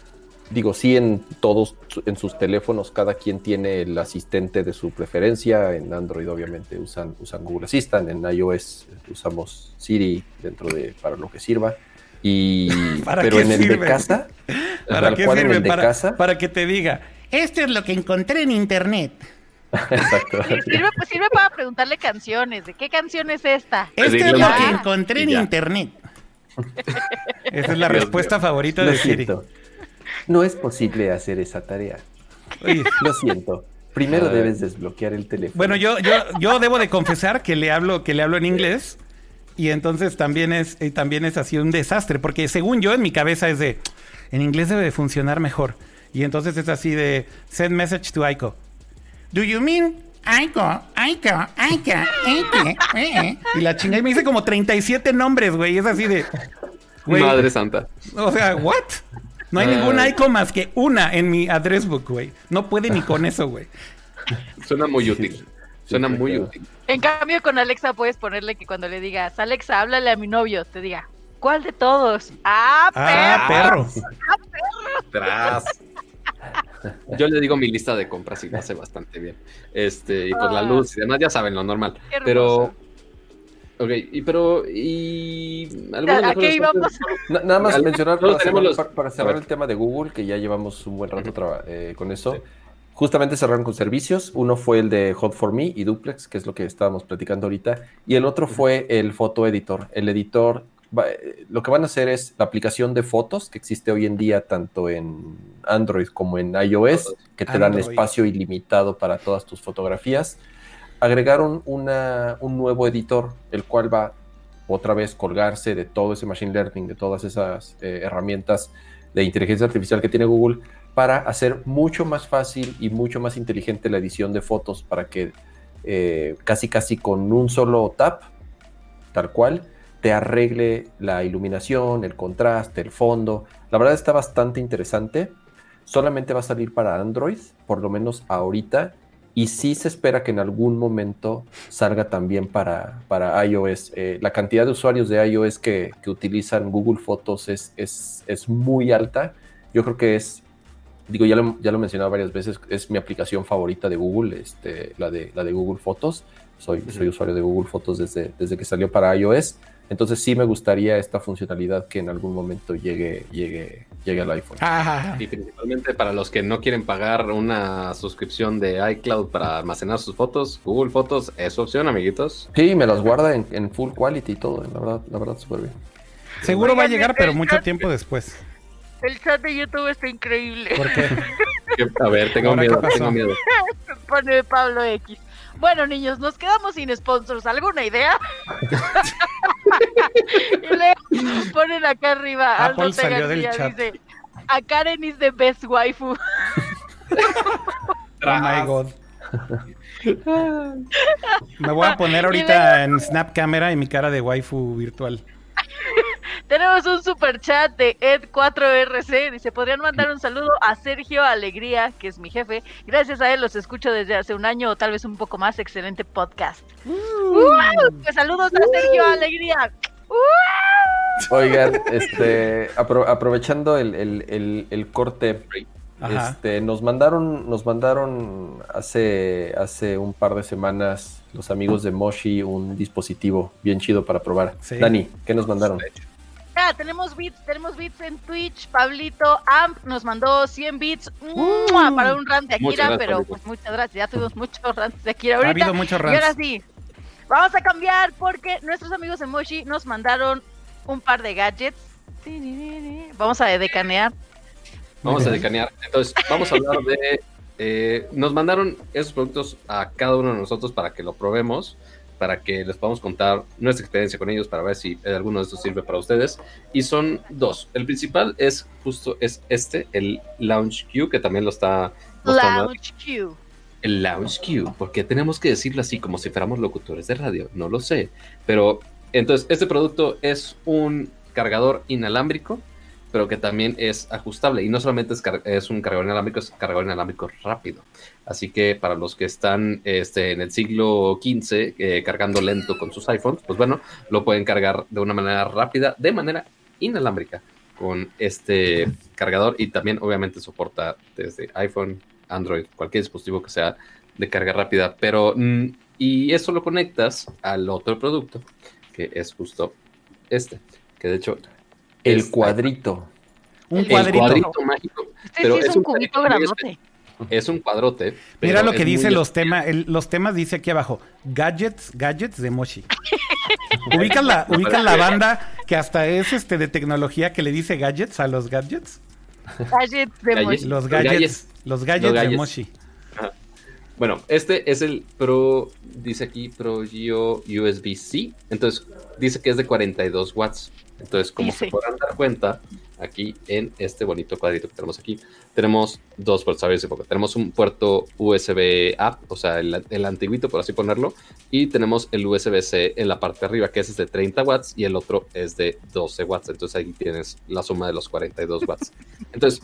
[SPEAKER 4] digo, sí, en todos, en sus teléfonos, cada quien tiene el asistente de su preferencia. En Android, obviamente, usan, usan Google Assistant. En iOS usamos Siri dentro de para lo que sirva. Y,
[SPEAKER 1] ¿Para
[SPEAKER 4] pero
[SPEAKER 1] qué
[SPEAKER 4] en el de
[SPEAKER 1] sirve?
[SPEAKER 4] casa,
[SPEAKER 1] ¿Para qué
[SPEAKER 4] cual en
[SPEAKER 1] sirve?
[SPEAKER 4] el de
[SPEAKER 1] Para,
[SPEAKER 4] casa.
[SPEAKER 1] para que te diga, esto es lo que encontré en internet.
[SPEAKER 4] exacto.
[SPEAKER 2] Sirve, pues, sirve para preguntarle canciones. ¿De qué canción es esta?
[SPEAKER 1] Esto es lo que encontré en internet. Esa es la respuesta favorita
[SPEAKER 4] Lo
[SPEAKER 1] de Siri.
[SPEAKER 4] No es posible hacer esa tarea.
[SPEAKER 1] Oye,
[SPEAKER 4] Lo siento. Primero
[SPEAKER 3] Ay.
[SPEAKER 4] debes desbloquear el teléfono.
[SPEAKER 1] Bueno, yo, yo, yo debo de confesar que le hablo, que le hablo en inglés. Y entonces también es, eh, también es así un desastre. Porque según yo, en mi cabeza es de. En inglés debe de funcionar mejor. Y entonces es así de. Send message to Aiko. Do you mean Aiko, Aiko, Aiko, Aiko? eh?" Y la chinga. Y me dice como 37 nombres, güey. Y es así de. güey,
[SPEAKER 3] Madre santa.
[SPEAKER 1] O sea, ¿what? No hay
[SPEAKER 3] Ay.
[SPEAKER 1] ningún Aiko más que una en mi address book, güey. No puede ni con eso, güey.
[SPEAKER 3] Suena muy útil. Suena muy útil.
[SPEAKER 2] En cambio, con Alexa puedes ponerle que cuando le digas, Alexa, háblale a mi novio, te diga, ¿cuál de todos? ¡Ah,
[SPEAKER 1] Ah,
[SPEAKER 2] perro!
[SPEAKER 1] perro.
[SPEAKER 3] Tras. Yo le digo mi lista de compras y lo hace bastante bien. Este, y por la
[SPEAKER 2] Ah.
[SPEAKER 3] luz y demás, ya saben lo normal. Pero. Ok, y pero. Y. algunas
[SPEAKER 2] ¿A qué íbamos?
[SPEAKER 4] Na- nada más
[SPEAKER 3] Al-
[SPEAKER 4] mencionar para cerrar,
[SPEAKER 3] los-
[SPEAKER 4] para- para
[SPEAKER 3] a
[SPEAKER 4] cerrar
[SPEAKER 3] ver.
[SPEAKER 4] el tema de Google, que ya llevamos un buen rato eh, con eso.
[SPEAKER 3] Sí.
[SPEAKER 4] Justamente cerraron con servicios. Uno fue el de Hot for Me y Duplex, que es lo que estábamos platicando ahorita. Y el otro fue el Photo Editor. El editor, va- eh, lo que van a hacer es la aplicación de fotos que existe hoy en día tanto en Android como en iOS, que te dan
[SPEAKER 1] Android.
[SPEAKER 4] espacio ilimitado para todas tus fotografías. Agregaron un nuevo editor, el cual va otra vez colgarse de todo ese machine learning, de todas esas eh, herramientas de inteligencia artificial que tiene Google para hacer mucho más fácil y mucho más inteligente la edición de fotos para que eh, casi casi con un solo tap, tal cual, te arregle la iluminación, el contraste, el fondo. La verdad está bastante interesante. Solamente va a salir para Android, por lo menos ahorita. Y sí se espera que en algún momento salga también para, para iOS. Eh, la cantidad de usuarios de iOS que, que utilizan Google Fotos es, es, es muy alta. Yo creo que es, digo, ya lo, ya lo he mencionado varias veces, es mi aplicación favorita de Google, este, la, de, la de Google Fotos. Soy, soy usuario de Google Fotos desde, desde que salió para iOS. Entonces sí me gustaría esta funcionalidad que en algún momento llegue, llegue, llegue al iPhone.
[SPEAKER 1] Ah,
[SPEAKER 3] Y principalmente para los que no quieren pagar una suscripción de iCloud para almacenar sus fotos, Google Fotos es su opción, amiguitos.
[SPEAKER 4] Sí, me las guarda en, en full quality y todo, la verdad, la verdad, súper bien.
[SPEAKER 1] seguro va a llegar, pero mucho
[SPEAKER 2] chat-
[SPEAKER 1] tiempo después.
[SPEAKER 2] El chat de YouTube está increíble.
[SPEAKER 1] Porque
[SPEAKER 3] Que- A ver, tengo
[SPEAKER 1] ¿qué
[SPEAKER 3] miedo, tengo miedo.
[SPEAKER 2] Pone Pablo X. Bueno, niños, nos quedamos sin sponsors. ¿Alguna idea? y le ponen acá arriba.
[SPEAKER 1] Apple
[SPEAKER 2] Aldo T.
[SPEAKER 1] salió del
[SPEAKER 2] García,
[SPEAKER 1] chat.
[SPEAKER 2] Dice, a Karen is the best waifu.
[SPEAKER 1] Oh my god. Me voy a poner ahorita en Snap Camera y mi cara de waifu virtual.
[SPEAKER 2] Tenemos un super chat de Ed4RC. Dice: ¿Podrían mandar un saludo a Sergio Alegría, que es mi jefe? Gracias a él los escucho desde hace un año o tal vez un poco más. Excelente podcast. ¡Uh! Pues saludos a Sergio Alegría. ¡Uh!
[SPEAKER 4] Oigan, este, apro- aprovechando el, el- el- el corte,
[SPEAKER 1] Ajá.
[SPEAKER 4] este, nos mandaron, nos mandaron hace, hace un par de semanas los amigos de Moshi un dispositivo bien chido para probar.
[SPEAKER 1] Sí.
[SPEAKER 4] Dani, ¿qué nos mandaron?
[SPEAKER 2] Ah, tenemos bits, tenemos bits en Twitch. Pablito Amp nos mandó 100 bits ¡mua! para un rant de Akira,
[SPEAKER 3] gracias,
[SPEAKER 2] pero pues muchas gracias. Ya tuvimos muchos rants de Akira
[SPEAKER 1] Ha
[SPEAKER 2] ahorita.
[SPEAKER 1] habido muchos
[SPEAKER 2] Y ahora
[SPEAKER 1] rants.
[SPEAKER 2] sí, vamos a cambiar porque nuestros amigos de Moshi nos mandaron un par de gadgets. Vamos a decanear.
[SPEAKER 3] Vamos a decanear. Entonces, vamos a hablar de. eh, nos mandaron esos productos a cada uno de nosotros para que lo probemos, para que les podamos contar nuestra experiencia con ellos, para ver si alguno de estos sirve para ustedes. Y son dos. El principal es justo es este, el Launch Q, que también lo está mostrando.
[SPEAKER 2] Lounge Q.
[SPEAKER 3] El Lounge Q, porque tenemos que decirlo así como si fuéramos locutores de radio, no lo sé. Pero entonces, este producto es un cargador inalámbrico pero que también es ajustable. Y no solamente es, es un cargador inalámbrico, es cargador inalámbrico rápido. Así que para los que están este, en el siglo XV eh, cargando lento con sus iPhones, pues bueno, lo pueden cargar de una manera rápida, de manera inalámbrica, con este cargador. Y también obviamente soporta desde iPhone, Android, cualquier dispositivo que sea de carga rápida. Pero, mm, y eso lo conectas al otro producto, que es justo este, que de hecho
[SPEAKER 4] El
[SPEAKER 3] es-
[SPEAKER 4] cuadrito.
[SPEAKER 1] Un
[SPEAKER 2] El
[SPEAKER 1] cuadrito.
[SPEAKER 3] cuadrito mágico.
[SPEAKER 2] Este
[SPEAKER 3] Pero
[SPEAKER 2] sí es,
[SPEAKER 3] es
[SPEAKER 2] un cubito grandote.
[SPEAKER 3] Es un cuadrote.
[SPEAKER 1] Mira lo que dice los temas, el- los temas dice aquí abajo, gadgets, gadgets de Moshi. ubican la, ubican la banda que hasta es este de tecnología que le dice gadgets a los gadgets.
[SPEAKER 2] Gadgets de. Moshi.
[SPEAKER 1] Los
[SPEAKER 3] Los
[SPEAKER 1] gadgets,
[SPEAKER 3] gadgets.
[SPEAKER 1] los gadgets de. Moshi.
[SPEAKER 3] Bueno, este es el Pro, dice aquí Pro Geo USB-C. Entonces, dice que es de 42 watts. Entonces, como se podrán dar cuenta, aquí en este bonito cuadrito que tenemos aquí, tenemos dos puertos. A ver si puedo. Tenemos un puerto USB-A, o sea, el, el antiguito, por así ponerlo, y tenemos el USB-C en la parte de arriba, que ese es de 30 watts y el otro es de 12 watts. Entonces, ahí tienes la suma de los 42 watts. Entonces,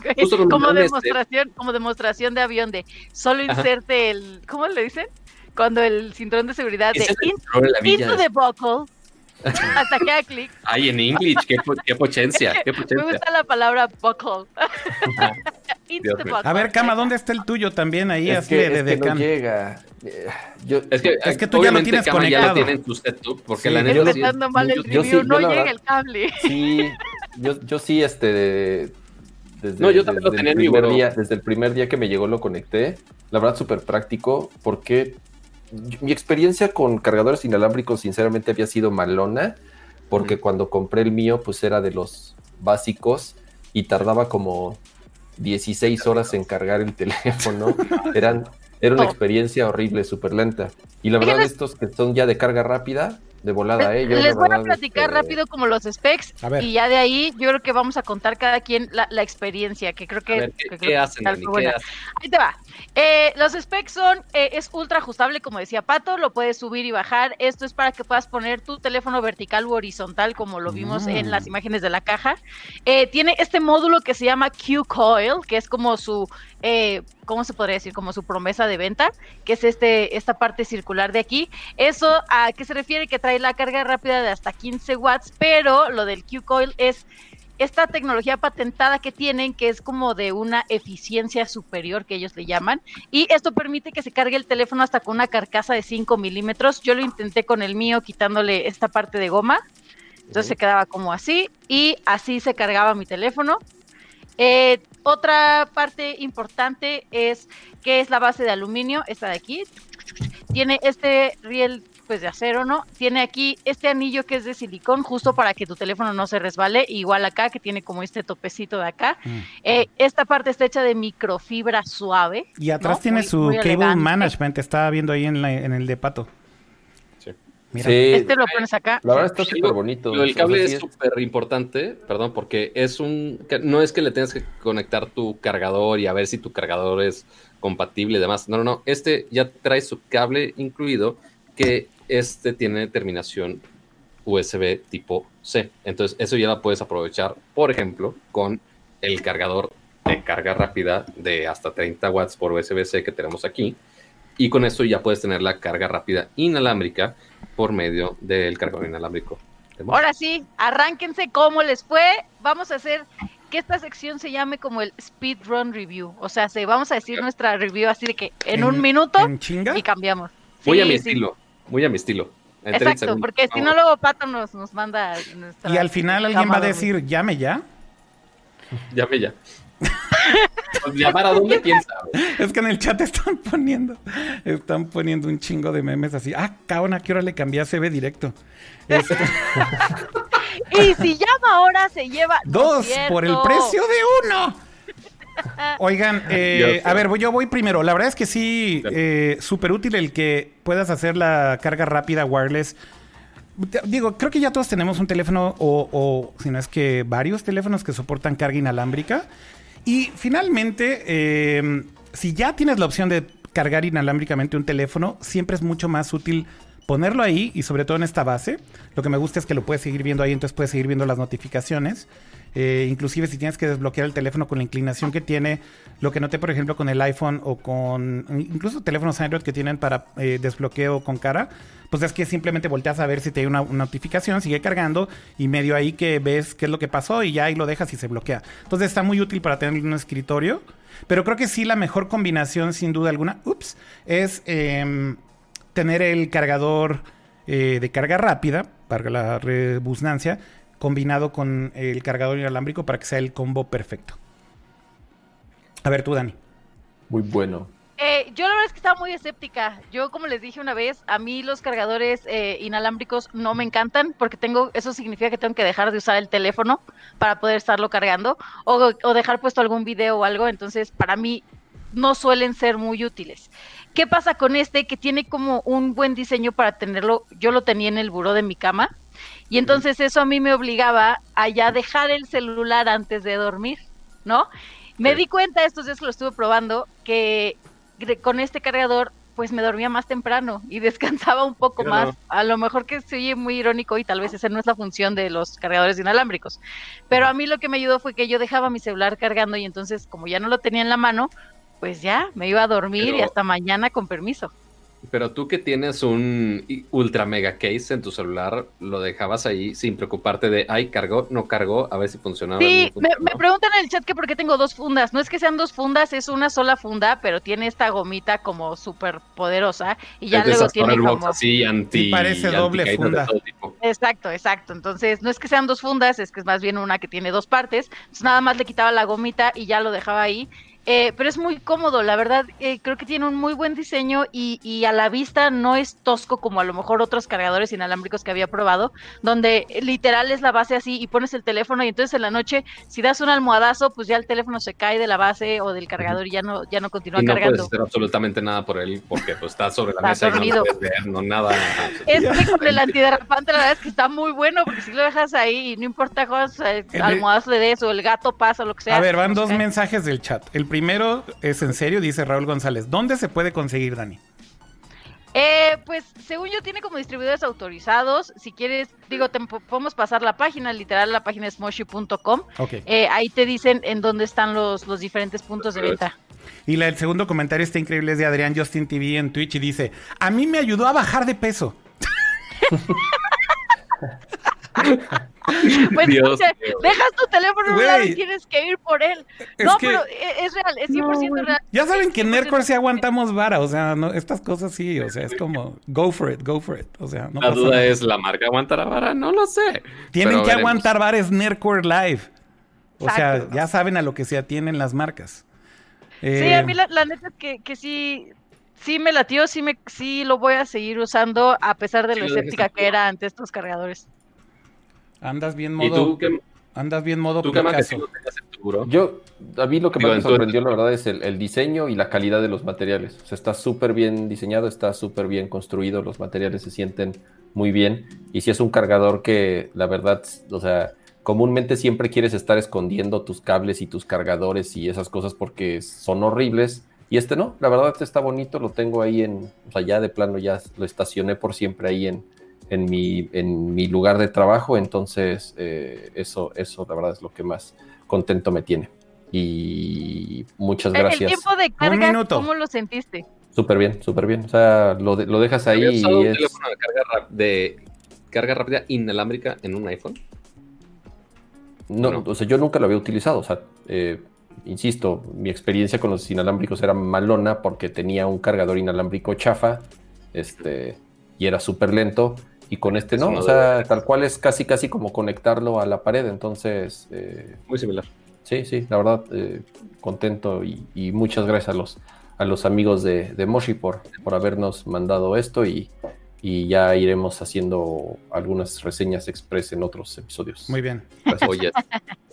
[SPEAKER 2] como
[SPEAKER 3] este-
[SPEAKER 2] demostración, como demostración de avión de solo
[SPEAKER 3] Ajá.
[SPEAKER 2] inserte el, ¿cómo le dicen? Cuando el cinturón de seguridad de
[SPEAKER 3] de
[SPEAKER 2] into
[SPEAKER 3] de-
[SPEAKER 2] the buckle hasta que haga clic.
[SPEAKER 3] Ay, en English, qué, qué potencia, qué
[SPEAKER 2] Me gusta la palabra buckle. buckle.
[SPEAKER 1] A ver, Cama, ¿dónde está el tuyo también ahí?
[SPEAKER 4] Es
[SPEAKER 1] Así
[SPEAKER 4] que,
[SPEAKER 1] de,
[SPEAKER 4] es
[SPEAKER 1] de
[SPEAKER 4] que no llega. Eh, Yo,
[SPEAKER 3] Es que,
[SPEAKER 1] Es que tú ya lo tienes
[SPEAKER 3] Kama ya
[SPEAKER 1] conectado.
[SPEAKER 3] lo tiene en tu setup, porque
[SPEAKER 1] Sí.
[SPEAKER 3] la
[SPEAKER 4] Yo
[SPEAKER 3] neta sí-
[SPEAKER 2] Empezando mal el
[SPEAKER 4] yo- yo
[SPEAKER 2] review,
[SPEAKER 4] sí,
[SPEAKER 2] no
[SPEAKER 4] yo
[SPEAKER 2] llega
[SPEAKER 4] verdad-
[SPEAKER 2] el cable.
[SPEAKER 4] Sí, yo, yo sí, este, de- desde,
[SPEAKER 3] No, yo también lo tenía
[SPEAKER 4] el
[SPEAKER 3] en mi
[SPEAKER 4] primer día, desde el primer día que me llegó lo conecté. La verdad, súper práctico, porque yo- mi experiencia con cargadores inalámbricos, sinceramente, había sido malona, porque cuando compré el mío, pues era de los básicos y tardaba como 16 horas en cargar el teléfono. Eran, era una
[SPEAKER 2] Oh.
[SPEAKER 4] experiencia horrible, súper lenta. Y la verdad, estos que son ya de carga rápida, de volada, ¿eh? Yo,
[SPEAKER 2] Les voy a platicar
[SPEAKER 4] este,
[SPEAKER 2] rápido como los specs
[SPEAKER 1] A ver.
[SPEAKER 2] y ya de ahí yo creo que vamos a contar cada quien la, la experiencia, que creo que,
[SPEAKER 3] A ver,
[SPEAKER 2] que
[SPEAKER 3] ¿qué,
[SPEAKER 2] creo
[SPEAKER 3] qué
[SPEAKER 2] que
[SPEAKER 3] hacen.
[SPEAKER 2] Ahí te va. Eh, los specs son, eh, es ultra ajustable, como decía Pato, lo puedes subir y bajar. Esto es para que puedas poner tu teléfono vertical u horizontal, como lo vimos en
[SPEAKER 1] Mm.
[SPEAKER 2] las imágenes de la caja. Eh, tiene este módulo que se llama Q-Coil, que es como su, eh, ¿cómo se podría decir? Como su promesa de venta, que es este, esta parte circular de aquí. Eso, ¿a qué se refiere? Que trae la carga rápida de hasta 15 watts, pero lo del Q-Coil es esta tecnología patentada que tienen, que es como de una eficiencia superior, que ellos le llaman, y esto permite que se cargue el teléfono hasta con una carcasa de 5 milímetros. Yo lo intenté con el mío quitándole esta parte de goma, entonces se quedaba como así, y así se cargaba mi teléfono. Eh, otra parte importante es que es la base de aluminio, esta de aquí. Tiene este riel pues de acero, ¿no? Tiene aquí este anillo que es de silicón justo para que tu teléfono no se resbale, igual acá que tiene como este topecito de acá.
[SPEAKER 1] Mm.
[SPEAKER 2] Eh, esta parte está hecha de microfibra suave.
[SPEAKER 1] Y atrás
[SPEAKER 2] ¿no?
[SPEAKER 1] tiene
[SPEAKER 2] Muy-
[SPEAKER 1] su
[SPEAKER 2] muy
[SPEAKER 1] cable management, estaba viendo ahí en, la- en el de Pato. Mira.
[SPEAKER 4] Sí,
[SPEAKER 2] Este lo pones acá.
[SPEAKER 4] la verdad está súper bonito. Sea,
[SPEAKER 3] cable es súper importante, perdón, porque es un. No es que le tengas que conectar tu cargador y a ver si tu cargador es compatible y demás. No, no, no. Este ya trae su cable incluido, que este tiene terminación USB tipo C. Entonces, eso ya la puedes aprovechar, por ejemplo, con el cargador de carga rápida de hasta 30 watts por USB-C que tenemos aquí. Y con esto ya puedes tener la carga rápida inalámbrica por medio del cargador inalámbrico.
[SPEAKER 2] Ahora sí, arránquense cómo les fue. Vamos a hacer que esta sección se llame como el speedrun review. O sea, se, vamos a decir nuestra review así de que en, un minuto
[SPEAKER 1] ¿En chinga?
[SPEAKER 2] y cambiamos.
[SPEAKER 3] Muy a mi
[SPEAKER 2] sí.
[SPEAKER 3] estilo, muy a mi estilo. En 30
[SPEAKER 2] Exacto, porque si no luego Pato nos, nos manda nuestra
[SPEAKER 1] Y al final alguien va a decir, llame ya.
[SPEAKER 3] Llame ya. Pues llamar a dónde piensa.
[SPEAKER 1] Es que en el chat están poniendo, están poniendo un chingo de memes así. Ah, cabrón, ¿a qué hora le cambié a CB directo? Este.
[SPEAKER 2] Y si llama ahora se lleva
[SPEAKER 1] dos por el precio de uno. Oigan, eh, a ver, yo voy primero. La verdad es que sí, eh, súper útil el que puedas hacer la carga rápida wireless. Digo, creo que ya todos tenemos un teléfono o, o si no es que varios teléfonos que soportan carga inalámbrica. Y finalmente, eh, si ya tienes la opción de cargar inalámbricamente un teléfono, siempre es mucho más útil ponerlo ahí y sobre todo en esta base. Lo que me gusta es que lo puedes seguir viendo ahí, entonces puedes seguir viendo las notificaciones. Eh, inclusive si tienes que desbloquear el teléfono con la inclinación que tiene, lo que noté por ejemplo con el iPhone o con incluso teléfonos Android que tienen para eh, desbloqueo con cara, pues es que simplemente volteas a ver si te hay una, notificación, sigue cargando y medio ahí que ves qué es lo que pasó y ya ahí lo dejas y se bloquea. Entonces está muy útil para tener un escritorio, pero creo que sí la mejor combinación sin duda alguna, ups, es eh, tener el cargador eh, de carga rápida, para la redundancia, combinado con el cargador inalámbrico para que sea el combo perfecto. A ver tú, Dani.
[SPEAKER 4] Muy bueno.
[SPEAKER 2] Eh, yo la verdad es que estaba muy escéptica. Yo, como les dije una vez, a mí los cargadores eh, inalámbricos no me encantan porque tengo, eso significa que tengo que dejar de usar el teléfono para poder estarlo cargando o, o dejar puesto algún video o algo. Entonces, para mí no suelen ser muy útiles. ¿Qué pasa con este que tiene como un buen diseño para tenerlo? Yo lo tenía en el buró de mi cama y entonces eso a mí me obligaba a ya dejar el celular antes de dormir, ¿no? Me di cuenta estos días que lo estuve probando que con este cargador pues me dormía más temprano y descansaba un poco más. No. A lo mejor que se oye muy irónico y tal vez esa no es la función de los cargadores inalámbricos. Pero a mí lo que me ayudó fue que yo dejaba mi celular cargando y entonces como ya no lo tenía en la mano, pues ya me iba a dormir Pero... y hasta mañana con permiso.
[SPEAKER 3] Pero tú que tienes un ultra mega case en tu celular, lo dejabas ahí sin preocuparte de, ay, cargó, no cargó, a ver si funcionaba.
[SPEAKER 2] Sí, no me, me, preguntan en el chat que por qué tengo dos fundas. No es que sean dos fundas, es una sola funda, pero tiene esta gomita como súper poderosa y ya luego tiene como...
[SPEAKER 3] Así, anti,
[SPEAKER 1] y parece
[SPEAKER 3] anti
[SPEAKER 1] doble funda.
[SPEAKER 2] Exacto, exacto. Entonces, no es que sean dos fundas, es que es más bien una que tiene dos partes. Entonces, nada más le quitaba la gomita y ya lo dejaba ahí. Eh, pero es muy cómodo, la verdad, eh, creo que tiene un muy buen diseño y, y, a la vista no es tosco como a lo mejor otros cargadores inalámbricos que había probado, donde literal es la base así y pones el teléfono y entonces en la noche si das un almohadazo, pues ya el teléfono se cae de la base o del cargador y ya no, ya no continúa
[SPEAKER 3] y no
[SPEAKER 2] cargando.
[SPEAKER 3] puedes hacer absolutamente nada por él porque pues, está sobre la
[SPEAKER 2] está
[SPEAKER 3] mesa
[SPEAKER 2] dormido.
[SPEAKER 3] y no puedes ver, no nada.
[SPEAKER 2] Este con el antiderrapante la verdad es que está muy bueno porque si lo dejas ahí y no importa cuántos eh, almohadazo le des o el gato pasa o lo que sea.
[SPEAKER 1] A ver, van
[SPEAKER 2] no
[SPEAKER 1] dos mensajes del chat. El primero es en serio, dice Raúl González. ¿Dónde se puede conseguir, Dani?
[SPEAKER 2] Eh, pues según yo tiene como distribuidores autorizados. Si quieres, digo, te podemos pasar la página, literal la página es moshi.com.
[SPEAKER 1] Ok.
[SPEAKER 2] Eh, ahí te dicen en dónde están los, los diferentes puntos de venta.
[SPEAKER 1] Y la, el segundo comentario está increíble, es de Adrián Justin TV en Twitch y dice, a mí me ayudó a bajar de peso.
[SPEAKER 2] Pues
[SPEAKER 3] Dios
[SPEAKER 2] dejas tu teléfono en un lado y tienes que ir por él.
[SPEAKER 1] Es
[SPEAKER 2] no,
[SPEAKER 1] que-
[SPEAKER 2] pero e- es real, es 100% real.
[SPEAKER 1] Ya saben que en
[SPEAKER 2] 100%
[SPEAKER 1] Nerdcore sí aguantamos vara, o sea, no, estas cosas sí, o sea, es como, go for it, go for it, o sea, no
[SPEAKER 3] la
[SPEAKER 1] pasa
[SPEAKER 3] duda
[SPEAKER 1] nada.
[SPEAKER 3] es, ¿la marca aguantará vara? No lo sé.
[SPEAKER 1] Tienen
[SPEAKER 3] Pero
[SPEAKER 1] que
[SPEAKER 3] veremos.
[SPEAKER 1] aguantar bares Nerdcore Live. O sea,
[SPEAKER 2] Exacto.
[SPEAKER 1] ya saben a lo que se atienen las marcas.
[SPEAKER 2] Sí,
[SPEAKER 1] Eh,
[SPEAKER 2] a mí la, la neta es que, que sí, sí me latió, sí, me, sí lo voy a seguir usando a pesar de lo escéptica que era ante estos cargadores.
[SPEAKER 1] Andas bien
[SPEAKER 3] ¿Y
[SPEAKER 1] modo,
[SPEAKER 3] tú qué,
[SPEAKER 1] andas bien modo
[SPEAKER 3] tú qué más
[SPEAKER 1] Picasso.
[SPEAKER 4] Yo, a mí lo que
[SPEAKER 3] Digo,
[SPEAKER 4] más me sorprendió, la verdad, es el, el diseño y la calidad de los materiales. O sea, está súper bien diseñado, está súper bien construido, los materiales se sienten muy bien. Y si es un cargador que, la verdad, o sea, comúnmente siempre quieres estar escondiendo tus cables y tus cargadores y esas cosas porque son horribles. Y este no, la verdad, este está bonito, lo tengo ahí en, o sea, ya de plano ya lo estacioné por siempre ahí en, en, mi, en mi lugar de trabajo. Entonces, eh, eso, eso, la verdad, es lo que más contento me tiene. Y muchas
[SPEAKER 2] El- El
[SPEAKER 4] gracias.
[SPEAKER 2] tiempo de carga,
[SPEAKER 1] minuto.
[SPEAKER 2] ¿cómo lo sentiste?
[SPEAKER 4] Súper bien, súper bien. O sea, lo, de- lo dejas ahí
[SPEAKER 3] ¿Habías usado
[SPEAKER 4] y
[SPEAKER 3] un
[SPEAKER 4] es...
[SPEAKER 3] teléfono de carga, de carga rápida inalámbrica en un iPhone?
[SPEAKER 4] No,
[SPEAKER 3] No.
[SPEAKER 4] o sea, yo nunca lo había utilizado. O sea, eh, insisto, mi experiencia con los inalámbricos era malona porque tenía un cargador inalámbrico chafa este, y era súper lento. Y con este no, o sea, tal cual es casi, casi como conectarlo a la pared. Entonces, eh,
[SPEAKER 3] Muy similar.
[SPEAKER 4] sí, sí, la verdad, eh, contento y, y muchas gracias a los, a los amigos de, de Moshi por, por habernos mandado esto y, y ya iremos haciendo algunas reseñas express en otros episodios.
[SPEAKER 1] Muy bien.
[SPEAKER 4] Gracias.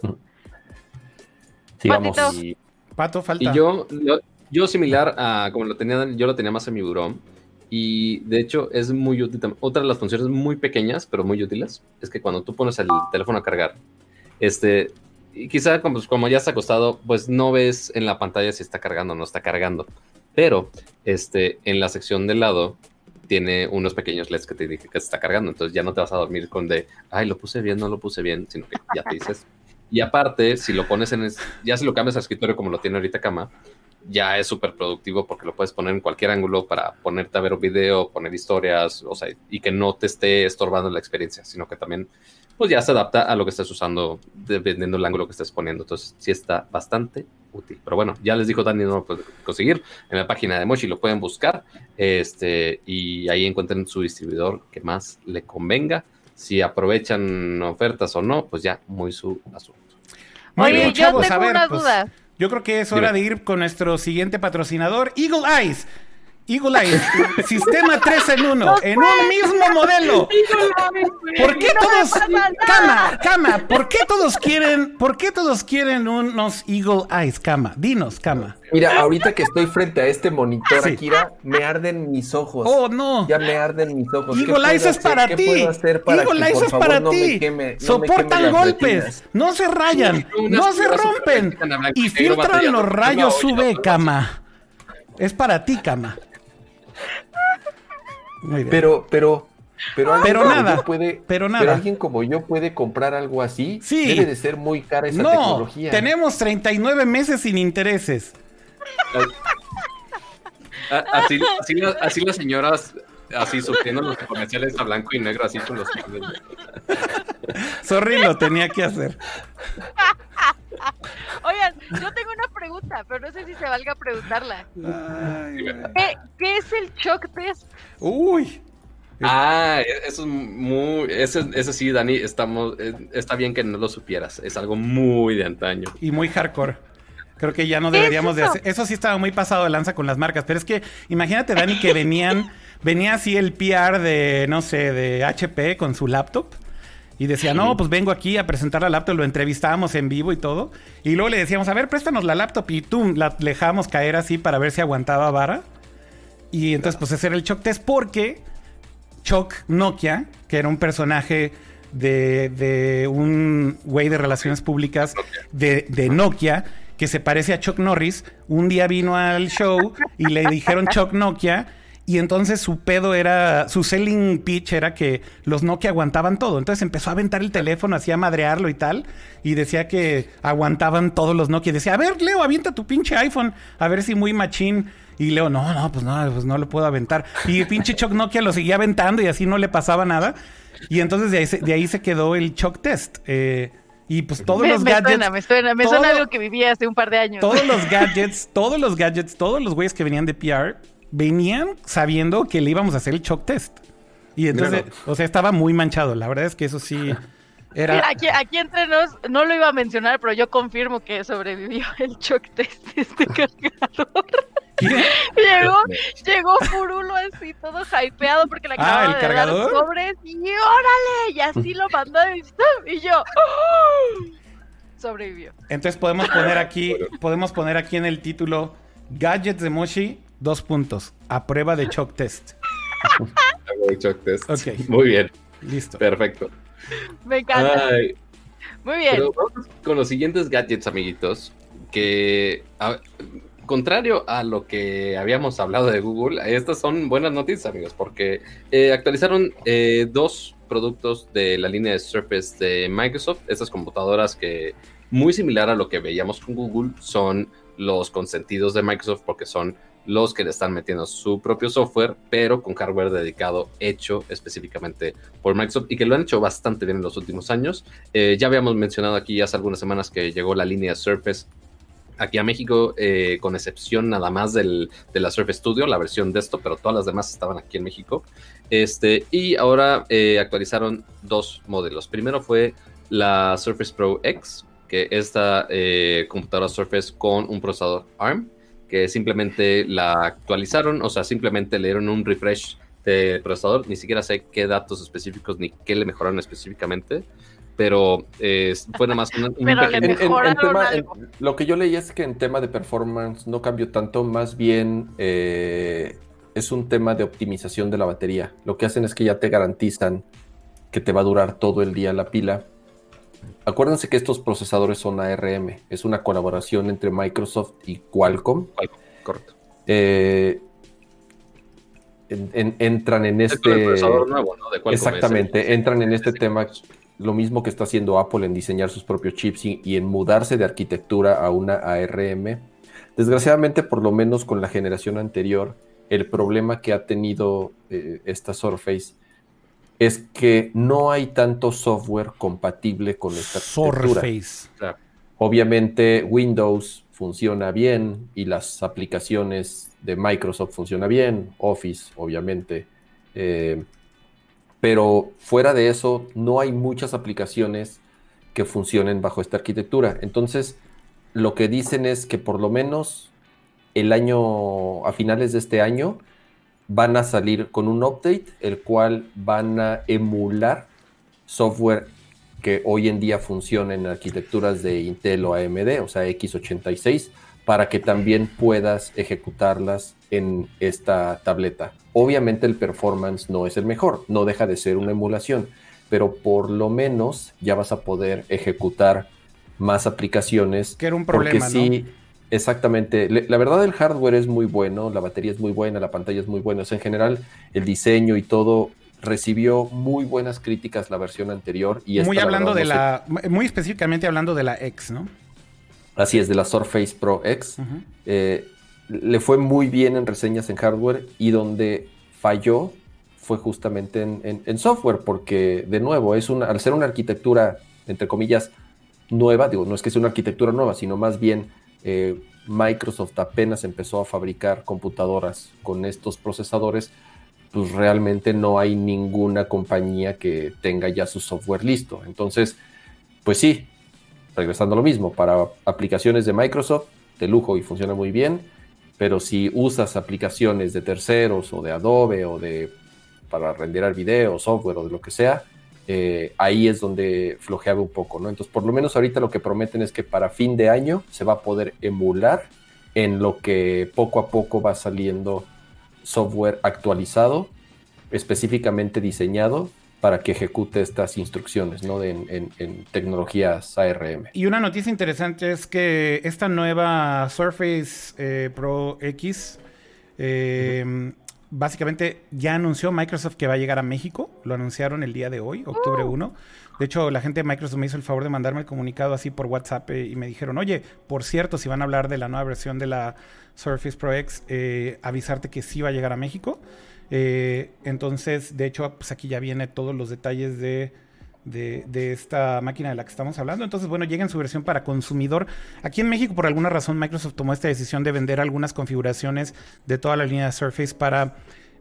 [SPEAKER 4] Sigamos.
[SPEAKER 3] Y,
[SPEAKER 1] Pato, falta.
[SPEAKER 3] y yo, yo, yo similar a como lo tenía, yo lo tenía más en mi buró. Y de hecho es muy útil. Otra de las funciones muy pequeñas, pero muy útiles, es que cuando tú pones el teléfono a cargar, este, y quizá como, pues, como ya está acostado, pues no ves en la pantalla si está cargando o no está cargando. Pero este, en la sección del lado tiene unos pequeños LEDs que te indican que está cargando. Entonces ya no te vas a dormir con de, ay, lo puse bien, no lo puse bien, sino que ya te dices. Y aparte, si lo pones en, ya si lo cambias a escritorio como lo tiene ahorita Cama, ya es súper productivo porque lo puedes poner en cualquier ángulo para ponerte a ver un video, poner historias, o sea, y que no te esté estorbando la experiencia, sino que también pues ya se adapta a lo que estés usando dependiendo del ángulo que estés poniendo. Entonces, sí está bastante útil. Pero bueno, ya les dijo Dani, no lo pueden conseguir. En la página de Mochi lo pueden buscar este, y ahí encuentren su distribuidor que más le convenga. Si aprovechan ofertas o no, pues ya muy su asunto.
[SPEAKER 2] Oye, yo tengo una pues, duda.
[SPEAKER 1] Yo creo que es hora de ir con nuestro siguiente patrocinador, Eagle Eyes. Eagle Eyes, sistema 3 en 1, en un mismo modelo. ¿Por qué todos, cama, cama, por qué todos quieren, por qué todos quieren unos Eagle Eyes, cama? Dinos, cama.
[SPEAKER 4] Mira, ahorita que estoy frente a este monitor, Akira, me arden mis ojos.
[SPEAKER 1] Oh, no.
[SPEAKER 4] Ya me arden mis ojos.
[SPEAKER 1] Eagle Eyes es para ti. Eagle Eyes es para ti. Soportan golpes, no se rayan, no se rompen y filtran los rayos UV, cama. Es para ti, cama.
[SPEAKER 4] Pero, pero, pero,
[SPEAKER 1] pero nada, puede, pero nada.
[SPEAKER 4] alguien como yo puede comprar algo así. Sí. Debe de ser muy cara esa no, tecnología.
[SPEAKER 1] Tenemos 39 meses sin intereses.
[SPEAKER 3] Así, así, las señoras así sufriendo los comerciales a blanco y negro, así con los
[SPEAKER 1] Sorry, lo tenía que hacer.
[SPEAKER 2] Oigan, yo tengo una pregunta, pero no sé si se valga preguntarla. ¿Qué, es el shock test?
[SPEAKER 1] Uy.
[SPEAKER 3] Ah, e, eso es muy. Eso, sí, Dani, estamos, eh, está bien que no lo supieras. Es algo muy de antaño.
[SPEAKER 1] Y muy hardcore. Creo que ya no deberíamos de hacer. Eso sí estaba muy pasado de lanza con las marcas. Pero es que imagínate, Dani, que venían. Venía así el PR de, no sé, de HP con su laptop. Y decía, no, pues vengo aquí a presentar la laptop, lo entrevistábamos en vivo y todo. Y luego le decíamos, a ver, préstanos la laptop. Y tú la dejábamos caer así para ver si aguantaba vara. Y entonces, pues ese era el Choc Test, porque Choc Nokia, que era un personaje de, un güey de relaciones públicas de, de, Nokia, que se parece a Chuck Norris, un día vino al show y le dijeron Chuck Nokia y entonces su pedo era, su selling pitch era que los Nokia aguantaban todo. Entonces empezó a aventar el teléfono, hacía madrearlo y tal. Y decía que aguantaban todos los Nokia. decía, a ver, Leo, avienta tu pinche iPhone, a ver si muy machín. Y Leo, no, no, pues no, pues no lo puedo aventar. Y el pinche Choc Nokia lo seguía aventando y así no le pasaba nada. Y entonces de ahí se, quedó el Choc Test. Eh, y pues todos los
[SPEAKER 2] me
[SPEAKER 1] gadgets.
[SPEAKER 2] Suena, me suena, me suena algo que vivía hace un par de años.
[SPEAKER 1] Todos los gadgets, todos los gadgets, todos los güeyes que venían de PR venían sabiendo que le íbamos a hacer el shock test. Y entonces, o sea, estaba muy manchado. La verdad es que eso sí era.
[SPEAKER 2] aquí, aquí, entre nos, no lo iba a mencionar, pero yo confirmo que sobrevivió el shock test de este cargador. llegó, llegó Furulo así todo hypeado porque le acababa ah, ¿el de cargador? dar sobres y órale, y así lo mandó y yo ¡oh! sobrevivió.
[SPEAKER 1] Entonces podemos poner aquí, podemos poner aquí en el título Gadgets de Moshi Dos puntos. A prueba de shock test.
[SPEAKER 3] de shock test. Muy bien.
[SPEAKER 1] Listo.
[SPEAKER 3] Perfecto.
[SPEAKER 2] Me encanta. Muy bien. Pero
[SPEAKER 3] vamos con los siguientes gadgets, amiguitos. Que, contrario a lo que habíamos hablado de Google, estas son buenas noticias, amigos, porque eh, actualizaron eh, dos productos de la línea de Surface de Microsoft. Estas computadoras que, muy similar a lo que veíamos con Google, son los consentidos de Microsoft porque son los que le están metiendo su propio software, pero con hardware dedicado hecho específicamente por Microsoft y que lo han hecho bastante bien en los últimos años. Eh, ya habíamos mencionado aquí hace algunas semanas que llegó la línea Surface aquí a México, eh, con excepción nada más del, de la Surface Studio, la versión de esto, pero todas las demás estaban aquí en México. Este, y ahora eh, actualizaron dos modelos. Primero fue la Surface Pro X, que esta computadora Surface con un procesador ARM que simplemente la actualizaron, o sea, simplemente le dieron un refresh de procesador, ni siquiera sé qué datos específicos ni qué le mejoraron específicamente, pero eh, fue nada más un,
[SPEAKER 4] Lo que yo leí es que en tema de performance no cambió tanto, más bien eh, es un tema de optimización de la batería. Lo que hacen es que ya te garantizan que te va a durar todo el día la pila Acuérdense que estos procesadores son ARM, es una colaboración entre Microsoft y Qualcomm.
[SPEAKER 3] correcto.
[SPEAKER 4] Eh, entran en este... nuevo, ¿no? exactamente, entran en este tema, lo mismo que está haciendo Apple en diseñar sus propios chips y, en mudarse de arquitectura a una ARM. Desgraciadamente, por lo menos con la generación anterior, el problema que ha tenido eh, esta Surface es que no hay tanto software compatible con esta arquitectura. Surface. Obviamente Windows funciona bien y las aplicaciones de Microsoft funcionan bien, Office obviamente, eh, pero fuera de eso no hay muchas aplicaciones que funcionen bajo esta arquitectura. Entonces, lo que dicen es que por lo menos el año, a finales de este año, van a salir con un update, el cual van a emular software que hoy en día funcionan en arquitecturas de Intel o AMD, o sea, x86, para que también puedas ejecutarlas en esta tableta. Obviamente el performance no es el mejor, no deja de ser una emulación, pero por lo menos ya vas a poder ejecutar más aplicaciones.
[SPEAKER 1] Que era un problema,
[SPEAKER 4] porque sí, Exactamente. La verdad el hardware es muy bueno, la batería es muy buena, la pantalla es muy buena. en general, el diseño y todo recibió muy buenas críticas la versión anterior. Y
[SPEAKER 1] muy hablando de la, muy específicamente hablando de la X, ¿no?
[SPEAKER 4] Así es, de la Surface Pro X. Eh, le fue muy bien en reseñas en hardware y donde falló fue justamente en, software, porque de nuevo, es una, al ser una arquitectura, entre comillas, nueva, digo, no es que sea una arquitectura nueva, sino más bien eh, Microsoft apenas empezó a fabricar computadoras con estos procesadores, pues realmente no hay ninguna compañía que tenga ya su software listo. Entonces, pues sí, regresando a lo mismo, para aplicaciones de Microsoft, de lujo y funciona muy bien, pero si usas aplicaciones de terceros o de Adobe o de para renderar video, software o de lo que sea, eh, ahí es donde flojeaba un poco, ¿no? Entonces, por lo menos ahorita lo que prometen es que para fin de año se va a poder emular en lo que poco a poco va saliendo software actualizado, específicamente diseñado para que ejecute estas instrucciones ¿no? en, tecnologías ARM.
[SPEAKER 1] Y una noticia interesante es que esta nueva Surface eh, Pro X eh, básicamente ya anunció Microsoft que va a llegar a México. Lo anunciaron el día de hoy, octubre 1. De hecho, la gente de Microsoft me hizo el favor de mandarme el comunicado así por WhatsApp eh, y me dijeron, oye, por cierto, si van a hablar de la nueva versión de la Surface Pro X, eh, avisarte que sí va a llegar a México. Eh, entonces, de hecho, pues aquí ya viene todos los detalles de, de, esta máquina de la que estamos hablando. Entonces, bueno, llega en su versión para consumidor. Aquí en México, por alguna razón, Microsoft tomó esta decisión de vender algunas configuraciones de toda la línea de Surface para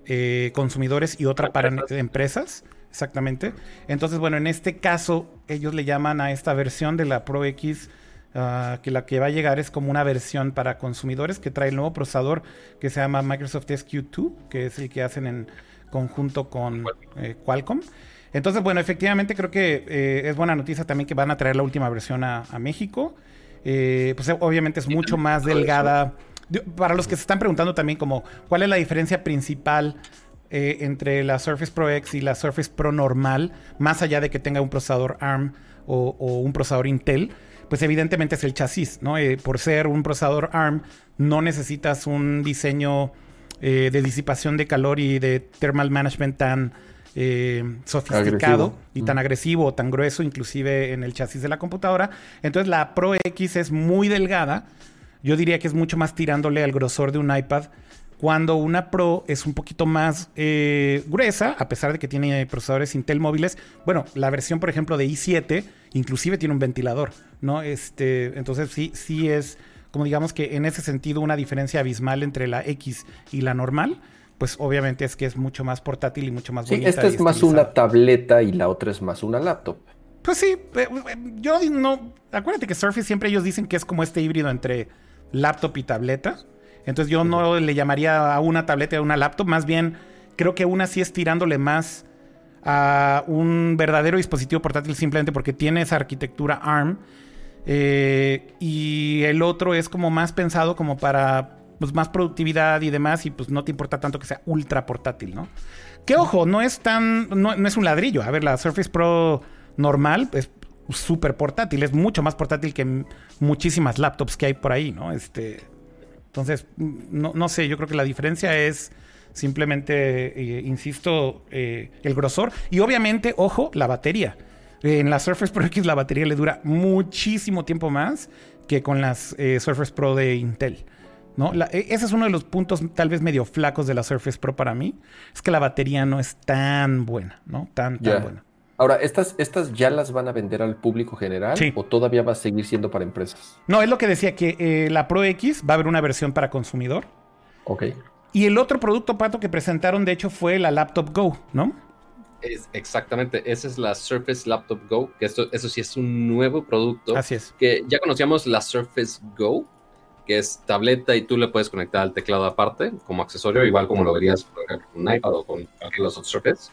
[SPEAKER 1] eh, consumidores y otra para empresas. Exactamente. Entonces, bueno, en este caso, ellos le llaman a esta versión de la Pro X Ah, que la que va a llegar es como una versión para consumidores que trae el nuevo procesador que se llama Microsoft SQ2, que es el que hacen en conjunto con eh, Qualcomm. Entonces, bueno, efectivamente creo que eh, es buena noticia también que van a traer la última versión a, México. Eh, pues obviamente es mucho más delgada. Para los que se están preguntando también como cuál es la diferencia principal entre la Surface Pro X y la Surface Pro normal, más allá de que tenga un procesador ARM o un procesador Intel pues evidentemente es el chasis, ¿no? Eh, por ser un procesador ARM, no necesitas un diseño eh, de disipación de calor y de thermal management tan eh, sofisticado y tan agresivo o tan grueso, inclusive en el chasis de la computadora. Entonces la Pro X es muy delgada. Yo diría que es mucho más tirándole al grosor de un iPad cuando una Pro es un poquito más gruesa, a pesar de que tiene procesadores Intel móviles. Bueno, la versión, por ejemplo, de i7 inclusive tiene un ventilador, ¿no? Este, entonces sí, sí es, como digamos que en ese sentido, una diferencia abismal entre la X y la normal. Pues obviamente es que es mucho más portátil y mucho más
[SPEAKER 4] sí, Esta es más una tableta y la otra es más una laptop.
[SPEAKER 1] Pues sí, eh, eh, yo no. Acuérdate que Surface siempre ellos dicen que es como este híbrido entre laptop y tableta. Entonces yo no le llamaría a una tableta a una laptop, más bien creo que una sí es tirándole más a un verdadero dispositivo portátil simplemente porque tiene esa arquitectura ARM. Eh, y el otro es como más pensado como para pues, más productividad y demás y pues no te importa tanto que sea ultra portátil, ¿no? Que ojo, no es tan, no, es un ladrillo. A ver, la Surface Pro normal es súper portátil, es mucho más portátil que muchísimas laptops que hay por ahí, ¿no? Este, entonces, no, no sé, yo creo que la diferencia es Simplemente, eh, insisto, eh, el grosor. Y obviamente, ojo, la batería. En la Surface Pro X la batería le dura muchísimo tiempo más que con las eh, Surface Pro de Intel. ¿No? La- e- ese es uno de los puntos tal vez medio flacos de la Surface Pro para mí. Es que la batería no es tan buena, ¿no? Tan, tan buena.
[SPEAKER 4] Ahora, ¿estas, ¿estas ya las van a vender al público general
[SPEAKER 1] Sí.
[SPEAKER 4] o todavía va a seguir siendo para empresas?
[SPEAKER 1] No, es lo que decía, que eh, la Pro X va a haber una versión para consumidor.
[SPEAKER 4] Ok.
[SPEAKER 1] Y el otro producto, Pato, que presentaron, de hecho, fue la Laptop Go, ¿no?
[SPEAKER 3] Es, exactamente, esa es la Surface Laptop Go, que esto, eso sí es un nuevo producto.
[SPEAKER 1] Así es.
[SPEAKER 3] que ya conocíamos la Surface Go, que es tableta y tú le puedes conectar al teclado aparte como accesorio, igual como lo verías con un iPad o con cualquier otros Surface.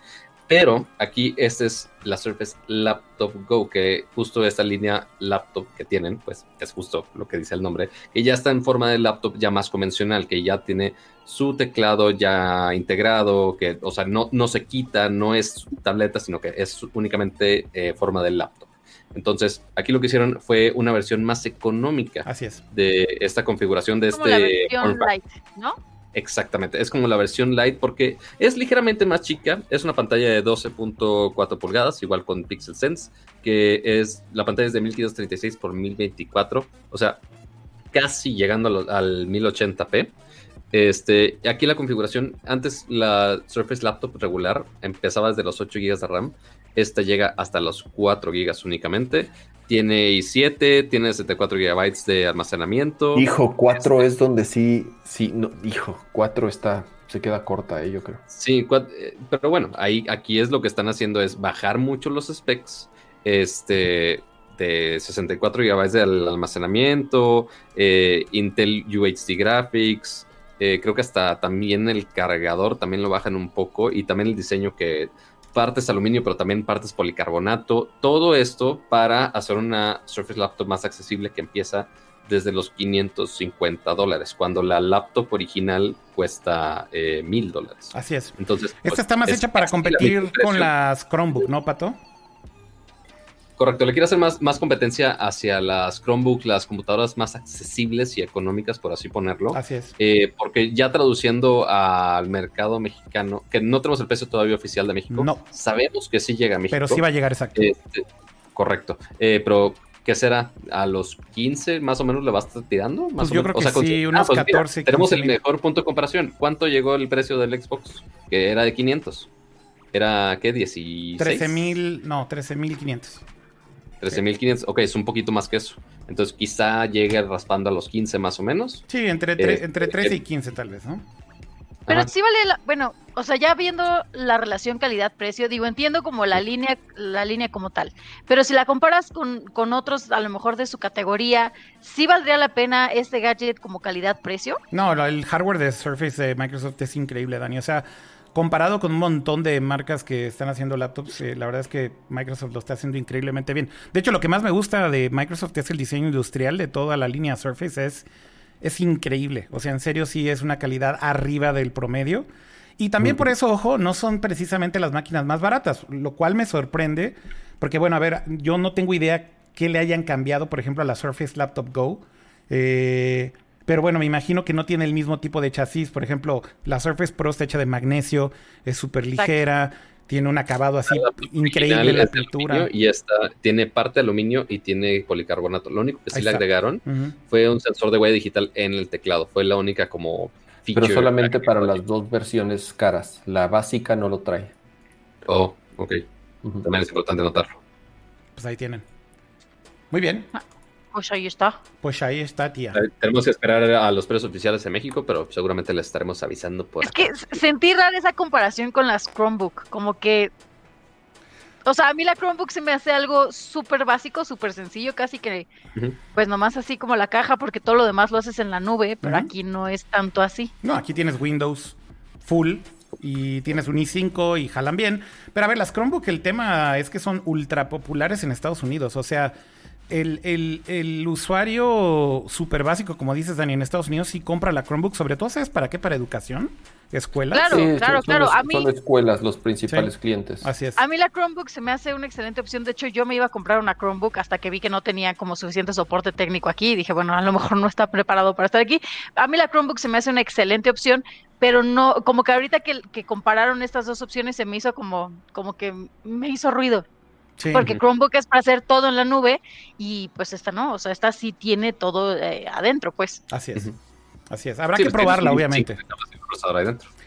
[SPEAKER 3] Pero aquí esta es la Surface Laptop Go, que justo esta línea laptop que tienen, pues es justo lo que dice el nombre, que ya está en forma de laptop ya más convencional, que ya tiene su teclado ya integrado, que, o sea, no, no se quita, no es tableta, sino que es únicamente eh, forma de laptop. Entonces, aquí lo que hicieron fue una versión más económica
[SPEAKER 1] Así es.
[SPEAKER 3] de esta configuración de
[SPEAKER 2] Como la
[SPEAKER 3] este
[SPEAKER 2] versión
[SPEAKER 3] form factor.
[SPEAKER 2] light, ¿no?
[SPEAKER 3] Exactamente, es como la versión light porque es ligeramente más chica, es una pantalla de 12.4 pulgadas, igual con Pixel Sense, que es la pantalla es de 1536 por 1024, o sea, casi llegando al 1080p. Este, aquí la configuración, antes la Surface Laptop regular empezaba desde los 8 GB de RAM, esta llega hasta los 4 GB únicamente. Tiene i7, tiene 74 GB de almacenamiento.
[SPEAKER 4] Hijo, 4 es donde sí, sí, no, hijo, 4 está, se queda corta, eh, yo creo.
[SPEAKER 3] Sí, eh, pero bueno, ahí aquí es lo que están haciendo es bajar mucho los specs, este, de 64 GB de al- almacenamiento, eh, Intel UHD Graphics, eh, creo que hasta también el cargador también lo bajan un poco y también el diseño que partes aluminio, pero también partes policarbonato, todo esto para hacer una Surface Laptop más accesible que empieza desde los 550 dólares, cuando la laptop original cuesta eh, 1000 dólares.
[SPEAKER 1] Así es.
[SPEAKER 3] Entonces,
[SPEAKER 1] Esta
[SPEAKER 3] pues,
[SPEAKER 1] está más
[SPEAKER 3] es
[SPEAKER 1] hecha para
[SPEAKER 3] la
[SPEAKER 1] competir con las Chromebook, ¿no, Pato?
[SPEAKER 3] Correcto, le quiero hacer más, más competencia hacia las Chromebook, las computadoras más accesibles y económicas, por así ponerlo.
[SPEAKER 1] Así es.
[SPEAKER 3] Eh, porque ya traduciendo al mercado mexicano, que no tenemos el precio todavía oficial de México,
[SPEAKER 1] No.
[SPEAKER 3] sabemos que sí llega a México.
[SPEAKER 1] Pero sí va a llegar exacto.
[SPEAKER 3] Este, correcto. Eh, pero, ¿qué será? ¿A los 15 más o menos le va a estar tirando? Más
[SPEAKER 1] Pues
[SPEAKER 3] o
[SPEAKER 1] yo
[SPEAKER 3] menos.
[SPEAKER 1] creo que sí, unos
[SPEAKER 3] mira,
[SPEAKER 1] 14,
[SPEAKER 3] tenemos
[SPEAKER 1] 15
[SPEAKER 3] el mejor punto de comparación. ¿Cuánto llegó el precio del Xbox? Que era de 500. Era, ¿qué? 16.
[SPEAKER 1] 13 mil, no, 13 mil 500.
[SPEAKER 3] 13.500. Ok, es un poquito más que eso. Entonces, quizá llegue raspando a los 15 más o menos.
[SPEAKER 1] Sí, entre, tre-
[SPEAKER 3] Eh,
[SPEAKER 1] entre
[SPEAKER 3] eh,
[SPEAKER 1] 13 y 15 tal vez, ¿no?
[SPEAKER 2] Pero
[SPEAKER 3] Ajá.
[SPEAKER 2] sí vale la, bueno, o sea, ya viendo la relación calidad-precio, digo, entiendo como la línea, la línea como tal, pero si la comparas con, con otros, a lo mejor de su categoría, ¿sí valdría la pena este gadget como calidad-precio?
[SPEAKER 1] No, el hardware de Surface de Microsoft es increíble, Dani. O sea, comparado con un montón de marcas que están haciendo laptops, eh, la verdad es que Microsoft lo está haciendo increíblemente bien. De hecho, lo que más me gusta de Microsoft es el diseño industrial de toda la línea Surface. Es, es increíble. O sea, en serio sí es una calidad arriba del promedio. Y también por eso, ojo, no son precisamente las máquinas más baratas, lo cual me sorprende, porque bueno, a ver, yo no tengo idea qué le hayan cambiado, por ejemplo, a la Surface Laptop Go. Eh, pero bueno, me imagino que no tiene el mismo tipo de chasis. Por ejemplo, la Surface Pro está hecha de magnesio, es súper ligera, tiene un acabado así increíble la pintura.
[SPEAKER 3] Y esta tiene parte de aluminio y tiene policarbonato. Lo único que sí
[SPEAKER 1] Ahí
[SPEAKER 3] le
[SPEAKER 1] está.
[SPEAKER 3] agregaron fue un sensor de huella digital en el teclado. Fue la única como
[SPEAKER 4] Pero
[SPEAKER 3] feature
[SPEAKER 4] solamente
[SPEAKER 3] que-
[SPEAKER 4] para las dos versiones caras. La básica no lo trae.
[SPEAKER 3] Oh, ok. También es importante notarlo.
[SPEAKER 1] Pues ahí tienen. Muy bien,
[SPEAKER 2] Pues ahí está.
[SPEAKER 1] pues ahí está, tía.
[SPEAKER 3] Eh, Tenemos que esperar a los precios oficiales en México, pero seguramente les estaremos avisando por
[SPEAKER 2] Es
[SPEAKER 3] acá.
[SPEAKER 2] que sentí rara esa comparación con las Chromebook, como que... O sea, a mí la Chromebook se me hace algo súper básico, súper sencillo, casi que, pues nomás así como la caja, porque todo lo demás lo haces en la nube, pero aquí no es tanto así.
[SPEAKER 1] No, aquí tienes Windows full y tienes un i5 y jalan bien. Pero a ver, las Chromebook, el tema es que son ultra populares en Estados Unidos. O sea, el, el, el usuario súper básico, como dices, Dani, en Estados Unidos sí compra la Chromebook, sobre todo, ¿sabes para qué? Para educación, escuelas.
[SPEAKER 2] Claro,
[SPEAKER 4] Sí,
[SPEAKER 2] claro,
[SPEAKER 4] son,
[SPEAKER 2] claro.
[SPEAKER 4] los-
[SPEAKER 2] A mí,
[SPEAKER 4] son escuelas los principales
[SPEAKER 1] Sí.
[SPEAKER 4] clientes.
[SPEAKER 1] Así es.
[SPEAKER 2] a mí la Chromebook se me hace una excelente opción. De hecho, yo me iba a comprar una Chromebook hasta que vi que no tenía como suficiente soporte técnico aquí. Y dije, bueno, a lo mejor no está preparado para estar aquí. A mí la Chromebook se me hace una excelente opción, pero no, como que ahorita que, que compararon estas dos opciones se me hizo como, como que me hizo ruido.
[SPEAKER 1] Sí.
[SPEAKER 2] Porque Chromebook es para hacer todo en la nube y pues esta no, o sea, esta sí tiene todo eh, adentro, pues.
[SPEAKER 1] Así es. Así es. Habrá
[SPEAKER 3] Sí,
[SPEAKER 1] que probarla,
[SPEAKER 3] un-
[SPEAKER 1] obviamente.
[SPEAKER 3] sí.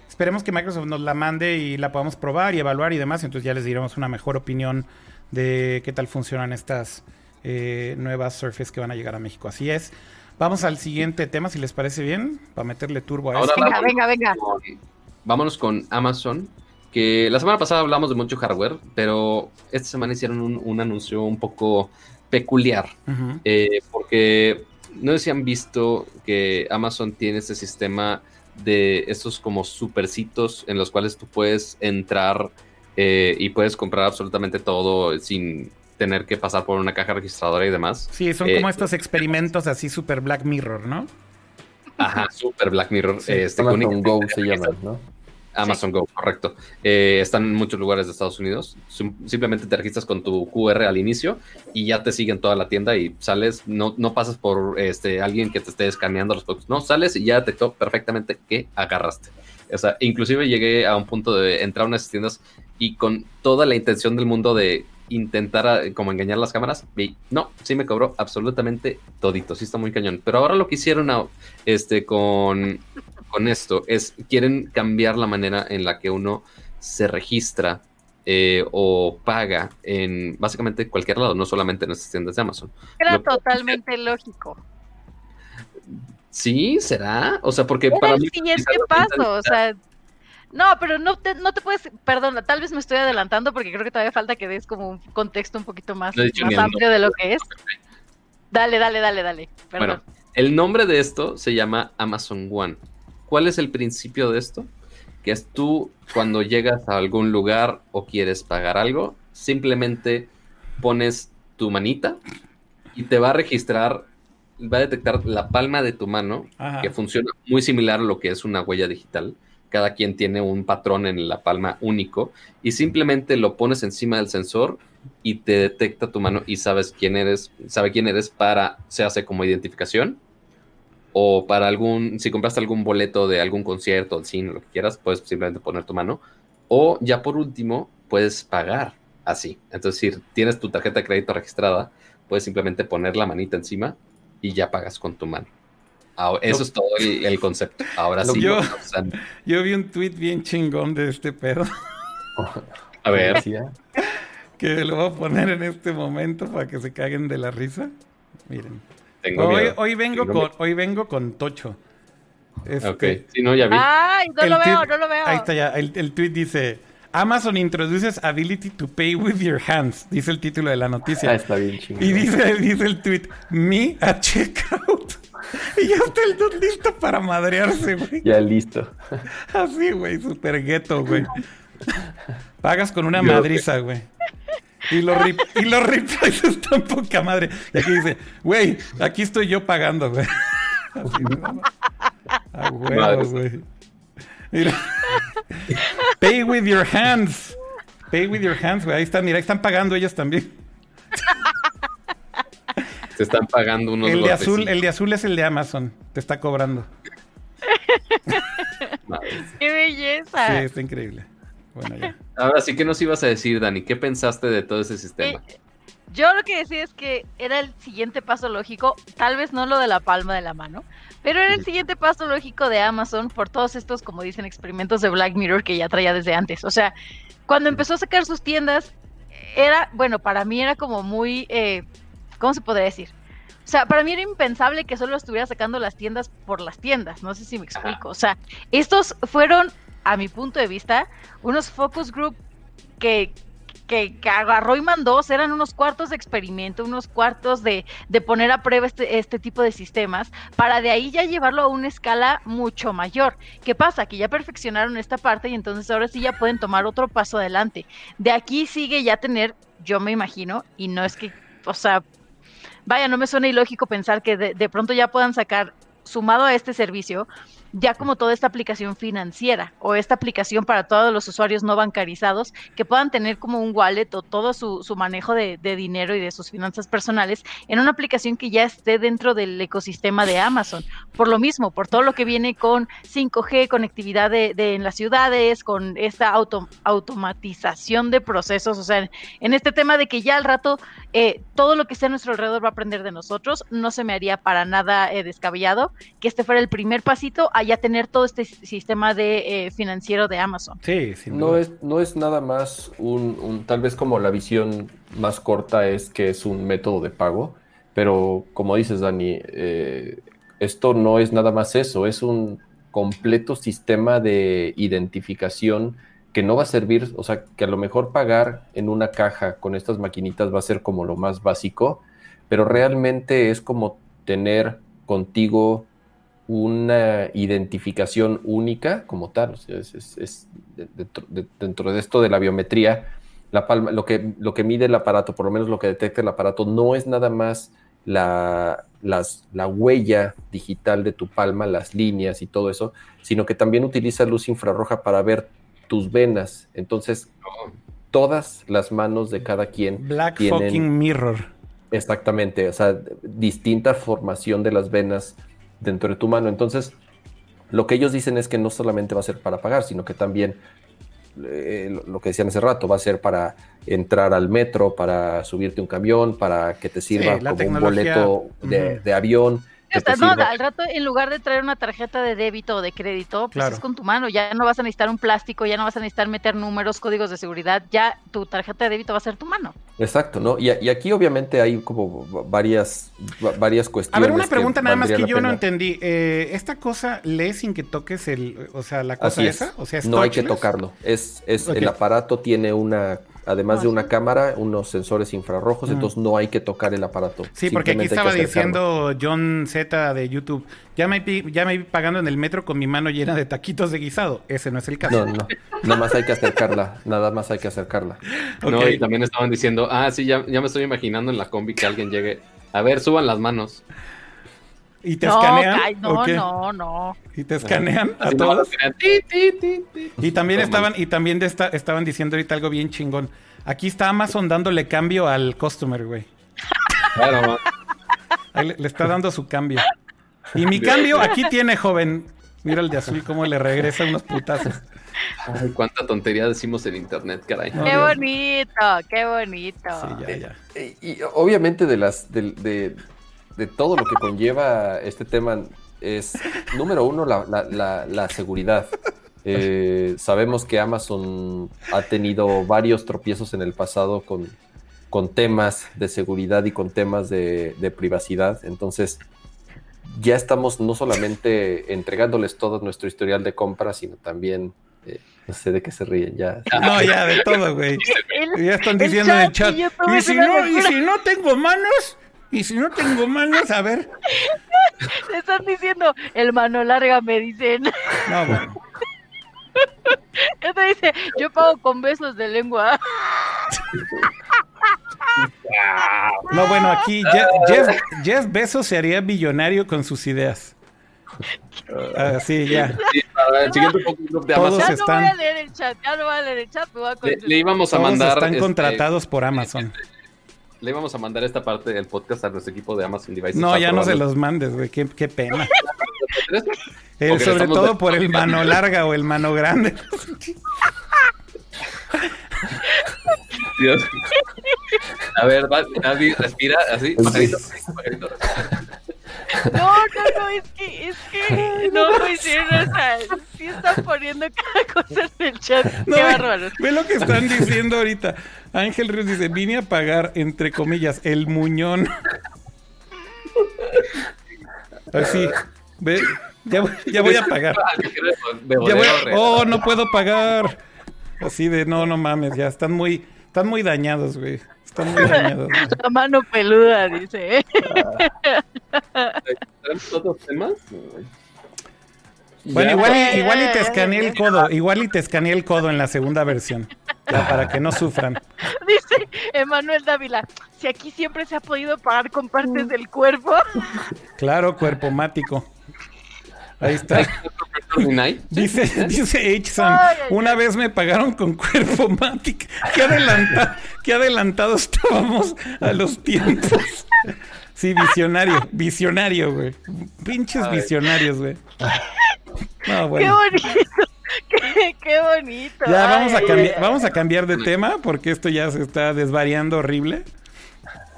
[SPEAKER 1] Esperemos que Microsoft nos la mande y la podamos probar y evaluar y demás. Entonces ya les diremos una mejor opinión de qué tal funcionan estas eh, nuevas Surface que van a llegar a México. Así es. Vamos al siguiente tema, si les parece bien, para meterle turbo a
[SPEAKER 3] Ahora
[SPEAKER 1] esto.
[SPEAKER 2] Venga, venga, venga.
[SPEAKER 3] vámonos con Amazon, que la semana pasada hablamos de mucho hardware, pero esta semana hicieron un, un anuncio un poco peculiar, eh, porque no sé si han visto que Amazon tiene este sistema de estos como supercitos en los cuales tú puedes entrar eh, y puedes comprar absolutamente todo sin tener que pasar por una caja registradora y demás.
[SPEAKER 1] Sí, son
[SPEAKER 3] Eh,
[SPEAKER 1] como estos experimentos así super Black Mirror, ¿no?
[SPEAKER 3] Ajá, super Black Mirror.
[SPEAKER 1] Sí,
[SPEAKER 3] este, con
[SPEAKER 4] Go se llaman, ¿no?
[SPEAKER 3] Amazon Go, correcto. Eh, están en muchos lugares de Estados Unidos. Sim- simplemente te registras con tu QR al inicio y ya te siguen toda la tienda y sales, no, no pasas por este, alguien que te esté escaneando los productos. No, sales y ya detectó perfectamente que agarraste. O sea, inclusive llegué a un punto de entrar a unas tiendas y con toda la intención del mundo de intentar ah, como engañar las cámaras, y no, sí me cobró absolutamente todito, sí está muy cañón. Pero ahora lo que hicieron este, con, con esto es, quieren cambiar la manera en la que uno se registra eh, o paga en básicamente cualquier lado, no solamente en estas tiendas de Amazon.
[SPEAKER 2] Era
[SPEAKER 3] Lo que-
[SPEAKER 2] totalmente lógico.
[SPEAKER 3] Sí, será, o sea, porque
[SPEAKER 2] Era
[SPEAKER 3] para
[SPEAKER 2] el
[SPEAKER 3] mí
[SPEAKER 2] siguiente paso, o sea, no, pero no te, no te puedes, perdón, tal vez me estoy adelantando porque creo que todavía falta que des como un contexto un poquito más,
[SPEAKER 3] No
[SPEAKER 2] amplio de lo que es. Dale, dale, dale, dale. Perdón.
[SPEAKER 3] Bueno, el nombre de esto se llama Amazon One. ¿Cuál es el principio de esto? Que es tú cuando llegas a algún lugar o quieres pagar algo, simplemente pones tu manita y te va a registrar, va a detectar la palma de tu mano,
[SPEAKER 1] Ajá.
[SPEAKER 3] que funciona muy similar a lo que es una huella digital. Cada quien tiene un patrón en la palma único y simplemente lo pones encima del sensor y te detecta tu mano y sabes quién eres, sabe quién eres para, se hace como identificación o para algún, si compraste algún boleto de algún concierto, del cine, lo que quieras, puedes simplemente poner tu mano. O ya por último, puedes pagar así. Entonces, si tienes tu tarjeta de crédito registrada, puedes simplemente poner la manita encima y ya pagas con tu mano. Ahora, eso
[SPEAKER 1] Lo-
[SPEAKER 3] es todo el, el concepto. Ahora sí.
[SPEAKER 1] yo- Yo vi un tweet bien chingón de este pedo
[SPEAKER 3] a ver,
[SPEAKER 4] Decía,
[SPEAKER 1] que lo voy a poner en este momento para que se caguen de la risa. Miren.
[SPEAKER 3] Tengo
[SPEAKER 1] Hoy,
[SPEAKER 3] miedo.
[SPEAKER 1] hoy vengo
[SPEAKER 3] Tengo
[SPEAKER 1] con hoy vengo con Tocho. Este,
[SPEAKER 3] Ok, si no, ya vi.
[SPEAKER 2] Ay, no
[SPEAKER 1] el
[SPEAKER 2] lo veo,
[SPEAKER 1] tweet-
[SPEAKER 2] no lo veo.
[SPEAKER 1] Ahí está ya. El, el tweet dice: Amazon introduces ability to pay with your hands. Dice el título de la
[SPEAKER 4] ah,
[SPEAKER 1] noticia.
[SPEAKER 4] está bien chingón.
[SPEAKER 1] Y dice, dice el tweet: Me a checkout. Y ya está el dude listo para madrearse, güey.
[SPEAKER 4] Ya listo.
[SPEAKER 1] Así, güey, super gueto, güey. Pagas con una
[SPEAKER 3] Yo-
[SPEAKER 1] madriza, güey. Y los, rip- y los replies están poca madre. Y aquí dice, güey, aquí estoy yo pagando, güey. Así, ¿no? A huevo,
[SPEAKER 3] Madres.
[SPEAKER 1] güey. Mira. Pay with your hands. Pay with your hands, güey. Ahí están, mira, ahí están pagando ellos también.
[SPEAKER 3] Se están pagando unos
[SPEAKER 1] El de azul, el de azul es el de Amazon. Te está cobrando.
[SPEAKER 3] Madre.
[SPEAKER 2] ¡Qué
[SPEAKER 1] Sí,
[SPEAKER 2] belleza!
[SPEAKER 1] está increíble. Bueno, ya.
[SPEAKER 3] Ahora sí, ¿qué nos ibas a decir, Dani? ¿Qué pensaste de todo ese sistema?
[SPEAKER 2] Eh, yo lo que decía es que era el siguiente paso lógico, tal vez no lo de la palma de la mano, pero era el siguiente paso lógico de Amazon por todos estos, como dicen, experimentos de Black Mirror que ya traía desde antes. O sea, cuando empezó a sacar sus tiendas, era, bueno, para mí era como muy, eh, ¿cómo se podría decir? O sea, para mí era impensable que solo estuviera sacando las tiendas por las tiendas, no sé si me explico. O sea, estos fueron, a mi punto de vista, unos focus group que, que, agarró y mandó, eran unos cuartos de experimento, unos cuartos de, de poner a prueba este, este tipo de sistemas, para de ahí ya llevarlo a una escala mucho mayor. ¿Qué pasa? Que ya perfeccionaron esta parte y entonces ahora sí ya pueden tomar otro paso adelante. De aquí sigue ya tener, yo me imagino, y no es que, o sea, vaya, no me suena ilógico pensar que de, de pronto ya puedan sacar, sumado a este servicio, ya como toda esta aplicación financiera o esta aplicación para todos los usuarios no bancarizados que puedan tener como un wallet o todo su, su manejo de, de, dinero y de sus finanzas personales en una aplicación que ya esté dentro del ecosistema de Amazon. Por lo mismo, por todo lo que viene con 5G, conectividad de, de en las ciudades, con esta auto, automatización de procesos, o sea, en, este tema de que ya al rato eh, todo lo que esté a nuestro alrededor va a aprender de nosotros, no se me haría para nada eh, descabellado que este fuera el primer pasito ya tener todo este sistema de eh, financiero de Amazon.
[SPEAKER 4] Sí, no es, no es nada más un, un, tal vez como la visión más corta es que es un método de pago, pero como dices, Dani, eh, esto no es nada más eso, es un completo sistema de identificación que no va a servir, o sea, que a lo mejor pagar en una caja con estas maquinitas va a ser como lo más básico, pero realmente es como tener contigo una identificación única como tal. O sea, es, es, es dentro, de, dentro, de, esto de la biometría, la palma, lo, que, lo que mide el aparato, por lo menos lo que detecta el aparato, no es nada más la, las, la huella digital de tu palma, las líneas y todo eso, sino que también utiliza luz infrarroja para ver tus venas. Entonces, todas las manos de cada quien.
[SPEAKER 1] Black tienen, fucking mirror.
[SPEAKER 4] Exactamente, o sea, distinta formación de las venas dentro de tu mano. Entonces, lo que ellos dicen es que no solamente va a ser para pagar, sino que también eh, lo que decían hace rato, va a ser para entrar al metro, para subirte un camión, para que te sirva sí, como un boleto de, uh -huh. de avión.
[SPEAKER 2] O sea, no, al rato, en lugar de traer una tarjeta de débito o de crédito, pues claro. es con tu mano. Ya no vas a necesitar un plástico, ya no vas a necesitar meter números, códigos de seguridad. Ya tu tarjeta de débito va a ser tu mano.
[SPEAKER 4] Exacto, ¿no? Y, y aquí obviamente hay como varias, varias cuestiones.
[SPEAKER 1] A ver, una pregunta nada más que yo no entendí. Eh, ¿Esta cosa lee sin que toques el, o sea, la cosa
[SPEAKER 4] Así
[SPEAKER 1] esa?
[SPEAKER 4] Es.
[SPEAKER 1] O sea, ¿es
[SPEAKER 4] no hay que tocarlo. Es, es okay. el aparato tiene una además de una cámara, unos sensores infrarrojos, mm. entonces no hay que tocar el aparato.
[SPEAKER 1] Sí, porque aquí estaba diciendo John Z de YouTube, ya me, ya me vi pagando en el metro con mi mano llena de taquitos de guisado. Ese no es el caso.
[SPEAKER 4] No, no, nada más hay que acercarla, nada más hay que acercarla.
[SPEAKER 3] Okay. No, y también estaban diciendo, ah, sí, ya, ya me estoy imaginando en la combi que alguien llegue, a ver, suban las manos.
[SPEAKER 1] ¿Y te no, escanean?
[SPEAKER 2] Ay, no, no, no.
[SPEAKER 1] ¿Y te escanean a todos? Y también estaban, y también de esta, estaban diciendo ahorita algo bien chingón. Aquí está Amazon dándole cambio al customer, güey.
[SPEAKER 3] Claro,
[SPEAKER 1] le, le, está dando su cambio. Y mi cambio aquí tiene, joven. Mira el de azul cómo le regresa unos putazos.
[SPEAKER 3] Ay, cuánta tontería decimos en internet, caray.
[SPEAKER 2] Qué bonito, qué bonito.
[SPEAKER 1] Sí, ya, ya.
[SPEAKER 4] Eh, y, y, obviamente de las de, de, de todo lo que conlleva este tema es, número uno, la, la, la, la seguridad. Eh, sabemos que Amazon ha tenido varios tropiezos en el pasado con, con temas de seguridad y con temas de, de, privacidad. Entonces, ya estamos no solamente entregándoles todo nuestro historial de compra, sino también... Eh, no sé de qué se ríen ya.
[SPEAKER 1] No, ya de todo, güey. Ya están diciendo en el chat. ¿Y si, no, ¿Y si no tengo manos? Y si no tengo manos, a ver.
[SPEAKER 2] Le están diciendo, el mano larga, me dicen.
[SPEAKER 1] No, bueno.
[SPEAKER 2] Esto dice, yo pago con besos de lengua.
[SPEAKER 1] No, bueno, aquí Jeff, Jeff, Jeff Bezos se haría billonario con sus ideas. Así, uh, ya.
[SPEAKER 3] Sí, para el siguiente podcast de
[SPEAKER 1] Todos
[SPEAKER 2] ya
[SPEAKER 1] están...
[SPEAKER 2] no voy a leer el chat, ya no voy a leer el chat. Me voy a
[SPEAKER 3] le, le, íbamos a
[SPEAKER 1] Todos
[SPEAKER 3] mandar.
[SPEAKER 1] están
[SPEAKER 3] este,
[SPEAKER 1] contratados por Amazon.
[SPEAKER 3] Le íbamos a mandar esta parte del podcast a nuestro equipo de Amazon Devices.
[SPEAKER 1] No, ya no se los mandes, güey. Qué, qué pena. Eh, sobre todo por el mano larga o el mano grande.
[SPEAKER 3] Dios. A ver, va, respira así. Pajarito, pajarito.
[SPEAKER 2] No, no, no, es que, es que, no, pues sí, o sea, sí están poniendo cada cosa en el chat.
[SPEAKER 1] No,
[SPEAKER 2] Qué
[SPEAKER 1] ve,
[SPEAKER 2] bárbaro.
[SPEAKER 1] Ve lo que están diciendo ahorita. Ángel Ríos dice, vine a pagar, entre comillas, el muñón. Así, ve, ya, ya voy a pagar. Ya voy a, oh, no puedo pagar. Así de, no, no mames, ya están muy, están muy dañados, güey. Están muy dañados. ¿no?
[SPEAKER 2] La mano peluda, dice.
[SPEAKER 3] ¿Tenemos otros temas?
[SPEAKER 1] Bueno, igual, y, igual y te escaneé el codo, igual y te escaneé el codo en la segunda versión, ya, para que no sufran.
[SPEAKER 2] Dice Emanuel Dávila, si aquí siempre se ha podido pagar con partes del cuerpo.
[SPEAKER 1] Claro, cuerpo mático. Ahí está. Dice, dice H-San, una vez me pagaron con cuerpo mático. Qué, adelanta, qué adelantado estábamos a los tiempos. Sí, visionario, visionario, güey. Pinches visionarios, güey.
[SPEAKER 2] No, bueno. Qué bonito. Qué, bonito.
[SPEAKER 1] Ya vamos a, cambiar, vamos a cambiar de tema porque esto ya se está desvariando horrible.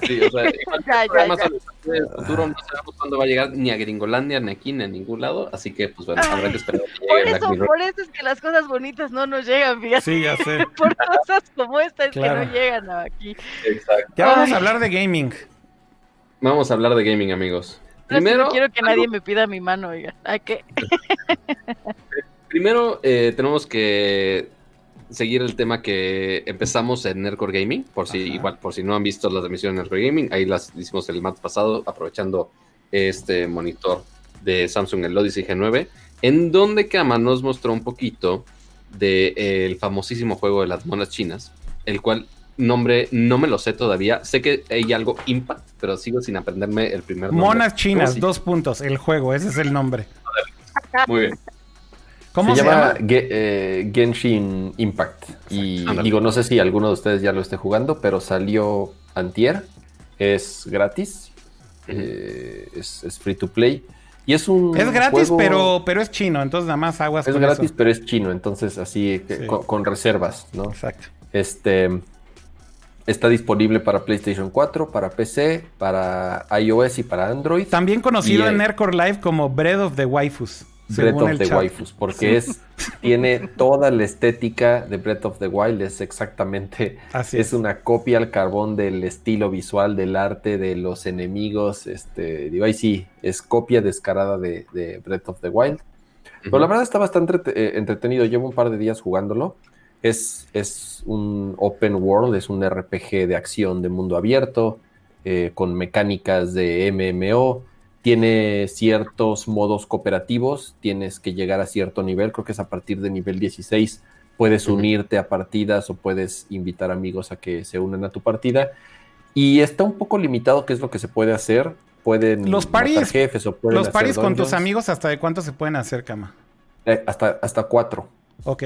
[SPEAKER 3] Sí, o sea, ya, ya, ya. el futuro no sabemos cuándo va a llegar ni a Gringolandia, ni aquí, ni a ningún lado, así que pues bueno, habrá que esperar.
[SPEAKER 2] por, eso, por eso es que las cosas bonitas no nos llegan, fíjate.
[SPEAKER 1] Sí, ya sé.
[SPEAKER 2] por cosas como esta es que no llegan aquí.
[SPEAKER 1] Exacto. Ya vamos a hablar de gaming.
[SPEAKER 3] Vamos a hablar de gaming, amigos.
[SPEAKER 2] Primero, no quiero que nadie me pida mi mano, oiga. ¿A qué?
[SPEAKER 3] Primero, eh, tenemos que seguir el tema que empezamos en Nerdcore Gaming, por si igual, por si no han visto las emisiones de Nerdcore Gaming, ahí las hicimos el martes pasado, aprovechando este monitor de Samsung, el Odyssey G9, en donde Kama nos mostró un poquito del de, famosísimo juego de las monas chinas, el cual nombre no me lo sé todavía. Sé que hay algo Impact, pero sigo sin aprenderme el primer nombre.
[SPEAKER 1] Monas chinas, dos puntos, el juego, ese es el nombre.
[SPEAKER 3] Muy bien.
[SPEAKER 4] ¿Cómo se, llama? Eh, Genshin Impact. Y digo, no sé si alguno de ustedes ya lo esté jugando, pero salió antier. Es gratis. Eh, es, free to play. Y es un.
[SPEAKER 1] Es gratis, pero, pero es chino, entonces nada más aguas.
[SPEAKER 4] Es gratis, pero es chino, entonces así con, reservas, ¿no?
[SPEAKER 1] Exacto.
[SPEAKER 4] Este. Está disponible para PlayStation 4, para PC, para iOS y para Android.
[SPEAKER 1] También conocido en Nerdcore Live como Bread of the Waifus.
[SPEAKER 4] Breath of the Waifus, porque es, tiene toda la estética de Breath of the Wild, es exactamente, es. una copia al carbón del estilo visual, del arte, de los enemigos, este, digo, ahí sí, es copia descarada de, Breath of the Wild. Pero la verdad está bastante eh, entretenido, llevo un par de días jugándolo. Es, es un open world, es un RPG de acción de mundo abierto, eh, con mecánicas de MMO tiene ciertos modos cooperativos, tienes que llegar a cierto nivel, creo que es a partir de nivel 16, puedes unirte a partidas o puedes invitar amigos a que se unan a tu partida. Y está un poco limitado qué es lo que se puede hacer. Pueden
[SPEAKER 1] los paris, jefes o pueden Los paris con tus amigos, ¿hasta de cuánto se pueden hacer, Cama?
[SPEAKER 4] Eh, hasta, hasta cuatro.
[SPEAKER 1] Ok.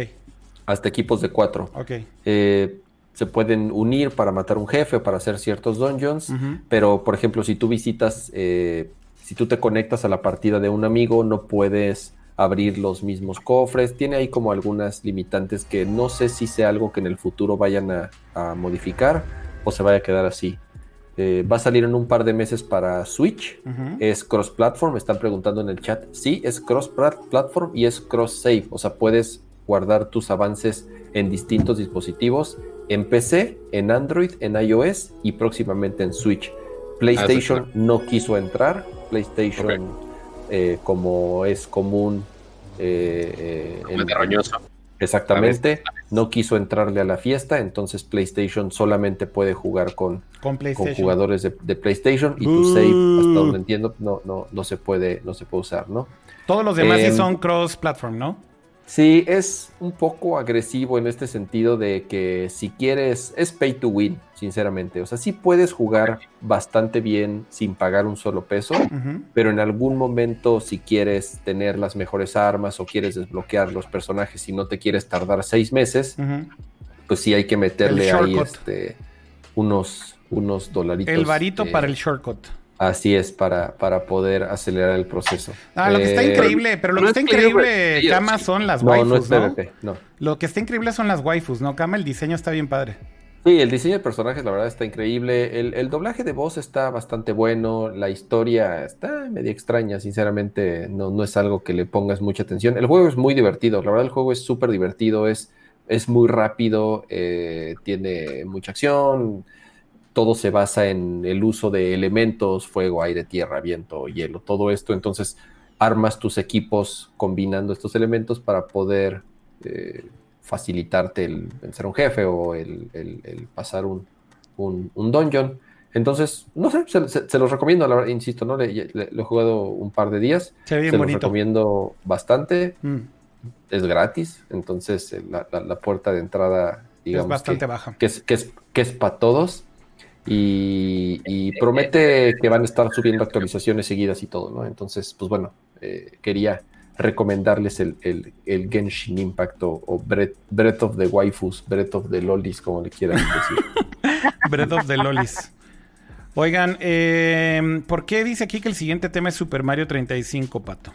[SPEAKER 4] Hasta equipos de cuatro.
[SPEAKER 1] Ok.
[SPEAKER 4] Eh, se pueden unir para matar un jefe o para hacer ciertos dungeons. Pero, por ejemplo, si tú visitas eh, si tú te conectas a la partida de un amigo, no puedes abrir los mismos cofres. Tiene ahí como algunas limitantes que no sé si sea algo que en el futuro vayan a, modificar o se vaya a quedar así. Eh, va a salir en un par de meses para Switch. Es cross-platform. Están preguntando en el chat. Sí, es cross-platform y es cross-save. O sea, puedes guardar tus avances en distintos dispositivos. En PC, en Android, en iOS y próximamente en Switch. PlayStation no quiso entrar. PlayStation, eh, como es común.
[SPEAKER 3] Eh, eh
[SPEAKER 4] Exactamente, no quiso entrarle a la fiesta, entonces PlayStation solamente puede jugar con, con, jugadores de, PlayStation y tu save, hasta donde entiendo, no, no, no se puede, no se puede usar, ¿no?
[SPEAKER 1] Todos los demás sí em, son cross-platform, ¿no?
[SPEAKER 4] Sí, es un poco agresivo en este sentido de que si quieres, es pay to win, sinceramente. O sea, sí puedes jugar bastante bien sin pagar un solo peso, pero en algún momento si quieres tener las mejores armas o quieres desbloquear los personajes y no te quieres tardar seis meses, pues sí hay que meterle ahí este, unos, unos dolaritos.
[SPEAKER 1] El varito para el shortcut.
[SPEAKER 4] Así es, para, para poder acelerar el proceso.
[SPEAKER 1] Ah, lo que está eh, increíble, pero lo que está increíble, Kama, son las waifus, no, es PvP, no, Lo que está increíble son las waifus, ¿no? Kama, el diseño está bien padre.
[SPEAKER 4] Sí, el diseño de personajes, la verdad, está increíble. El, doblaje de voz está bastante bueno. La historia está media extraña, sinceramente. No, no es algo que le pongas mucha atención. El juego es muy divertido. La verdad, el juego es súper divertido. Es, es muy rápido. Eh, tiene mucha acción todo se basa en el uso de elementos, fuego, aire, tierra, viento, hielo, todo esto. Entonces armas tus equipos combinando estos elementos para poder eh, facilitarte el vencer un jefe o el, pasar un, un, dungeon. Entonces, no sé, se, los recomiendo, la verdad, insisto, ¿no? Le, he jugado un par de días. Se, los recomiendo bastante. Mm. Es gratis, entonces la, puerta de entrada, digamos.
[SPEAKER 1] Es bastante baja.
[SPEAKER 4] Que es, que es, que es para todos. Y, y promete que van a estar subiendo actualizaciones seguidas y todo, ¿no? Entonces, pues bueno, eh, quería recomendarles el, el, el Genshin Impact o, o Breath, Breath of the Waifus, Breath of the Lolis, como le quieran decir.
[SPEAKER 1] Breath of the Lolis. Oigan, eh, ¿por qué dice aquí que el siguiente tema es Super Mario 35, Pato?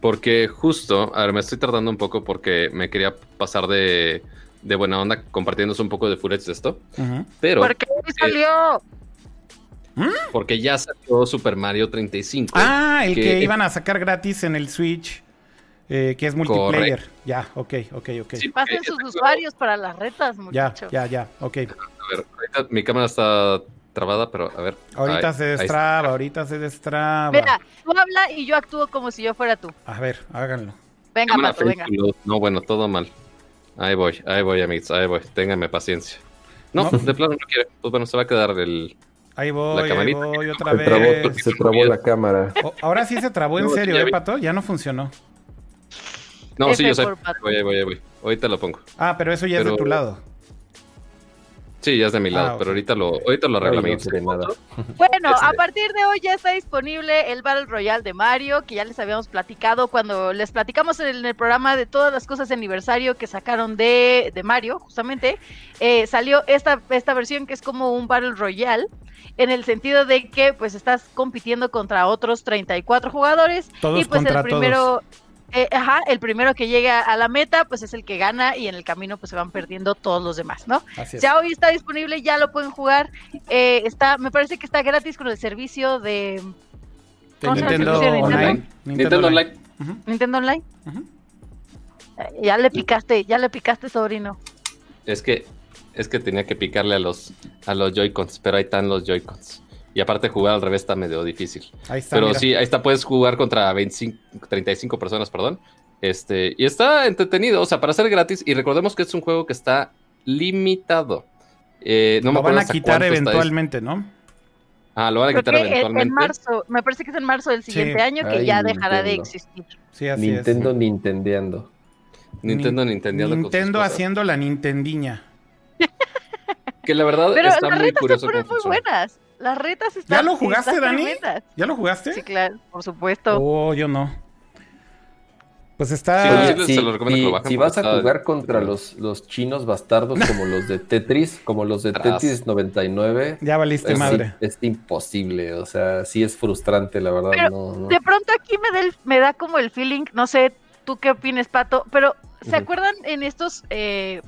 [SPEAKER 3] Porque justo, a ver, me estoy tardando un poco porque me quería pasar de, de buena onda compartiéndose un poco de footage de esto.
[SPEAKER 1] Ujú.
[SPEAKER 3] Pero
[SPEAKER 2] ¿Por qué hoy salió?
[SPEAKER 3] porque ya salió Super Mario 35.
[SPEAKER 1] Ah, el que,
[SPEAKER 3] que-
[SPEAKER 1] iban a sacar gratis en el Switch, eh, que es multiplayer. Ya, ok, ok, ok.
[SPEAKER 3] Sí,
[SPEAKER 2] Pasen sus usuarios para las retas,
[SPEAKER 1] ya,
[SPEAKER 2] muchachos.
[SPEAKER 1] ya, ya, ok.
[SPEAKER 3] A ver, ahorita mi cámara está trabada, pero a ver.
[SPEAKER 1] Ahorita
[SPEAKER 3] ahí-
[SPEAKER 1] se destraba, ahorita se destraba.
[SPEAKER 2] Mira, tú habla y yo actúo como si yo fuera tú.
[SPEAKER 1] A ver, háganlo.
[SPEAKER 2] Venga,
[SPEAKER 3] Cámara
[SPEAKER 2] Pato, venga.
[SPEAKER 3] No, bueno, todo mal. Ahí voy, ahí voy, amigos, ahí voy. Ténganme paciencia. No,
[SPEAKER 1] No.
[SPEAKER 3] de plano no quiere. Pues bueno, se va a quedar el.
[SPEAKER 1] Ahí voy, ahí voy otra
[SPEAKER 4] Se trabó,
[SPEAKER 1] vez.
[SPEAKER 4] se trabó la cámara.
[SPEAKER 1] Oh, ahora sí se trabó en
[SPEAKER 3] No,
[SPEAKER 1] serio, ¿eh,
[SPEAKER 3] vi.
[SPEAKER 1] Pato? Ya no funcionó.
[SPEAKER 3] No, sí, yo sé. Voy, ahí voy, ahí voy. Ahorita lo pongo.
[SPEAKER 1] Ah, pero eso ya es de tu lado.
[SPEAKER 3] Sí, ya es de mi lado,
[SPEAKER 1] Ah,
[SPEAKER 3] pero ahorita lo, ahorita lo arreglo, amigos.
[SPEAKER 2] Bueno,
[SPEAKER 3] Este-
[SPEAKER 2] a partir de hoy ya está disponible el Battle Royale de Mario, que ya les habíamos platicado cuando les platicamos en el programa de todas las cosas de aniversario que sacaron de, de Mario, justamente. eh, salió esta, esta versión que es como un Battle Royale, en el sentido de que pues estás compitiendo contra otros 34 jugadores.
[SPEAKER 1] Todos
[SPEAKER 2] y pues
[SPEAKER 1] contra
[SPEAKER 2] el primero... eh, ajá, el primero que llega a la meta, pues es el que gana y en el camino pues se van perdiendo todos los demás, ¿no?
[SPEAKER 1] Así es.
[SPEAKER 2] Ya hoy está disponible, ya lo pueden jugar. Eh, está, me parece que está gratis con el servicio de ¿cómo se llama el
[SPEAKER 1] Nintendo Online.
[SPEAKER 2] Nintendo?
[SPEAKER 3] Nintendo Online.
[SPEAKER 2] Nintendo Online. Eh, Ya le picaste, ya le picaste, sobrino.
[SPEAKER 3] Es que es que tenía que picarle a los a los Joy-Cons, pero ahí están los Joy-Cons. Y aparte jugar al revés está medio difícil.
[SPEAKER 1] Ahí está.
[SPEAKER 3] Pero
[SPEAKER 1] mira.
[SPEAKER 3] sí, ahí está, puedes jugar contra 25, 35 personas, perdón. Este, y está entretenido, o sea, para ser gratis. Y recordemos que es un juego que está limitado. Eh, no me
[SPEAKER 1] Lo van
[SPEAKER 3] acuerdo
[SPEAKER 1] a quitar eventualmente, ¿no?
[SPEAKER 3] Ah, lo van a
[SPEAKER 2] Creo
[SPEAKER 3] quitar
[SPEAKER 2] que
[SPEAKER 3] eventualmente.
[SPEAKER 2] en marzo, me parece que es en marzo del siguiente
[SPEAKER 1] Sí.
[SPEAKER 2] año que
[SPEAKER 4] Ay,
[SPEAKER 2] ya dejará de existir.
[SPEAKER 1] Sí, así
[SPEAKER 4] Nintendo
[SPEAKER 1] es.
[SPEAKER 4] Nintendeando.
[SPEAKER 3] Nintendo,
[SPEAKER 1] Nin-
[SPEAKER 3] Nintendo.
[SPEAKER 1] Nintendo haciendo la Nintendiña.
[SPEAKER 3] Que la verdad
[SPEAKER 2] Pero
[SPEAKER 3] está
[SPEAKER 2] las
[SPEAKER 3] muy
[SPEAKER 2] retas
[SPEAKER 3] curioso
[SPEAKER 2] muy
[SPEAKER 3] funciona.
[SPEAKER 2] buenas. Las retas están.
[SPEAKER 1] lo jugaste, Dani?
[SPEAKER 2] tremendas.
[SPEAKER 1] ¿Ya lo jugaste?
[SPEAKER 2] Sí, claro, por supuesto.
[SPEAKER 1] Oh, yo no. Pues
[SPEAKER 3] Sí,
[SPEAKER 1] está.
[SPEAKER 3] se
[SPEAKER 4] si,
[SPEAKER 3] lo recomiendo que lo
[SPEAKER 4] si-
[SPEAKER 3] bajen
[SPEAKER 4] si
[SPEAKER 3] porque
[SPEAKER 4] vas a jugar contra los, los chinos bastardos como los de Tetris, como los de. Tetris 99,
[SPEAKER 1] Ya valiste
[SPEAKER 4] es,
[SPEAKER 1] madre.
[SPEAKER 4] es imposible. O sea, sí es frustrante, la verdad.
[SPEAKER 2] Pero
[SPEAKER 4] no, no.
[SPEAKER 2] De pronto aquí me da, el- me da como el feeling, no sé, tú qué opines, Pato, pero ¿se acuerdan en estos... eh,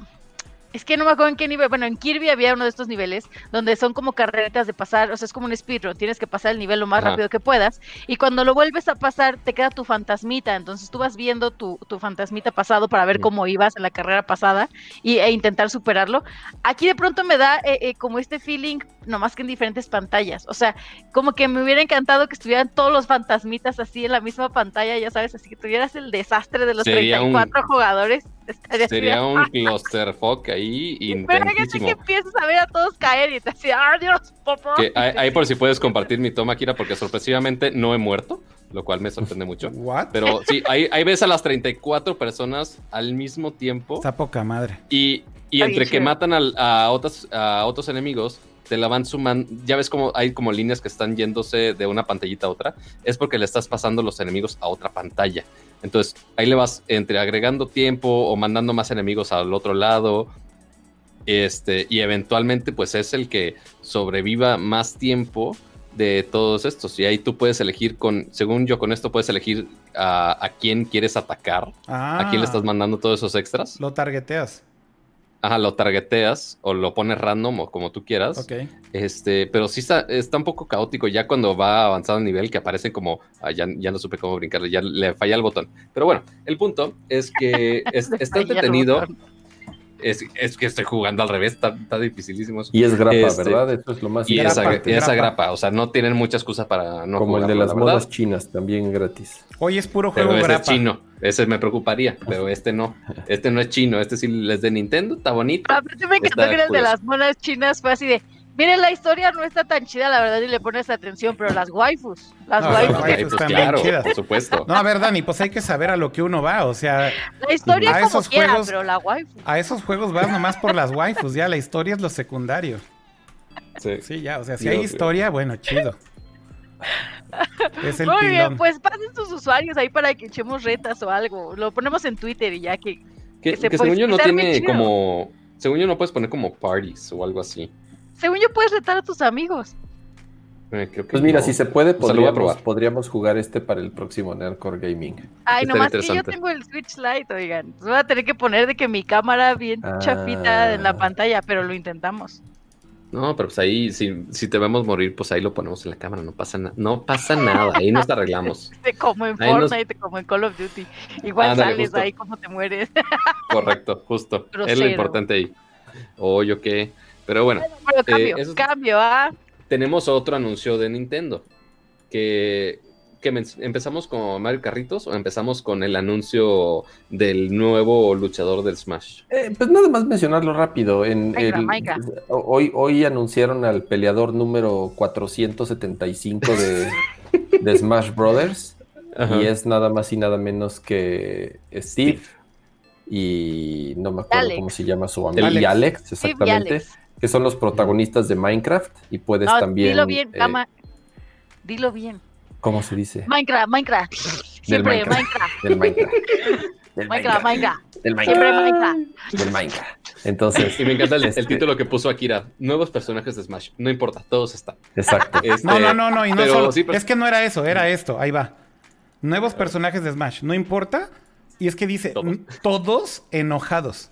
[SPEAKER 2] es que no me acuerdo en qué nivel, bueno, en Kirby había uno de estos niveles donde son como carreras de pasar, o sea, es como un speedrun, tienes que pasar el nivel lo más
[SPEAKER 3] Ajá.
[SPEAKER 2] rápido que puedas, y cuando lo vuelves a pasar te queda tu fantasmita, entonces tú vas viendo tu, tu fantasmita pasado para ver cómo ibas en la carrera pasada y, e intentar superarlo. Aquí de pronto me da eh, eh, como este feeling, nomás que en diferentes pantallas, o sea, como que me hubiera encantado que estuvieran todos los fantasmitas así en la misma pantalla, ya sabes, así que tuvieras el desastre de los
[SPEAKER 3] Sería un-
[SPEAKER 2] 34 jugadores. Estaría así
[SPEAKER 3] Sería
[SPEAKER 2] de,
[SPEAKER 3] un clusterfuck ahí
[SPEAKER 2] Pero que empiezas a ver a todos caer y te decía, ¡ah, Dios,
[SPEAKER 3] ahí, ahí por si puedes compartir mi toma, Kira, porque sorpresivamente no he muerto, lo cual me sorprende mucho.
[SPEAKER 1] ¿What?
[SPEAKER 3] Pero sí, ahí, ahí ves a las 34 personas al mismo tiempo
[SPEAKER 1] Está poca madre.
[SPEAKER 3] y, y entre que matan al- a, otros, a otros enemigos, te la van sumando. Ya ves como hay como líneas que están yéndose de una pantallita a otra. Es porque le estás pasando los enemigos a otra pantalla. Entonces ahí le vas entre agregando tiempo o mandando más enemigos al otro lado. Este, y eventualmente, pues es el que sobreviva más tiempo de todos estos. Y ahí tú puedes elegir con, según yo, con esto puedes elegir a, a quién quieres atacar,
[SPEAKER 1] Ah,
[SPEAKER 3] a quién le estás mandando todos esos extras.
[SPEAKER 1] Lo targeteas.
[SPEAKER 3] Ajá, lo targeteas o lo pones random o como tú quieras.
[SPEAKER 1] Ok.
[SPEAKER 3] Este, pero sí está, está un poco caótico ya cuando va avanzado el nivel que aparecen como, ah, ya, ya no supe cómo brincarle, ya le falla el botón. Pero bueno, el punto es que es- está entretenido. Es, es que estoy jugando al revés, está, está dificilísimo. eso.
[SPEAKER 4] Y es grapa,
[SPEAKER 3] Este,
[SPEAKER 4] ¿verdad? Eso es lo más
[SPEAKER 3] Y esa,
[SPEAKER 4] importante.
[SPEAKER 3] y esa
[SPEAKER 1] grapa.
[SPEAKER 3] grapa, o sea, no tienen mucha excusa para no
[SPEAKER 4] Como el de las
[SPEAKER 3] la verdad.
[SPEAKER 4] modas chinas, también gratis.
[SPEAKER 1] Hoy es puro
[SPEAKER 3] Pero
[SPEAKER 1] juego
[SPEAKER 3] ese
[SPEAKER 1] grapa.
[SPEAKER 3] es chino, ese me preocuparía, pero este no. Este no es chino, este sí es de Nintendo, está bonito.
[SPEAKER 2] Aparte me encantó que el de las monas chinas, fue así de, miren, la historia no está tan chida, la verdad, y le pones atención, pero las waifus, las
[SPEAKER 1] No,
[SPEAKER 2] waifus,
[SPEAKER 1] waifus están bien
[SPEAKER 3] claro,
[SPEAKER 1] chidas.
[SPEAKER 3] por supuesto.
[SPEAKER 1] No, a ver, Dani, pues hay que saber a lo que uno va. O sea,
[SPEAKER 2] la historia
[SPEAKER 1] A
[SPEAKER 2] como
[SPEAKER 1] esos
[SPEAKER 2] quiera,
[SPEAKER 1] juegos-
[SPEAKER 2] pero la waifu.
[SPEAKER 1] a esos juegos vas nomás por las waifus. Ya la historia es lo secundario.
[SPEAKER 3] Sí.
[SPEAKER 1] Sí, ya, o sea, si
[SPEAKER 3] Dios
[SPEAKER 1] hay historia, bueno, chido. Es el
[SPEAKER 2] Muy bien,
[SPEAKER 1] pilón.
[SPEAKER 2] pues pasen sus usuarios ahí para que echemos retas o algo. Lo ponemos en Twitter y ya que.
[SPEAKER 3] Que,
[SPEAKER 2] Que se
[SPEAKER 3] que
[SPEAKER 2] puede-
[SPEAKER 3] según yo no
[SPEAKER 2] bien
[SPEAKER 3] tiene como. Según yo no puedes poner como parties o algo así.
[SPEAKER 2] Según yo, puedes retar a tus amigos.
[SPEAKER 3] Eh, creo que
[SPEAKER 4] Pues mira,
[SPEAKER 3] no.
[SPEAKER 4] si se puede,
[SPEAKER 3] O sea, lo voy a
[SPEAKER 4] podríamos,
[SPEAKER 3] probar.
[SPEAKER 4] podríamos jugar este para el próximo Nerdcore Gaming.
[SPEAKER 2] Ay,
[SPEAKER 3] Estaría
[SPEAKER 2] nomás que yo tengo el Switch Lite, oigan. Entonces Voy a tener que poner de que mi cámara bien
[SPEAKER 4] Ah.
[SPEAKER 2] chafita en la pantalla, pero lo intentamos.
[SPEAKER 3] No, pero pues ahí, si, si te vemos morir, pues ahí lo ponemos en la cámara. No pasa nada. No pasa nada. Ahí nos arreglamos.
[SPEAKER 2] Te como en
[SPEAKER 3] Ahí nos-
[SPEAKER 2] Fortnite, como en Call of Duty. Igual
[SPEAKER 3] Ándale,
[SPEAKER 2] sales
[SPEAKER 3] justo.
[SPEAKER 2] ahí como te mueres.
[SPEAKER 3] Correcto, justo. Es lo importante ahí. Oye, qué. Pero bueno,
[SPEAKER 2] Pero cambio, ¿ah?
[SPEAKER 3] tenemos otro anuncio de Nintendo. Que, que empezamos con Mario Carritos o empezamos con el anuncio del nuevo luchador del Smash.
[SPEAKER 4] Eh, pues nada más mencionarlo rápido. En
[SPEAKER 2] Minecraft,
[SPEAKER 4] el-
[SPEAKER 2] Minecraft.
[SPEAKER 4] hoy, hoy anunciaron al peleador número 475 de, de Smash Brothers. Y es nada más y nada menos que Steve. Y no me acuerdo
[SPEAKER 2] Alex.
[SPEAKER 4] cómo se llama su amigo.
[SPEAKER 1] Alex.
[SPEAKER 4] Y Alex,
[SPEAKER 2] Steve y
[SPEAKER 4] exactamente.
[SPEAKER 2] Alex.
[SPEAKER 4] Que son los protagonistas de Minecraft. Y puedes
[SPEAKER 2] No,
[SPEAKER 4] también.
[SPEAKER 2] dilo bien,
[SPEAKER 4] eh,
[SPEAKER 2] cama. Dilo bien.
[SPEAKER 4] ¿Cómo se dice?
[SPEAKER 2] Minecraft, Minecraft. Siempre
[SPEAKER 4] Minecraft.
[SPEAKER 2] Minecraft.
[SPEAKER 4] Del Minecraft. Del
[SPEAKER 2] Minecraft, Minecraft.
[SPEAKER 4] Del
[SPEAKER 2] Siempre
[SPEAKER 4] Minecraft.
[SPEAKER 2] Minecraft.
[SPEAKER 4] Del Minecraft. Entonces.
[SPEAKER 3] Y me encanta el, el
[SPEAKER 4] este,
[SPEAKER 3] título que puso Akira. Nuevos personajes de Smash. No importa, todos están.
[SPEAKER 4] Exacto.
[SPEAKER 3] Este,
[SPEAKER 1] No, no, no, no, y no
[SPEAKER 3] pero
[SPEAKER 1] solo.
[SPEAKER 3] sí, pero-
[SPEAKER 1] Es que no era eso, era esto, ahí va. Nuevos personajes de Smash, no importa. Y es que dice,
[SPEAKER 3] Todos.
[SPEAKER 1] "N- todos enojados.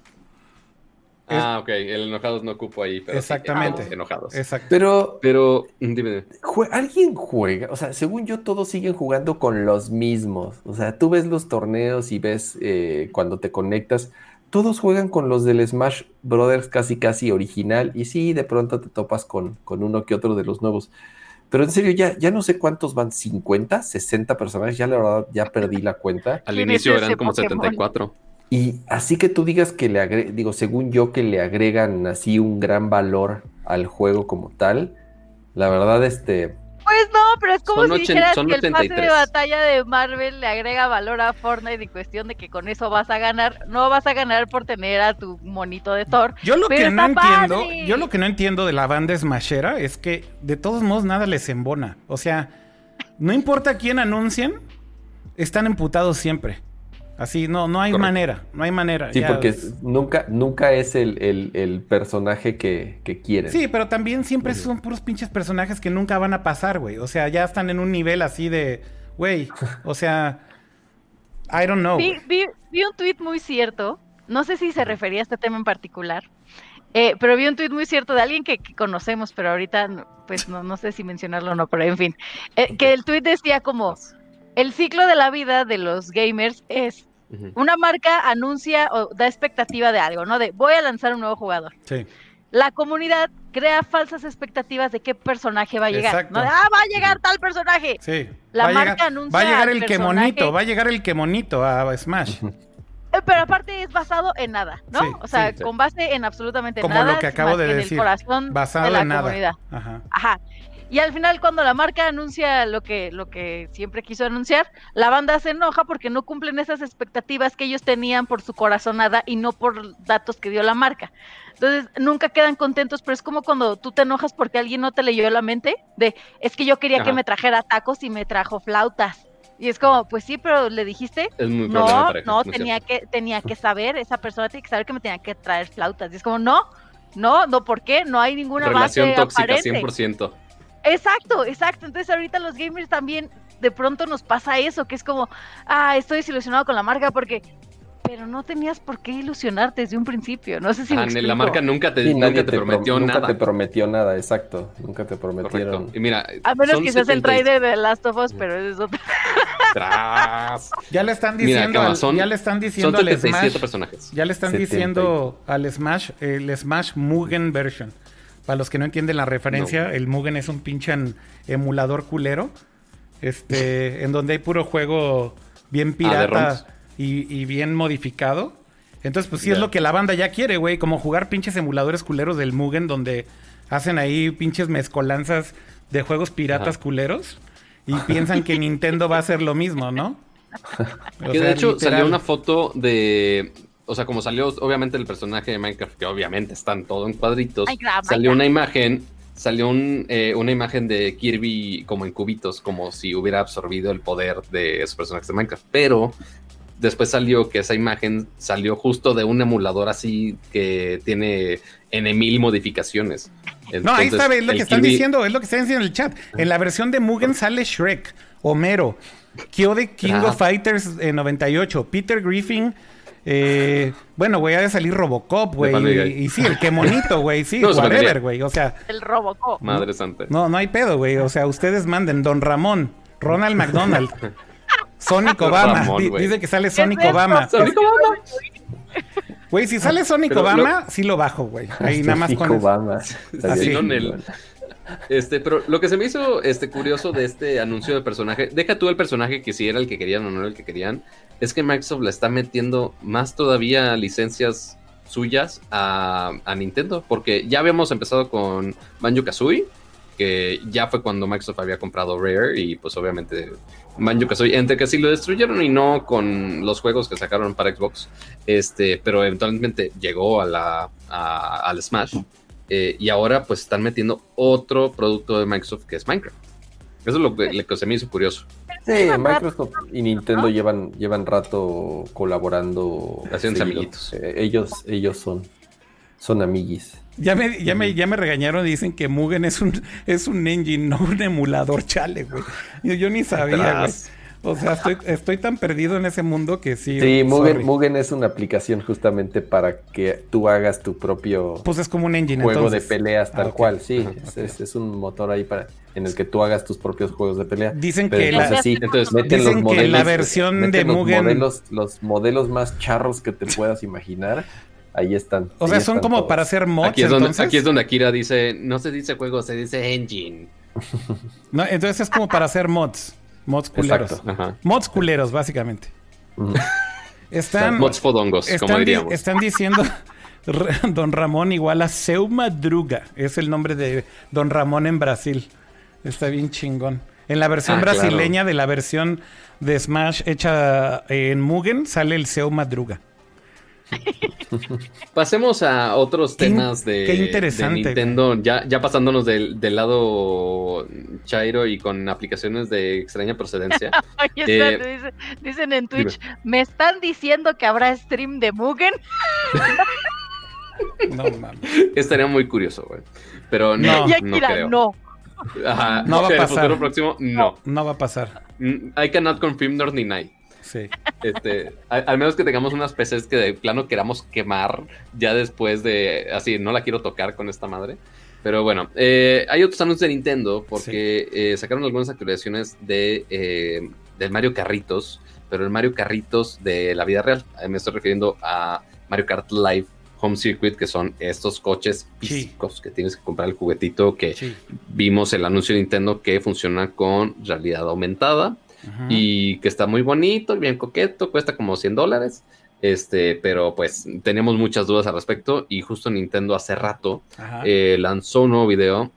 [SPEAKER 3] Ah, ok. El enojados no ocupo ahí. Pero
[SPEAKER 1] Exactamente.
[SPEAKER 3] enojados.
[SPEAKER 1] Exacto.
[SPEAKER 4] Pero
[SPEAKER 3] Pero, dime,
[SPEAKER 4] alguien juega, o sea, según yo, todos siguen jugando con los mismos. O sea, tú ves los torneos y ves eh, cuando te conectas, todos juegan con los del Smash Brothers casi casi original. Y sí, de pronto te topas con, con uno que otro de los nuevos. Pero en serio, ya, ya no sé cuántos van, 50, 60 personajes, ya la verdad ya perdí la cuenta.
[SPEAKER 3] Al
[SPEAKER 2] ¿Quién
[SPEAKER 3] inicio
[SPEAKER 2] es
[SPEAKER 3] eran como
[SPEAKER 2] Pokémon?
[SPEAKER 3] 74.
[SPEAKER 4] Y así que tú digas que le agregan, digo, según yo, que le agregan así un gran valor al juego como tal, la verdad, este,
[SPEAKER 2] Pues no, pero es como
[SPEAKER 3] Son
[SPEAKER 2] si dijeras
[SPEAKER 3] son
[SPEAKER 2] que el pase de
[SPEAKER 3] 83.
[SPEAKER 2] batalla de Marvel le agrega valor a Fortnite en cuestión de que con eso vas a ganar. No vas a ganar por tener a tu monito de Thor.
[SPEAKER 1] Yo lo
[SPEAKER 2] Pero
[SPEAKER 1] que no entiendo,
[SPEAKER 2] padre.
[SPEAKER 1] yo lo que no entiendo de la banda Smashera es que de todos modos nada les embona. O sea, no importa quién anuncien, están emputados siempre. Así, no, no hay
[SPEAKER 3] Correcto.
[SPEAKER 1] manera, no hay manera.
[SPEAKER 4] sí,
[SPEAKER 1] ya
[SPEAKER 4] porque
[SPEAKER 1] es-
[SPEAKER 4] nunca, nunca es el, el- el personaje que, que quieren.
[SPEAKER 1] Sí, pero también siempre son puros pinches personajes que nunca van a pasar, güey. O sea, ya están en un nivel así de, güey, o sea, I don't know.
[SPEAKER 2] Vi, vi- vi un tweet muy cierto. No sé si se refería a este tema en particular. eh, pero vi un tweet muy cierto de alguien que, que conocemos, pero ahorita no- pues no, no sé si mencionarlo o no, pero en fin. eh, que el tweet decía como, el ciclo de la vida de los gamers es Una marca anuncia o da expectativa de algo, ¿no? De voy a lanzar un nuevo jugador.
[SPEAKER 1] Sí.
[SPEAKER 2] La comunidad crea falsas expectativas de qué personaje va a llegar.
[SPEAKER 1] Exacto.
[SPEAKER 2] ¿no? De, ah, va a llegar tal personaje.
[SPEAKER 1] Sí.
[SPEAKER 2] La marca
[SPEAKER 1] llegar,
[SPEAKER 2] anuncia
[SPEAKER 1] Va a llegar el que monito, va a llegar el que monito a Smash.
[SPEAKER 2] Eh, Pero aparte es basado en nada, ¿no?
[SPEAKER 1] Sí,
[SPEAKER 2] o sea,
[SPEAKER 3] sí.
[SPEAKER 2] con base en absolutamente
[SPEAKER 1] Como
[SPEAKER 2] nada.
[SPEAKER 1] lo que acabo de
[SPEAKER 2] en
[SPEAKER 1] decir,
[SPEAKER 2] el corazón
[SPEAKER 1] Basado
[SPEAKER 2] de la
[SPEAKER 1] en nada.
[SPEAKER 2] comunidad.
[SPEAKER 1] Ajá.
[SPEAKER 2] Ajá. Y al final, cuando la marca anuncia lo que, lo que siempre quiso anunciar, la banda se enoja porque no cumplen esas expectativas que ellos tenían por su corazonada y no por datos que dio la marca. Entonces, nunca quedan contentos, pero es como cuando tú te enojas porque alguien no te leyó la mente, de, es que yo quería que me trajera tacos y me trajo flautas. Y es como, pues sí, pero le dijiste,
[SPEAKER 3] Es muy
[SPEAKER 2] no,
[SPEAKER 3] pareja,
[SPEAKER 2] no,
[SPEAKER 3] muy
[SPEAKER 2] tenía
[SPEAKER 3] cierto.
[SPEAKER 2] que, tenía que saber, esa persona tiene que saber que me tenía que traer flautas. Y es como, no, no, no, ¿por qué? No hay ninguna
[SPEAKER 3] Relación
[SPEAKER 2] base
[SPEAKER 3] tóxica,
[SPEAKER 2] aparente.
[SPEAKER 3] 100%.
[SPEAKER 2] Exacto, exacto. Entonces ahorita los gamers también de pronto nos pasa eso, que es como, ah, estoy desilusionado con la marca porque, pero no tenías por qué ilusionarte desde un principio. No sé si me
[SPEAKER 3] Ah, la marca nunca te,
[SPEAKER 4] Sí,
[SPEAKER 3] nunca
[SPEAKER 4] nadie
[SPEAKER 3] te
[SPEAKER 4] prom-
[SPEAKER 3] prometió
[SPEAKER 4] nunca
[SPEAKER 3] nada.
[SPEAKER 4] te prometió nada, exacto. Nunca te prometieron.
[SPEAKER 3] Correcto. Y mira,
[SPEAKER 2] A menos
[SPEAKER 3] son
[SPEAKER 2] quizás el
[SPEAKER 3] 70
[SPEAKER 2] trailer de Last of Us, pero eso es otra.
[SPEAKER 3] Tras.
[SPEAKER 1] Ya le están
[SPEAKER 3] Mira,
[SPEAKER 1] diciendo, al-
[SPEAKER 3] son-
[SPEAKER 1] ya le están
[SPEAKER 3] Son
[SPEAKER 1] diciendo al
[SPEAKER 3] 77
[SPEAKER 1] Smash,
[SPEAKER 3] personajes.
[SPEAKER 1] ya le están
[SPEAKER 4] 70 y-
[SPEAKER 1] diciendo al Smash, el Smash Mugen version. Para los que no entienden la referencia, el Mugen es un pinche emulador culero, este, en donde hay puro juego bien
[SPEAKER 3] Ah,
[SPEAKER 1] pirata y, y bien modificado. Entonces, pues sí es lo que la banda ya quiere, güey, como jugar pinches emuladores culeros del Mugen, donde hacen ahí pinches mezcolanzas de juegos piratas
[SPEAKER 3] Ajá.
[SPEAKER 1] culeros y piensan que Nintendo va a hacer lo mismo, ¿no? O
[SPEAKER 3] que de hecho
[SPEAKER 1] literal.
[SPEAKER 3] salió una foto de. O sea, como salió obviamente el personaje de Minecraft, que obviamente están todo en cuadritos. Salió una imagen. salió un, eh, una imagen de Kirby como en cubitos, como si hubiera absorbido el poder de esos personajes de Minecraft. Pero después salió que esa imagen salió justo de un emulador así que tiene N mil modificaciones.
[SPEAKER 1] no, ahí está, es lo que están
[SPEAKER 3] Kirby-
[SPEAKER 1] diciendo, es lo que están diciendo en el chat. En la versión de Mugen sale Shrek, Homero, Kyo de King of Fighters eh, 98, Peter Griffin. Eh, bueno, güey, ha de salir Robocop, güey. Y, y sí, el que monito, güey. Sí,
[SPEAKER 3] No,
[SPEAKER 1] whatever, güey. O sea,
[SPEAKER 2] El Robocop.
[SPEAKER 3] Madre santa.
[SPEAKER 1] no, no hay pedo, güey. O sea, ustedes manden Don Ramón, Ronald McDonald, Sonic Obama.
[SPEAKER 3] Ramón,
[SPEAKER 1] dice que sale
[SPEAKER 2] ¿Qué
[SPEAKER 1] Sonic
[SPEAKER 2] es?
[SPEAKER 1] Obama.
[SPEAKER 3] Sonic Obama.
[SPEAKER 1] Güey, si sale Sonic
[SPEAKER 3] Pero
[SPEAKER 1] Obama, sí lo bajo, güey. Ahí nada más con.
[SPEAKER 4] Obama.
[SPEAKER 1] Así.
[SPEAKER 3] el- Este, pero lo que se me hizo este, curioso de este anuncio de personaje, deja tú el personaje que si era el que querían o no era el que querían, es que Microsoft le está metiendo más todavía licencias suyas a, Nintendo, porque ya habíamos empezado con Banjo Kazooie, que ya fue cuando Microsoft había comprado Rare y pues obviamente Banjo Kazooie, entre que sí lo destruyeron y no con los juegos que sacaron para Xbox, este, pero eventualmente llegó al Smash. Eh, y ahora pues están metiendo otro producto de Microsoft que es Minecraft. Eso es lo que, lo que se me hizo curioso.
[SPEAKER 4] Sí, Microsoft y Nintendo
[SPEAKER 2] ¿no?
[SPEAKER 4] llevan, llevan rato colaborando.
[SPEAKER 3] Haciéndose
[SPEAKER 4] seguido.
[SPEAKER 3] amiguitos.
[SPEAKER 4] Eh, ellos, ellos son, son amiguis.
[SPEAKER 1] Ya me, ya, me, ya me regañaron y dicen que Mugen es un, es un engine, no un emulador, chale, güey. Yo, yo ni sabía, güey. O sea, estoy, estoy tan perdido en ese mundo que sí.
[SPEAKER 4] Sí, Mugen, es una aplicación justamente para que tú hagas tu propio
[SPEAKER 1] Pues es como un engine,
[SPEAKER 4] juego
[SPEAKER 1] entonces.
[SPEAKER 4] de peleas tal
[SPEAKER 1] Ah,
[SPEAKER 4] cual. Sí,
[SPEAKER 1] Ajá,
[SPEAKER 4] es, es- es un motor ahí para en el que tú hagas tus propios juegos de pelea.
[SPEAKER 1] Dicen
[SPEAKER 4] Pero
[SPEAKER 1] que la,
[SPEAKER 4] entonces sí,
[SPEAKER 3] Entonces,
[SPEAKER 4] meten
[SPEAKER 1] dicen
[SPEAKER 4] los
[SPEAKER 1] que
[SPEAKER 4] modelos,
[SPEAKER 1] la versión
[SPEAKER 4] meten
[SPEAKER 1] de
[SPEAKER 4] los
[SPEAKER 1] Mugen-
[SPEAKER 4] modelos, los modelos más charros que te puedas imaginar, ahí están.
[SPEAKER 1] o sea, son como
[SPEAKER 4] todos.
[SPEAKER 1] para hacer mods,
[SPEAKER 3] Aquí es, donde,
[SPEAKER 1] entonces.
[SPEAKER 3] aquí es donde Akira dice, no se dice juego, se dice engine.
[SPEAKER 1] No, entonces es como para hacer mods. Mods culeros.
[SPEAKER 4] Exacto.
[SPEAKER 3] Ajá.
[SPEAKER 1] Mods culeros, básicamente. Están,
[SPEAKER 3] Mods fodongos, como
[SPEAKER 1] di-
[SPEAKER 3] diríamos.
[SPEAKER 1] están diciendo Don Ramón igual a Seu Madruga. Es el nombre de Don Ramón en Brasil. Está bien chingón. En la versión
[SPEAKER 3] Ah, claro.
[SPEAKER 1] brasileña de la versión de Smash hecha en Mugen sale el Seu Madruga.
[SPEAKER 3] Pasemos a otros
[SPEAKER 1] Qué
[SPEAKER 3] temas de,
[SPEAKER 1] qué interesante,
[SPEAKER 3] de Nintendo, ya, ya pasándonos del, del lado Chairo y con aplicaciones de extraña procedencia.
[SPEAKER 2] Oye,
[SPEAKER 3] Eh,
[SPEAKER 2] espérate, dice- dicen en Twitch, me están diciendo que habrá stream de Mugen.
[SPEAKER 1] No mames.
[SPEAKER 3] Estaría muy curioso, güey. Pero no,
[SPEAKER 1] No.
[SPEAKER 3] no creo.
[SPEAKER 2] no.
[SPEAKER 3] Ajá,
[SPEAKER 1] No va a
[SPEAKER 3] el
[SPEAKER 1] pasar.
[SPEAKER 3] futuro próximo, no.
[SPEAKER 1] No va a pasar.
[SPEAKER 3] Mm, I cannot confirm nor deny.
[SPEAKER 1] Sí.
[SPEAKER 3] Este, al, al menos que tengamos unas PCs que de plano queramos quemar ya después de. Así, no la quiero tocar con esta madre. Pero bueno, eh, hay otros anuncios de Nintendo porque eh, sacaron algunas actualizaciones de eh, del Mario Carritos, pero el Mario Carritos de la vida real. Eh, me estoy refiriendo a Mario Kart Live Home Circuit, que son estos coches
[SPEAKER 1] Sí.
[SPEAKER 3] físicos que tienes que comprar el juguetito que
[SPEAKER 1] Sí.
[SPEAKER 3] vimos el anuncio de Nintendo que funciona con realidad aumentada
[SPEAKER 1] Ajá.
[SPEAKER 3] y que está muy bonito, bien coqueto, cuesta como 100 dólares. Este, pero pues tenemos muchas dudas al respecto y justo Nintendo hace rato eh, lanzó un nuevo video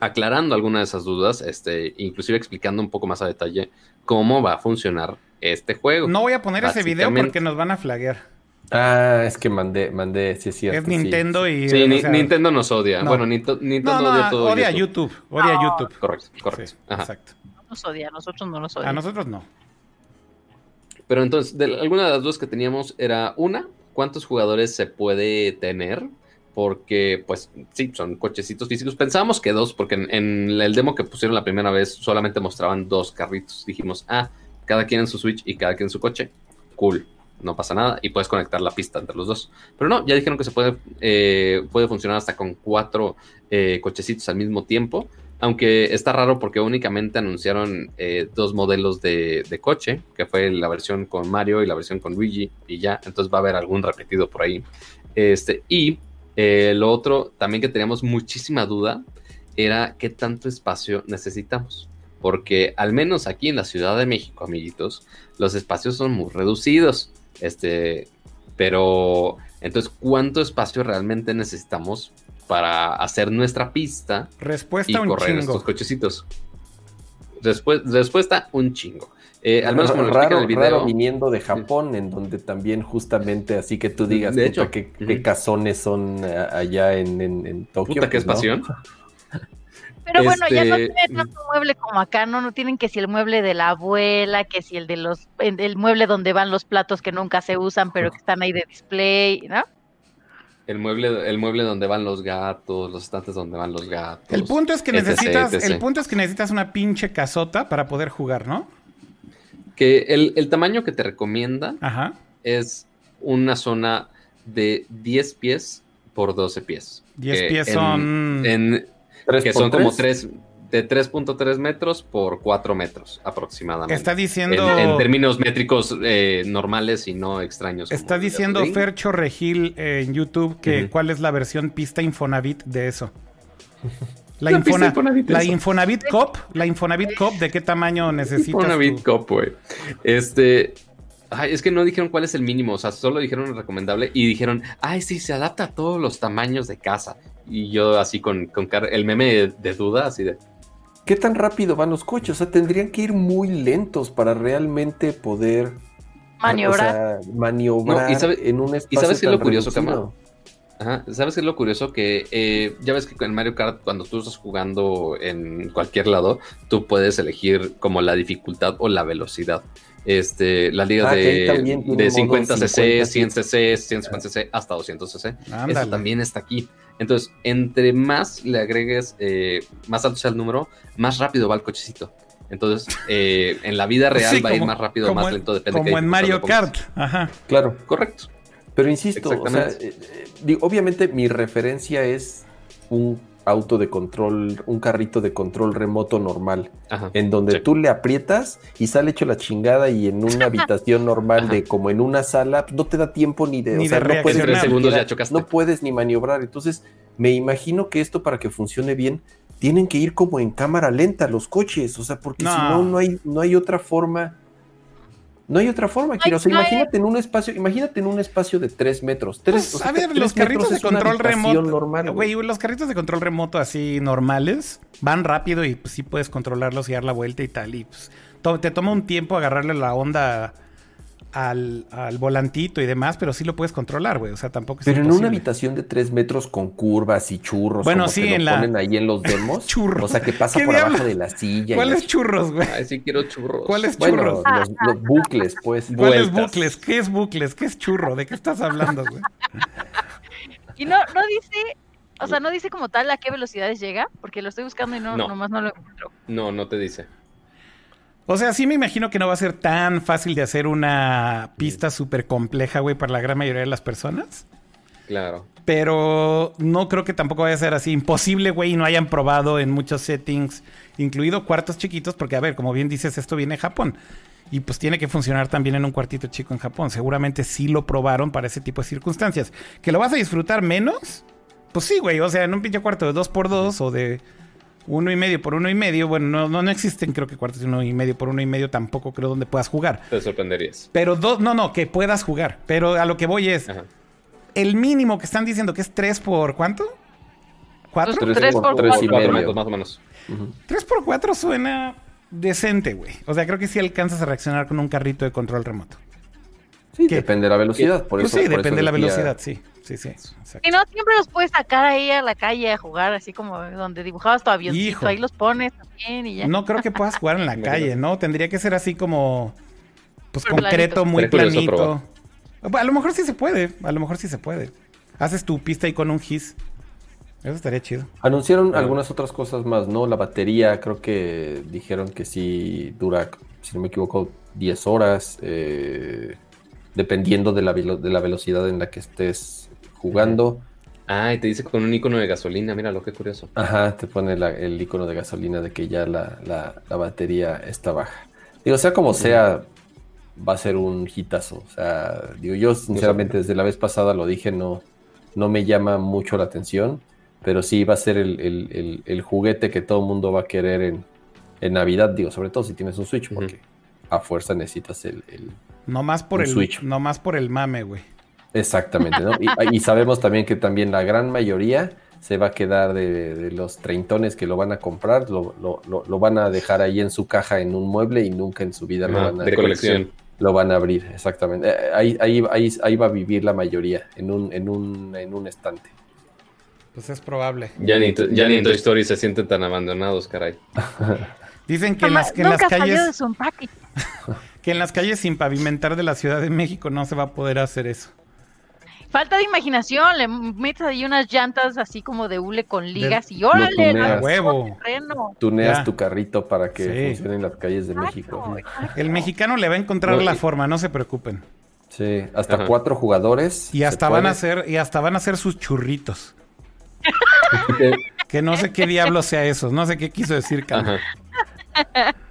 [SPEAKER 3] aclarando algunas de esas dudas, este, inclusive explicando un poco más a detalle cómo va a funcionar este juego.
[SPEAKER 1] no voy a poner ese video porque nos van a flaguear.
[SPEAKER 4] Ah, es que mandé, mandé, sí es cierto.
[SPEAKER 1] es
[SPEAKER 4] sí.
[SPEAKER 1] Nintendo y.
[SPEAKER 3] Sí,
[SPEAKER 1] o
[SPEAKER 3] ni-
[SPEAKER 1] sea,
[SPEAKER 3] Nintendo nos odia.
[SPEAKER 1] no.
[SPEAKER 3] Bueno, Nito- Nintendo
[SPEAKER 1] No, no,
[SPEAKER 3] odia todo
[SPEAKER 1] odia
[SPEAKER 3] YouTube.
[SPEAKER 1] YouTube. Odia YouTube.
[SPEAKER 3] Correcto, correcto.
[SPEAKER 1] Sí, exacto.
[SPEAKER 2] Nos odia, a nosotros no nos
[SPEAKER 1] A
[SPEAKER 2] odia.
[SPEAKER 1] nosotros no.
[SPEAKER 3] Pero entonces, de, alguna de las dudas que teníamos era una, ¿cuántos jugadores se puede tener? Porque, pues, sí, son cochecitos físicos. Pensábamos que dos, porque en, en el demo que pusieron la primera vez solamente mostraban dos carritos. Dijimos, ah, cada quien en su Switch y cada quien en su coche. Cool, no pasa nada. Y puedes conectar la pista entre los dos. Pero no, ya dijeron que se puede, eh, puede funcionar hasta con cuatro eh, cochecitos al mismo tiempo. Aunque está raro porque únicamente anunciaron eh, dos modelos de, coche, que fue la versión con Mario y la versión con Luigi, y ya, entonces va a haber algún repetido por ahí. Este, y eh, lo otro también que teníamos muchísima duda era qué tanto espacio necesitamos. Porque al menos aquí en la Ciudad de México, amiguitos, los espacios son muy reducidos. Este, pero entonces, ¿cuánto espacio realmente necesitamos para hacer nuestra pista y
[SPEAKER 1] Respuesta un
[SPEAKER 3] correr
[SPEAKER 1] chingo.
[SPEAKER 3] estos cochecitos. Respu- respuesta, un chingo. Eh, al menos como lo explica
[SPEAKER 4] raro,
[SPEAKER 3] en el
[SPEAKER 4] raro
[SPEAKER 3] video.
[SPEAKER 4] viniendo de Japón, en donde también justamente así que tú digas,
[SPEAKER 3] De
[SPEAKER 4] puta,
[SPEAKER 3] hecho.
[SPEAKER 4] qué,
[SPEAKER 3] Ujú.
[SPEAKER 4] qué casones son eh, allá en, en, en Tokio.
[SPEAKER 3] Puta, qué
[SPEAKER 4] pues, ¿no?
[SPEAKER 3] espación.
[SPEAKER 2] Pero bueno, ya no
[SPEAKER 3] Este,
[SPEAKER 2] tiene tanto mueble como acá, ¿no? No tienen que si el mueble de la abuela, que si el de los, el mueble donde van los platos que nunca se usan, pero que están ahí de display, ¿no?
[SPEAKER 3] El mueble, el mueble donde van los gatos, los estantes donde van los gatos.
[SPEAKER 1] El punto es que
[SPEAKER 3] etc,
[SPEAKER 1] necesitas,
[SPEAKER 3] etc.
[SPEAKER 1] el punto es que necesitas una pinche casota para poder jugar, ¿no?
[SPEAKER 3] Que el, el tamaño que te recomienda
[SPEAKER 1] Ajá.
[SPEAKER 3] es una zona de 10 pies por 12 pies.
[SPEAKER 1] 10
[SPEAKER 3] Que
[SPEAKER 1] pies
[SPEAKER 3] en-
[SPEAKER 1] son.
[SPEAKER 3] en-
[SPEAKER 4] ¿Tres
[SPEAKER 3] que son como
[SPEAKER 4] tres?
[SPEAKER 3] 3 de 3.3 metros por 4 metros aproximadamente.
[SPEAKER 1] Está
[SPEAKER 3] en,
[SPEAKER 1] diciendo.
[SPEAKER 3] en términos métricos eh, normales y no extraños.
[SPEAKER 1] Está diciendo
[SPEAKER 3] Rodrigo.
[SPEAKER 1] Fercho Regil en YouTube que cuál es la versión pista Infonavit de eso. La,
[SPEAKER 3] La
[SPEAKER 1] Infona-
[SPEAKER 3] Infonavit
[SPEAKER 1] la. Infonavit Cop, la Infonavit Cop, ¿de qué tamaño necesitas?
[SPEAKER 3] Una
[SPEAKER 1] tú?
[SPEAKER 3] Bitcop, güey. Este. Ay, es que no dijeron cuál es el mínimo, o sea, solo dijeron el recomendable y dijeron, ay, sí, se adapta a todos los tamaños de casa. Y yo así con, con el meme de, de duda, así de,
[SPEAKER 4] ¿Qué tan rápido van los coches? O sea, tendrían que ir muy lentos para realmente poder
[SPEAKER 2] Maniobrar.
[SPEAKER 4] o sea, maniobrar
[SPEAKER 3] No, y sabe-
[SPEAKER 4] en un espacio.
[SPEAKER 3] sabes qué es lo curioso,
[SPEAKER 4] reducido.
[SPEAKER 3] Ajá, ¿sabes qué es lo curioso? Que eh, ya ves que en Mario Kart, cuando tú estás jugando en cualquier lado, tú puedes elegir como la dificultad o la velocidad. Este, la liga
[SPEAKER 4] Ah,
[SPEAKER 3] de, de
[SPEAKER 4] modo
[SPEAKER 3] 50 cc,
[SPEAKER 4] 50,
[SPEAKER 3] 100 cc, 150 cc, hasta 200 cc. Eso también está aquí. Entonces, entre más le agregues, eh, más alto sea el número, más rápido va el cochecito. Entonces, eh, en la vida real
[SPEAKER 1] Sí,
[SPEAKER 3] va a ir más rápido o más
[SPEAKER 1] en-
[SPEAKER 3] lento, depende de
[SPEAKER 1] Como en Mario Kart. Ajá.
[SPEAKER 4] Claro.
[SPEAKER 3] Correcto.
[SPEAKER 4] pero insisto, o sea,
[SPEAKER 3] Exactamente.
[SPEAKER 4] eh, eh, digo, obviamente mi referencia es un auto de control, un carrito de control remoto normal,
[SPEAKER 3] Ajá.
[SPEAKER 4] en donde
[SPEAKER 3] Sí.
[SPEAKER 4] tú le aprietas y sale hecho la chingada y en una habitación normal
[SPEAKER 3] Ajá.
[SPEAKER 4] de como en una sala, pues, no te da tiempo ni de,
[SPEAKER 1] Ni
[SPEAKER 4] o sea,
[SPEAKER 1] de
[SPEAKER 4] no puedes ni
[SPEAKER 3] segundos ya chocaste.
[SPEAKER 4] no puedes ni maniobrar. Entonces, me imagino que esto para que funcione bien, tienen que ir como en cámara lenta los coches, o sea, porque
[SPEAKER 1] No.
[SPEAKER 4] si no, no hay, no hay otra forma. No hay otra forma, Kira. O sea, imagínate en un espacio, imagínate en un espacio de tres metros. Tres,
[SPEAKER 1] Pues,
[SPEAKER 4] o sea,
[SPEAKER 1] a ver,
[SPEAKER 4] tres
[SPEAKER 1] los carritos de control remoto.
[SPEAKER 4] normal, güey.
[SPEAKER 1] Güey, los carritos de control remoto así normales van rápido y pues, sí puedes controlarlos y dar la vuelta y tal. Y pues to- te toma un tiempo agarrarle la onda al, al volantito y demás, pero sí lo puedes controlar, güey. O sea, tampoco es
[SPEAKER 4] Pero en una habitación de tres metros con curvas y churros,
[SPEAKER 1] Bueno,
[SPEAKER 4] como
[SPEAKER 1] sí,
[SPEAKER 4] te lo
[SPEAKER 1] en la-
[SPEAKER 4] ponen ahí en los demos.
[SPEAKER 1] Churros.
[SPEAKER 4] O sea, que pasa
[SPEAKER 1] ¿Qué
[SPEAKER 4] por
[SPEAKER 1] diablo?
[SPEAKER 4] abajo de la silla.
[SPEAKER 1] ¿Cuáles churros, güey?
[SPEAKER 3] Ay, sí quiero churros.
[SPEAKER 1] ¿Cuáles
[SPEAKER 4] Bueno,
[SPEAKER 1] churros?
[SPEAKER 4] los, los bucles, pues.
[SPEAKER 1] ¿Cuáles bucles? ¿Qué es bucles? ¿Qué es churro? ¿De qué estás hablando, güey?
[SPEAKER 2] Y no, no dice, o sea, no dice como tal a qué velocidades llega, porque lo estoy buscando y no,
[SPEAKER 3] No.
[SPEAKER 2] nomás no lo encuentro.
[SPEAKER 3] No, no te dice.
[SPEAKER 1] O sea, sí me imagino que no va a ser tan fácil de hacer una pista súper compleja, güey, para la gran mayoría de las personas.
[SPEAKER 3] Claro.
[SPEAKER 1] Pero no creo que tampoco vaya a ser así imposible, güey, y no hayan probado en muchos settings, incluido cuartos chiquitos, porque a ver, como bien dices, esto viene de Japón. Y pues tiene que funcionar también en un cuartito chico en Japón. Seguramente sí lo probaron para ese tipo de circunstancias. ¿Que lo vas a disfrutar menos? Pues sí, güey. O sea, en un pinche cuarto de 2x2 o de uno y medio por uno y medio. Bueno, no, no, no existen creo que cuartos de uno y medio por uno y medio tampoco creo donde puedas jugar.
[SPEAKER 3] Te sorprenderías.
[SPEAKER 1] Pero dos, no, no, que puedas jugar. Pero a lo que voy es,
[SPEAKER 3] Ajá.
[SPEAKER 1] el mínimo que están diciendo que es 3 por cuánto? ¿4?
[SPEAKER 2] Pues,
[SPEAKER 4] Tres
[SPEAKER 2] Tres
[SPEAKER 4] por
[SPEAKER 2] por
[SPEAKER 4] tres y
[SPEAKER 2] cuatro.
[SPEAKER 3] Cuatro metros, más o menos.
[SPEAKER 1] 3 por 4 suena decente, güey. O sea, creo que sí alcanzas a reaccionar con un carrito de control remoto.
[SPEAKER 4] Sí,
[SPEAKER 1] ¿Qué?
[SPEAKER 4] depende de la velocidad. Por
[SPEAKER 1] pues
[SPEAKER 4] eso,
[SPEAKER 1] sí,
[SPEAKER 4] por
[SPEAKER 1] depende de la velocidad, sí. Sí, sí. exacto.
[SPEAKER 2] Y no, siempre los puedes sacar ahí a la calle a jugar, así como donde dibujabas tu avioncito,
[SPEAKER 1] Hijo.
[SPEAKER 2] ahí los pones también y ya.
[SPEAKER 1] No creo que puedas jugar en la calle, ¿no? Tendría que ser así como. Pues concreto,
[SPEAKER 2] planito.
[SPEAKER 1] muy planito. A lo mejor sí se puede. A lo mejor sí se puede. Haces tu pista ahí con un gis. Eso estaría chido.
[SPEAKER 4] Anunciaron algunas otras cosas más, ¿no? La batería, creo que dijeron que sí dura, si no me equivoco, 10 horas, eh, dependiendo de la, de la velocidad en la que estés jugando.
[SPEAKER 3] Ah, y te dice con un icono de gasolina, mira lo que curioso.
[SPEAKER 4] Ajá, te pone la- el icono de gasolina de que ya la, la- la batería está baja. Digo, sea como sea, va a ser un hitazo. O sea, digo, yo sinceramente desde la vez pasada lo dije, no, no me llama mucho la atención, pero sí va a ser el, el- el- el juguete que todo el mundo va a querer en, en Navidad, digo, sobre todo si tienes un Switch, porque a fuerza necesitas el... el-
[SPEAKER 1] No más por
[SPEAKER 4] Un
[SPEAKER 1] el
[SPEAKER 4] Switch.
[SPEAKER 1] no más por el mame, güey.
[SPEAKER 4] Exactamente, ¿no? Y, y sabemos también que también la gran mayoría se va a quedar de, de los treintones que lo van a comprar, lo, lo- lo- lo van a dejar ahí en su caja en un mueble y nunca en su vida lo, van a,
[SPEAKER 3] de colección.
[SPEAKER 4] lo van a abrir, exactamente. Eh, Ahí, ahí, ahí, ahí va a vivir la mayoría, en un, en un, en un estante.
[SPEAKER 1] Pues es probable.
[SPEAKER 3] Ya ni, ya ni en Toy Story se sienten tan abandonados, caray.
[SPEAKER 1] Dicen que en las, que en las calles. que en las calles sin pavimentar de la Ciudad de México no se va a poder hacer eso.
[SPEAKER 2] Falta de imaginación, le metes ahí unas llantas así como de hule con ligas y órale,
[SPEAKER 4] tuneas.
[SPEAKER 1] huevo.
[SPEAKER 4] Tuneas
[SPEAKER 1] Ya.
[SPEAKER 4] tu carrito para que
[SPEAKER 1] Sí.
[SPEAKER 4] funcione en las calles de México.
[SPEAKER 1] El mexicano le va a encontrar
[SPEAKER 3] No,
[SPEAKER 1] la
[SPEAKER 3] y-
[SPEAKER 1] forma, no se preocupen.
[SPEAKER 4] Sí, hasta
[SPEAKER 3] Ajá.
[SPEAKER 4] cuatro jugadores.
[SPEAKER 1] Y hasta van a hacer, y hasta van a hacer sus churritos.
[SPEAKER 3] Que-
[SPEAKER 1] no sé qué diablo sea eso, no sé qué quiso decir.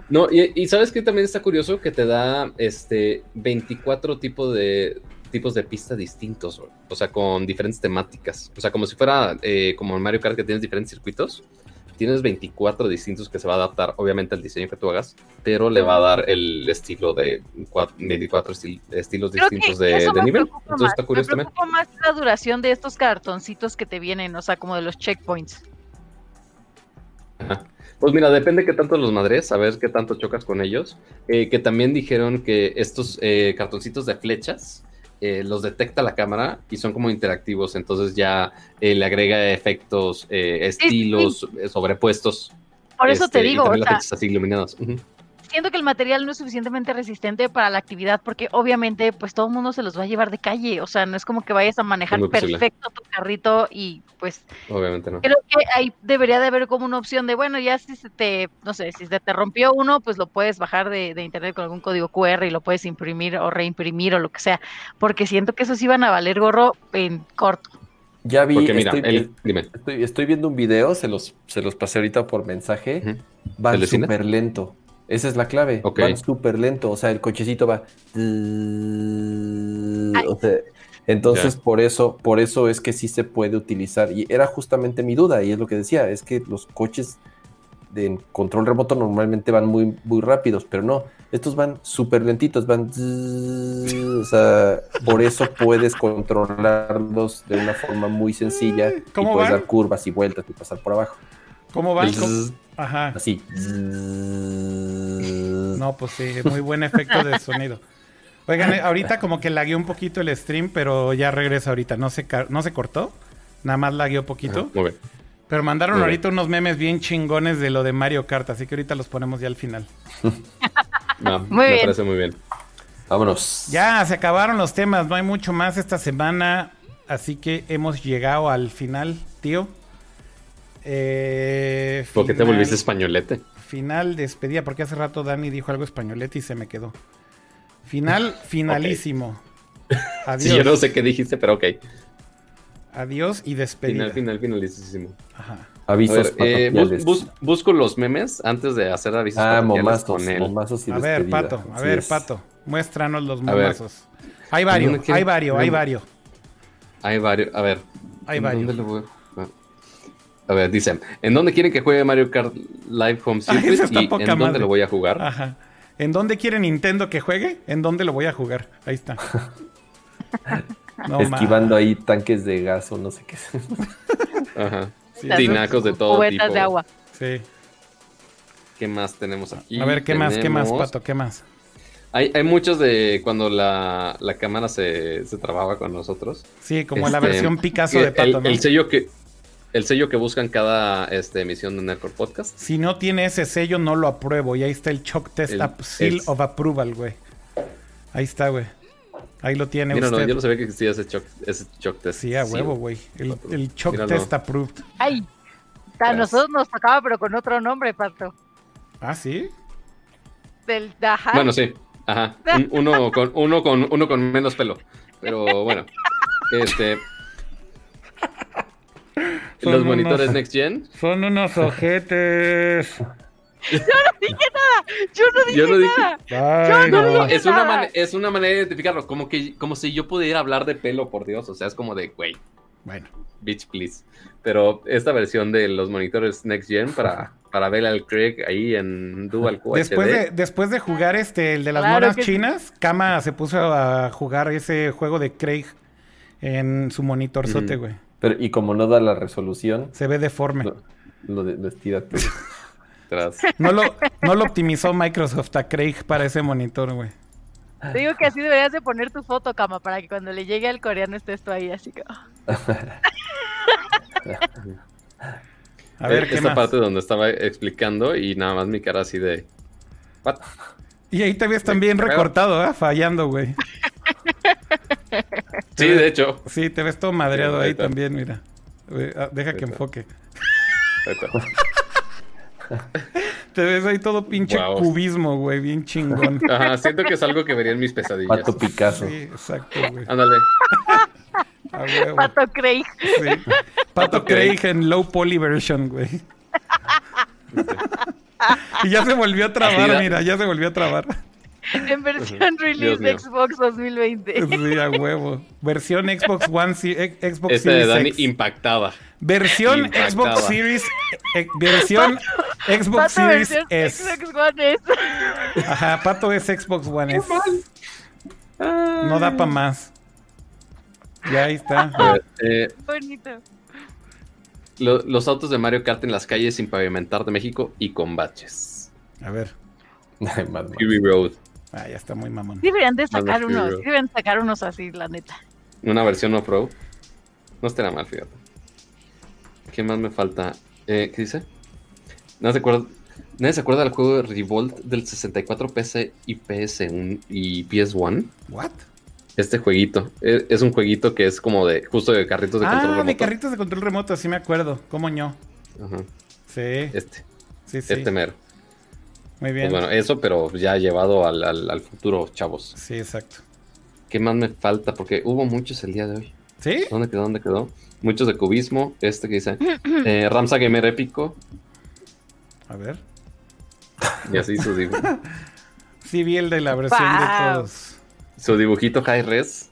[SPEAKER 3] No, y, y sabes que también está curioso que te da este 24 tipos de tipos de pista distintos, o sea, con diferentes temáticas. O sea, como si fuera eh, como en Mario Kart que tienes diferentes circuitos. Tienes 24 distintos que se va a adaptar, obviamente, al diseño que tú hagas, pero le va a dar el estilo de cua- 24 estil- estilos
[SPEAKER 2] Creo
[SPEAKER 3] distintos de, nivel. Entonces
[SPEAKER 2] más.
[SPEAKER 3] está curioso
[SPEAKER 2] me
[SPEAKER 3] también.
[SPEAKER 2] preocupa más la duración de estos cartoncitos que te vienen, o sea, como de los checkpoints.
[SPEAKER 3] Ajá. Pues mira, depende qué tanto los madres, a ver qué tanto chocas con ellos. Eh, que también dijeron que estos eh, cartoncitos de flechas eh, los detecta la cámara y son como interactivos, entonces ya eh, le agrega efectos, eh, estilos eh, sobrepuestos.
[SPEAKER 2] Por eso
[SPEAKER 3] este,
[SPEAKER 2] te
[SPEAKER 3] y
[SPEAKER 2] digo,
[SPEAKER 3] también
[SPEAKER 2] sea,
[SPEAKER 3] flechas así.
[SPEAKER 2] Siento que el material no es suficientemente resistente para la actividad porque obviamente pues todo el mundo se los va a llevar de calle, o sea, no es como que vayas a manejar perfecto tu carrito y pues
[SPEAKER 3] Obviamente no.
[SPEAKER 2] creo que ahí debería de haber como una opción de, bueno, ya si se te, no sé, si se te rompió uno, pues lo puedes bajar de, de internet con algún código QR y lo puedes imprimir o reimprimir o lo que sea, porque siento que esos iban a valer gorro en corto.
[SPEAKER 4] Ya vi,
[SPEAKER 3] Porque mira,
[SPEAKER 4] estoy,
[SPEAKER 3] él, dime.
[SPEAKER 4] estoy, estoy viendo un video, se los, se los pasé ahorita por mensaje.
[SPEAKER 3] ¿El de cine?
[SPEAKER 4] súper lento. Esa es la clave.
[SPEAKER 3] Ok.
[SPEAKER 4] Van súper lento. O sea, el cochecito va. O sea, entonces, por eso, por eso es que sí se puede utilizar. Y era justamente mi duda, y es lo que decía, es que los coches de control remoto normalmente van muy, muy rápidos, pero no. Estos van súper lentitos, van. O sea, por eso puedes controlarlos de una forma muy sencilla. Y
[SPEAKER 1] ¿Cómo
[SPEAKER 4] puedes
[SPEAKER 1] van?
[SPEAKER 4] dar curvas y vueltas y pasar por abajo.
[SPEAKER 1] ¿Cómo
[SPEAKER 3] zzz,
[SPEAKER 1] Ajá.
[SPEAKER 4] Así.
[SPEAKER 1] No, pues sí, muy buen efecto de sonido. Oigan, eh, ahorita como que lagueó un poquito el stream, pero ya regresa ahorita. No se, no se cortó, nada más lagueó poquito.
[SPEAKER 3] ajá, Muy bien.
[SPEAKER 1] Pero mandaron
[SPEAKER 3] Muy
[SPEAKER 1] ahorita unos memes bien chingones de lo de Mario Kart, así que ahorita los ponemos ya al final.
[SPEAKER 3] No,
[SPEAKER 2] Muy
[SPEAKER 3] me
[SPEAKER 2] bien.
[SPEAKER 3] parece muy bien.
[SPEAKER 4] Vámonos.
[SPEAKER 1] Ya, se acabaron los temas, no hay mucho más esta semana, así que hemos llegado al final, tío. Eh,
[SPEAKER 3] ¿Por qué te volviste españolete?
[SPEAKER 1] Final despedida, porque hace rato Dani dijo algo españolete y se me quedó. Final, finalísimo. Adiós.
[SPEAKER 3] Sí, yo no sé qué dijiste, pero ok.
[SPEAKER 1] Adiós y despedida.
[SPEAKER 3] Final, final, finalísimo.
[SPEAKER 1] Ajá.
[SPEAKER 3] A
[SPEAKER 4] Avisos
[SPEAKER 3] ver, eh, bus-
[SPEAKER 4] parroquiales.
[SPEAKER 3] bus- busco los memes antes de hacer avisos
[SPEAKER 4] Ah, momazos,
[SPEAKER 3] con él.
[SPEAKER 4] momazos y
[SPEAKER 1] A ver,
[SPEAKER 4] despedida.
[SPEAKER 1] Pato, a
[SPEAKER 4] Así
[SPEAKER 1] ver,
[SPEAKER 4] es.
[SPEAKER 1] Pato. Muéstranos los momazos. Hay varios,
[SPEAKER 3] ¿Dónde quiere-
[SPEAKER 1] hay varios, hay varios.
[SPEAKER 3] Hay varios. A ver.
[SPEAKER 1] Hay
[SPEAKER 3] ¿en
[SPEAKER 1] varios.
[SPEAKER 3] A- ver, dicen, ¿en dónde quieren que juegue Mario Kart Live Home Circuit y en dónde
[SPEAKER 1] madre.
[SPEAKER 3] lo voy a jugar?
[SPEAKER 1] Ajá. ¿En dónde quiere Nintendo que juegue? ¿En dónde lo voy a jugar? Ahí está. No,
[SPEAKER 4] Esquivando ahí tanques de gas o no sé qué.
[SPEAKER 3] Ajá.
[SPEAKER 1] Sí.
[SPEAKER 3] Tinacos de todo
[SPEAKER 2] Cubetas
[SPEAKER 3] tipo.
[SPEAKER 2] de agua.
[SPEAKER 1] Sí.
[SPEAKER 3] ¿Qué más tenemos aquí?
[SPEAKER 1] A ver, ¿qué más? ¿Qué más, Pato? ¿Qué más?
[SPEAKER 3] Hay, hay muchos de cuando la, la cámara se, se trababa con nosotros.
[SPEAKER 1] Sí, como la
[SPEAKER 3] Este,
[SPEAKER 1] versión Picasso de Pato,
[SPEAKER 3] el,
[SPEAKER 1] ¿no?
[SPEAKER 3] el sello que el sello que buscan cada este, emisión de Nerdcore Podcast.
[SPEAKER 1] Si no tiene ese sello, no lo apruebo. Y ahí está el Choc Test
[SPEAKER 3] El-
[SPEAKER 1] Seal
[SPEAKER 3] el-
[SPEAKER 1] of Approval, güey. Ahí está, güey. Ahí lo tiene
[SPEAKER 3] Mira, no,
[SPEAKER 1] usted.
[SPEAKER 3] yo no sabía que existía ese choc, ese choc test.
[SPEAKER 1] Sí, a huevo, güey. El, el Choc
[SPEAKER 3] Míralo.
[SPEAKER 1] Test Approved.
[SPEAKER 2] Ay, a nosotros nos tocaba, pero con otro nombre, Pato.
[SPEAKER 1] Ah, sí.
[SPEAKER 2] Del ajá.
[SPEAKER 3] Bueno, sí. Ajá. Un- uno, con, uno, con, uno con menos pelo. Pero bueno. Este.
[SPEAKER 1] Son
[SPEAKER 3] Los
[SPEAKER 1] unos-
[SPEAKER 3] monitores Next Gen.
[SPEAKER 1] Son unos ojetes.
[SPEAKER 2] Yo no dije
[SPEAKER 3] Yo no dije-
[SPEAKER 2] nada.
[SPEAKER 1] Ay,
[SPEAKER 2] no
[SPEAKER 1] no.
[SPEAKER 2] dije-
[SPEAKER 3] Es una,
[SPEAKER 2] nada.
[SPEAKER 3] es una manera de identificarlo. Como, que, como si yo pudiera hablar de pelo, por Dios. O sea, es como de, güey,
[SPEAKER 1] Bueno.
[SPEAKER 3] bitch, please. Pero esta versión de los monitores Next Gen para, para ver al Craig ahí en Dual QHD.
[SPEAKER 1] Después de, después de jugar este, el de las
[SPEAKER 2] Claro
[SPEAKER 1] monas
[SPEAKER 2] que sí.
[SPEAKER 1] chinas, Kama se puso a jugar ese juego de Craig en su monitorzote,
[SPEAKER 3] Ujú.
[SPEAKER 1] güey.
[SPEAKER 4] Pero, y como no da la resolución,
[SPEAKER 1] Se ve deforme.
[SPEAKER 4] lo, lo, de- lo estira
[SPEAKER 1] No lo, no lo optimizó Microsoft a Craig para ese monitor, güey.
[SPEAKER 2] Te digo que así deberías de poner tu foto, cama, para que cuando le llegue al coreano estés tú ahí, así que.
[SPEAKER 1] A ver,
[SPEAKER 3] Eh,
[SPEAKER 1] ¿qué
[SPEAKER 3] Esta
[SPEAKER 1] más?
[SPEAKER 3] parte donde estaba explicando y nada más mi cara así de. "What?".
[SPEAKER 1] Y ahí te ves también recortado, ¿ah? Fallando, güey.
[SPEAKER 3] Sí, de hecho.
[SPEAKER 1] Sí, te ves todo madreado
[SPEAKER 3] Sí,
[SPEAKER 1] ahí también, mira. Ah, Deja que enfoque. Te ves ahí todo pinche
[SPEAKER 3] Wow.
[SPEAKER 1] cubismo, güey, bien chingón.
[SPEAKER 3] Ajá, siento que es algo que vería en mis pesadillas.
[SPEAKER 4] Pato Picasso.
[SPEAKER 1] Sí, exacto, güey.
[SPEAKER 3] Ándale.
[SPEAKER 2] Pato Craig.
[SPEAKER 1] Sí. Pato. Craig en low poly version, güey. Y ya se volvió a trabar, mira, ya se volvió a trabar.
[SPEAKER 2] En versión release
[SPEAKER 3] Dios
[SPEAKER 2] de
[SPEAKER 3] mío.
[SPEAKER 2] Xbox 2020.
[SPEAKER 1] Sí, a huevo. Versión Xbox One, si- Xbox
[SPEAKER 3] Esta de
[SPEAKER 1] Series
[SPEAKER 3] Dani
[SPEAKER 1] X.
[SPEAKER 3] impactada.
[SPEAKER 1] Versión. Xbox Series. eh, versión Xbox
[SPEAKER 2] Pato
[SPEAKER 1] Series
[SPEAKER 2] versión
[SPEAKER 1] S.
[SPEAKER 2] Xbox One S.
[SPEAKER 1] Ajá, Pato es Xbox One S. No da para más. Ya ahí está.
[SPEAKER 3] Eh,
[SPEAKER 2] Bonito.
[SPEAKER 3] lo- los autos de Mario Kart en las calles sin pavimentar de México y con baches.
[SPEAKER 1] A ver.
[SPEAKER 3] Fury Road.
[SPEAKER 1] Ah, ya está muy mamón.
[SPEAKER 2] Deberían de sacar unos, deberían sacar unos así, la neta.
[SPEAKER 3] Una versión off-road. No estará mal, fíjate. ¿Qué más me falta? Eh, ¿Qué dice? ¿No se acuerda? ¿Nadie se acuerda del juego de Revolt del 64 PC y PS1 y PS1?
[SPEAKER 1] ¿What?
[SPEAKER 3] Este jueguito. Eh, Es un jueguito que es como de justo de carritos de control
[SPEAKER 1] Ah,
[SPEAKER 3] remoto.
[SPEAKER 1] de carritos de control remoto, sí me acuerdo. ¿Cómo ño?
[SPEAKER 3] Ajá.
[SPEAKER 1] Sí,
[SPEAKER 3] Este,
[SPEAKER 1] sí, sí.
[SPEAKER 3] este mero.
[SPEAKER 1] Muy bien.
[SPEAKER 3] Pues bueno, eso, pero ya llevado al, al- al futuro, chavos.
[SPEAKER 1] Sí, exacto.
[SPEAKER 3] ¿Qué más me falta? Porque hubo muchos el día de hoy.
[SPEAKER 1] ¿Sí?
[SPEAKER 3] ¿Dónde quedó? ¿Dónde quedó? Muchos de cubismo. Este que dice eh, Ramsa Gamer épico.
[SPEAKER 1] A ver.
[SPEAKER 3] Y así su, dibu-
[SPEAKER 1] Sí, vi el de la versión de todos.
[SPEAKER 3] su dibujito high res.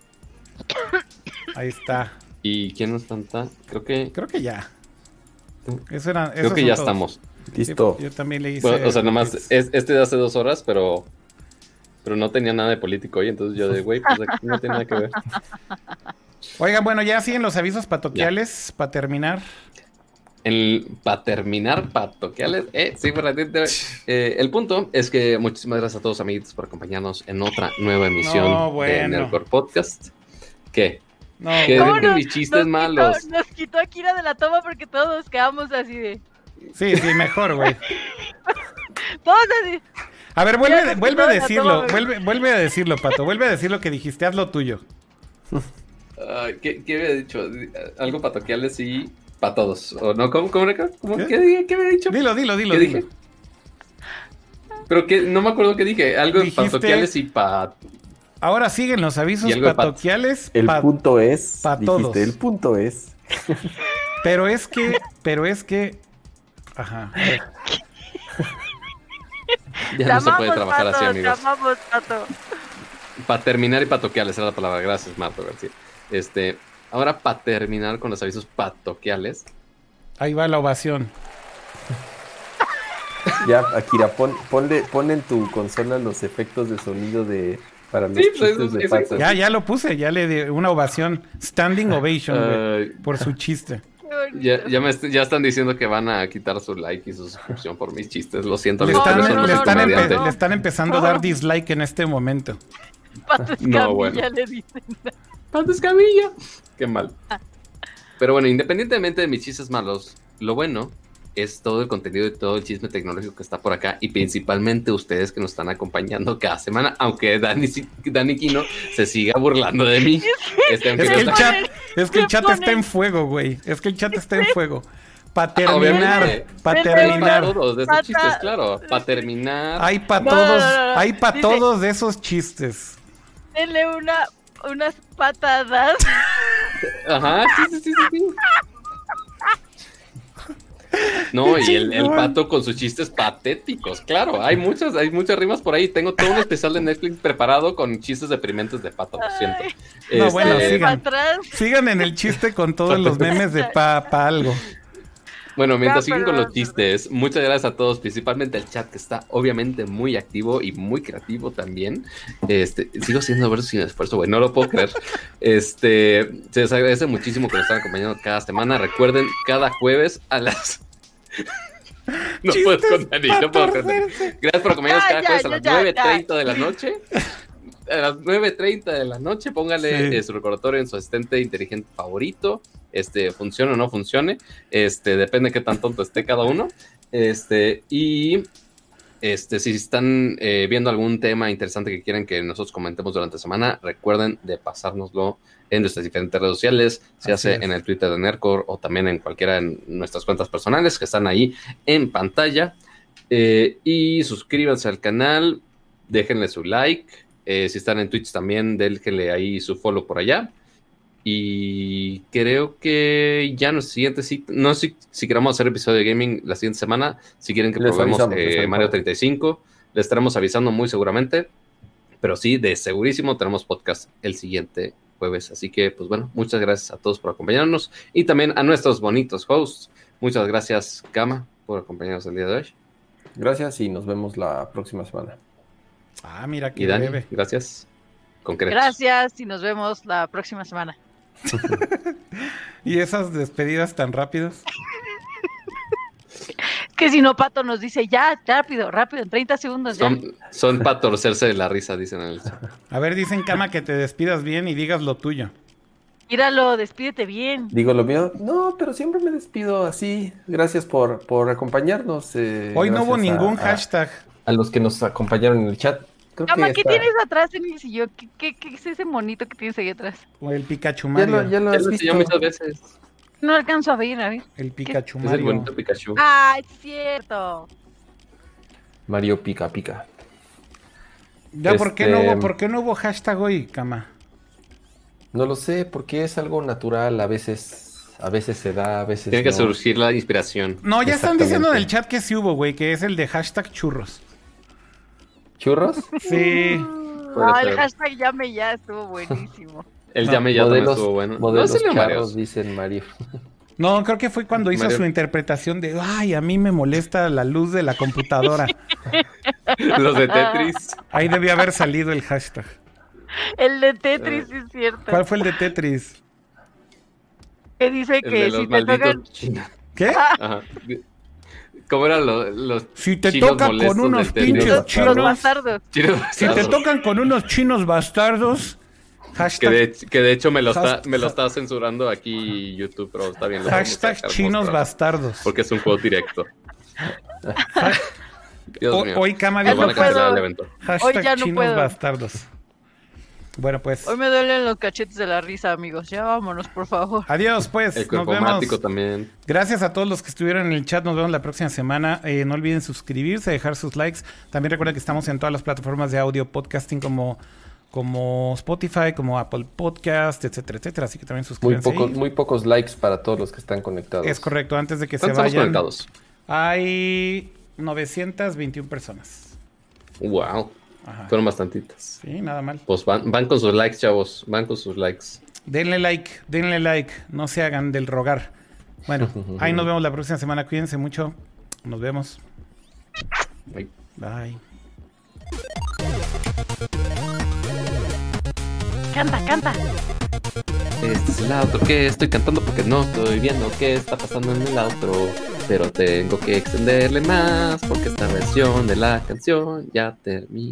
[SPEAKER 1] Ahí está.
[SPEAKER 3] ¿Y quién nos falta? Creo que,
[SPEAKER 1] Creo que ya. Eso era,
[SPEAKER 3] creo que ya
[SPEAKER 1] todos.
[SPEAKER 3] estamos.
[SPEAKER 4] Listo.
[SPEAKER 1] Sí, yo también le hice.
[SPEAKER 3] Bueno, o sea, nomás es, este de hace dos horas, pero pero no tenía nada de político hoy, entonces yo de, güey, pues aquí no tiene nada que ver.
[SPEAKER 1] Oigan, bueno, ya siguen los avisos patoquiales para terminar.
[SPEAKER 3] Para terminar, para toquearles, eh, sí, por ratito, eh, el punto es que muchísimas gracias a todos amiguitos por acompañarnos en otra nueva emisión
[SPEAKER 1] No,
[SPEAKER 3] de. Nerdcore Podcast. ¿Qué?
[SPEAKER 1] No,
[SPEAKER 3] ¿Qué
[SPEAKER 1] güey.
[SPEAKER 2] ¿Cómo
[SPEAKER 3] dicen
[SPEAKER 2] nos-
[SPEAKER 3] mis chistes
[SPEAKER 2] nos
[SPEAKER 3] malos?
[SPEAKER 2] Quitó, nos quitó a Kira de la toma porque todos quedamos así de.
[SPEAKER 1] Sí, sí, mejor, güey. A ver, vuelve, vuelve a decirlo, vuelve, vuelve a decirlo, Pato. Vuelve a decir lo que dijiste, haz lo tuyo.
[SPEAKER 3] ¿qué, ¿Qué había dicho? Algo para toquearles y para todos. ¿O no? ¿Cómo, cómo? ¿Cómo-
[SPEAKER 1] ¿Qué?
[SPEAKER 3] ¿Qué, dije? ¿Qué había dicho?
[SPEAKER 1] Dilo, dilo, dilo,
[SPEAKER 3] ¿Qué
[SPEAKER 1] dilo.
[SPEAKER 3] dije? Pero que no me acuerdo qué dije. Algo
[SPEAKER 1] Dijiste-
[SPEAKER 3] para toquearles y para.
[SPEAKER 1] Ahora siguen los avisos
[SPEAKER 3] pat-
[SPEAKER 1] patoquiales,
[SPEAKER 4] El
[SPEAKER 1] pa-
[SPEAKER 4] punto es.
[SPEAKER 1] pa'
[SPEAKER 4] dijiste,
[SPEAKER 1] todos.
[SPEAKER 4] el punto es.
[SPEAKER 1] pero es que, pero es que, ajá.
[SPEAKER 3] Ya no se puede trabajar así, amigos.
[SPEAKER 2] Amamos, Pato.
[SPEAKER 3] Para terminar y para toquearles era la palabra. Gracias, Marto García. Este, ahora para terminar con los avisos patoquiales.
[SPEAKER 1] Ahí va la ovación.
[SPEAKER 4] Ya, Akira, pon, ponle, pon en tu consola los efectos de sonido de para los
[SPEAKER 3] Sí, pues,
[SPEAKER 4] chistes
[SPEAKER 3] es-
[SPEAKER 4] de
[SPEAKER 3] es-
[SPEAKER 4] pato.
[SPEAKER 1] Ya, ya lo puse, ya le di una ovación, standing ovation, por su chiste.
[SPEAKER 3] Ya, ya, me est- ya están diciendo que van a quitar su like y su suscripción por mis chistes. Lo siento,
[SPEAKER 1] Le están,
[SPEAKER 2] no,
[SPEAKER 3] eso
[SPEAKER 1] le están le están empezando a dar dislike en este momento.
[SPEAKER 2] Pato
[SPEAKER 3] No, bueno.
[SPEAKER 2] le dicen.
[SPEAKER 3] Pato Escamilla. Qué mal. Pero bueno, independientemente de mis chistes malos, lo bueno es todo el contenido y todo el chisme tecnológico que está por acá y principalmente ustedes que nos están acompañando cada semana, aunque Dani, Quino se siga burlando de mí. Este,
[SPEAKER 1] Es que el chat, es que el
[SPEAKER 2] se
[SPEAKER 1] chat
[SPEAKER 2] ponen-
[SPEAKER 1] está en fuego, güey. Es que el chat está en fuego. Para terminar,
[SPEAKER 3] Obviamente.
[SPEAKER 1] para
[SPEAKER 2] Vete,
[SPEAKER 3] Para
[SPEAKER 1] terminar.
[SPEAKER 3] todos de esos chistes, claro. Para terminar.
[SPEAKER 1] Hay para todos,
[SPEAKER 2] no, no.
[SPEAKER 1] hay para
[SPEAKER 2] Dice-
[SPEAKER 1] todos de esos chistes.
[SPEAKER 2] Denle una, unas patadas.
[SPEAKER 3] Ajá, sí, sí, sí, sí, sí. No, y el, pato con sus chistes patéticos, claro, hay muchas, hay muchas rimas por ahí. Tengo todo un especial de Netflix preparado con chistes deprimentes de pato, lo siento.
[SPEAKER 1] No, bueno,
[SPEAKER 2] Dale
[SPEAKER 1] sigan. Sigan en el chiste con todos los memes de pa, pa algo.
[SPEAKER 3] Bueno, mientras
[SPEAKER 2] Ya,
[SPEAKER 3] siguen con los chistes, muchas gracias a todos, principalmente el chat que está obviamente muy activo y muy creativo también. Este, sigo haciendo versos sin esfuerzo, güey, no lo puedo creer. Este, se les agradece muchísimo que nos están acompañando cada semana. Recuerden, cada jueves a las. no puedo
[SPEAKER 1] Chistes
[SPEAKER 3] con Dani, no puedo con Dani.
[SPEAKER 1] patorcerse.
[SPEAKER 3] Gracias por acompañarnos
[SPEAKER 2] Ya,
[SPEAKER 3] cada jueves a las
[SPEAKER 2] ya,
[SPEAKER 3] 9.30 de la noche. A las 9.30 de la noche, póngale
[SPEAKER 1] Sí.
[SPEAKER 3] eh, su recordatorio en su asistente inteligente favorito este, funcione o no funcione. Este, depende de qué tan tonto esté cada uno. Este, y este, si están eh, viendo algún tema interesante que quieren que nosotros comentemos durante la semana, recuerden de pasárnoslo en nuestras diferentes redes sociales, se
[SPEAKER 1] Así
[SPEAKER 3] hace
[SPEAKER 1] es.
[SPEAKER 3] en el Twitter de Nercor o también en cualquiera de nuestras cuentas personales que están ahí en pantalla. Eh, y suscríbanse al canal, déjenle su like. Eh, si están en Twitch también, déjenle ahí su follow por allá. Y creo que ya nuestro siguiente cita, no sé si, si queremos hacer episodio de gaming la siguiente semana, si quieren que
[SPEAKER 4] Les
[SPEAKER 3] probemos
[SPEAKER 4] avisamos,
[SPEAKER 3] eh. Mario 35, les estaremos avisando muy seguramente, pero sí, de segurísimo tenemos podcast el siguiente jueves. Así que, pues bueno, muchas gracias a todos por acompañarnos y también a nuestros bonitos hosts. Muchas gracias, Kama, por acompañarnos el día de hoy.
[SPEAKER 4] Gracias y nos vemos la próxima semana.
[SPEAKER 1] Ah, mira qué
[SPEAKER 3] Y Dani,
[SPEAKER 1] breve.
[SPEAKER 3] gracias. Concretos.
[SPEAKER 2] Gracias y nos vemos la próxima semana.
[SPEAKER 1] Y esas despedidas tan rápidas.
[SPEAKER 2] Que si no, Pato nos dice ya, rápido, rápido, en 30 segundos ya.
[SPEAKER 3] Son, son para torcerse de la risa, dicen en el.
[SPEAKER 1] A ver, dicen Cama que te despidas bien y digas lo tuyo.
[SPEAKER 2] Míralo, despídete bien.
[SPEAKER 4] Digo lo mío, no, pero siempre me despido así. Gracias por, por acompañarnos. eh,
[SPEAKER 1] Hoy no hubo ningún
[SPEAKER 4] a-
[SPEAKER 1] hashtag.
[SPEAKER 4] A, los que nos acompañaron en el chat. Creo
[SPEAKER 2] Cama,
[SPEAKER 4] que
[SPEAKER 2] ¿qué
[SPEAKER 4] está-
[SPEAKER 2] tienes atrás en el sillón? ¿Qué, qué, qué es ese monito que tienes ahí atrás?
[SPEAKER 1] O el Pikachu
[SPEAKER 4] Ya
[SPEAKER 1] Mario.
[SPEAKER 4] lo, ya lo
[SPEAKER 3] Ya
[SPEAKER 4] has
[SPEAKER 3] lo enseñó
[SPEAKER 4] visto.
[SPEAKER 3] muchas veces.
[SPEAKER 2] No alcanzo a ver, a ver.
[SPEAKER 1] El Pikachu
[SPEAKER 3] Es el
[SPEAKER 1] Mario.
[SPEAKER 3] bonito Pikachu.
[SPEAKER 2] Ah, es cierto.
[SPEAKER 4] Mario Pica Pica.
[SPEAKER 1] Ya, ¿por qué, no
[SPEAKER 4] Este-
[SPEAKER 1] hubo, ¿por qué no hubo hashtag hoy, Cama?
[SPEAKER 4] No lo sé, porque es algo natural. A veces, a veces se da, a veces
[SPEAKER 3] Tiene que surgir la inspiración.
[SPEAKER 1] No, ya están diciendo en el chat que sí hubo, güey, que es el de hashtag churros.
[SPEAKER 4] ¿Churros?
[SPEAKER 1] Sí.
[SPEAKER 3] Puede
[SPEAKER 2] Ah, el hashtag llame ya estuvo buenísimo.
[SPEAKER 3] El
[SPEAKER 1] No,
[SPEAKER 3] llame ya
[SPEAKER 4] modelos
[SPEAKER 3] estuvo bueno.
[SPEAKER 4] modelos
[SPEAKER 3] no, mareos.
[SPEAKER 4] dicen Mario.
[SPEAKER 1] No, creo que fue cuando hizo
[SPEAKER 3] Mario.
[SPEAKER 1] su interpretación de, ay, a mí me molesta la luz de la computadora.
[SPEAKER 3] Los de Tetris.
[SPEAKER 1] Ahí debió haber salido el hashtag.
[SPEAKER 2] El de Tetris, sí es cierto.
[SPEAKER 1] ¿Cuál fue el de Tetris?
[SPEAKER 2] Que dice
[SPEAKER 3] El de
[SPEAKER 2] que
[SPEAKER 3] los
[SPEAKER 2] si te
[SPEAKER 3] malditos
[SPEAKER 2] tocan.
[SPEAKER 1] ¿Qué?
[SPEAKER 3] Ajá. ¿Cómo eran los, los
[SPEAKER 1] Si te
[SPEAKER 3] chinos
[SPEAKER 1] toca con unos pinches chinos,
[SPEAKER 2] bastardos.
[SPEAKER 3] Chinos
[SPEAKER 1] si te tocan con unos chinos bastardos,
[SPEAKER 3] Que de, que de hecho me lo, está,
[SPEAKER 1] Hashtag-
[SPEAKER 3] me lo está censurando aquí YouTube, pero está bien. lo
[SPEAKER 1] hashtag
[SPEAKER 3] sacar,
[SPEAKER 1] chinos
[SPEAKER 3] mostrar,
[SPEAKER 1] bastardos.
[SPEAKER 3] Porque es un juego directo. Dios
[SPEAKER 1] Ho-
[SPEAKER 3] mío.
[SPEAKER 1] Hoy Cama dijo
[SPEAKER 2] puedo.
[SPEAKER 3] el evento.
[SPEAKER 1] hashtag
[SPEAKER 2] Hoy ya no
[SPEAKER 1] chinos
[SPEAKER 2] puedo.
[SPEAKER 1] bastardos. Bueno, pues,
[SPEAKER 2] Hoy me duelen los cachetes de la risa, amigos. Ya vámonos, por favor.
[SPEAKER 1] adiós, pues.
[SPEAKER 3] El
[SPEAKER 1] Nos vemos.
[SPEAKER 3] también.
[SPEAKER 1] Gracias a todos los que estuvieron en el chat. Nos vemos la próxima semana. Eh, no olviden suscribirse, dejar sus likes. También recuerden que estamos en todas las plataformas de audio podcasting como, como Spotify, como Apple Podcast, etcétera, etcétera. Así que también
[SPEAKER 4] Muy
[SPEAKER 1] suscríbanse.
[SPEAKER 4] pocos,
[SPEAKER 1] ahí.
[SPEAKER 4] muy pocos likes para todos los que están conectados.
[SPEAKER 1] Es correcto. Antes de que se
[SPEAKER 3] ¿Cuántos estamos
[SPEAKER 1] vayan,
[SPEAKER 3] conectados?
[SPEAKER 1] hay 921 personas.
[SPEAKER 3] Wow.
[SPEAKER 1] Ajá.
[SPEAKER 3] Fueron bastantitas.
[SPEAKER 1] Sí, nada mal.
[SPEAKER 3] Pues van, van con sus likes, chavos. Van con sus likes.
[SPEAKER 1] Denle like, denle like. No se hagan del rogar. Bueno, ahí nos vemos la próxima semana. Cuídense mucho. Nos vemos.
[SPEAKER 3] Bye.
[SPEAKER 1] Bye.
[SPEAKER 2] Canta, canta.
[SPEAKER 3] Este es el outro que estoy cantando porque no estoy viendo qué está pasando en el outro. Pero tengo que extenderle más porque esta versión de la canción ya terminó.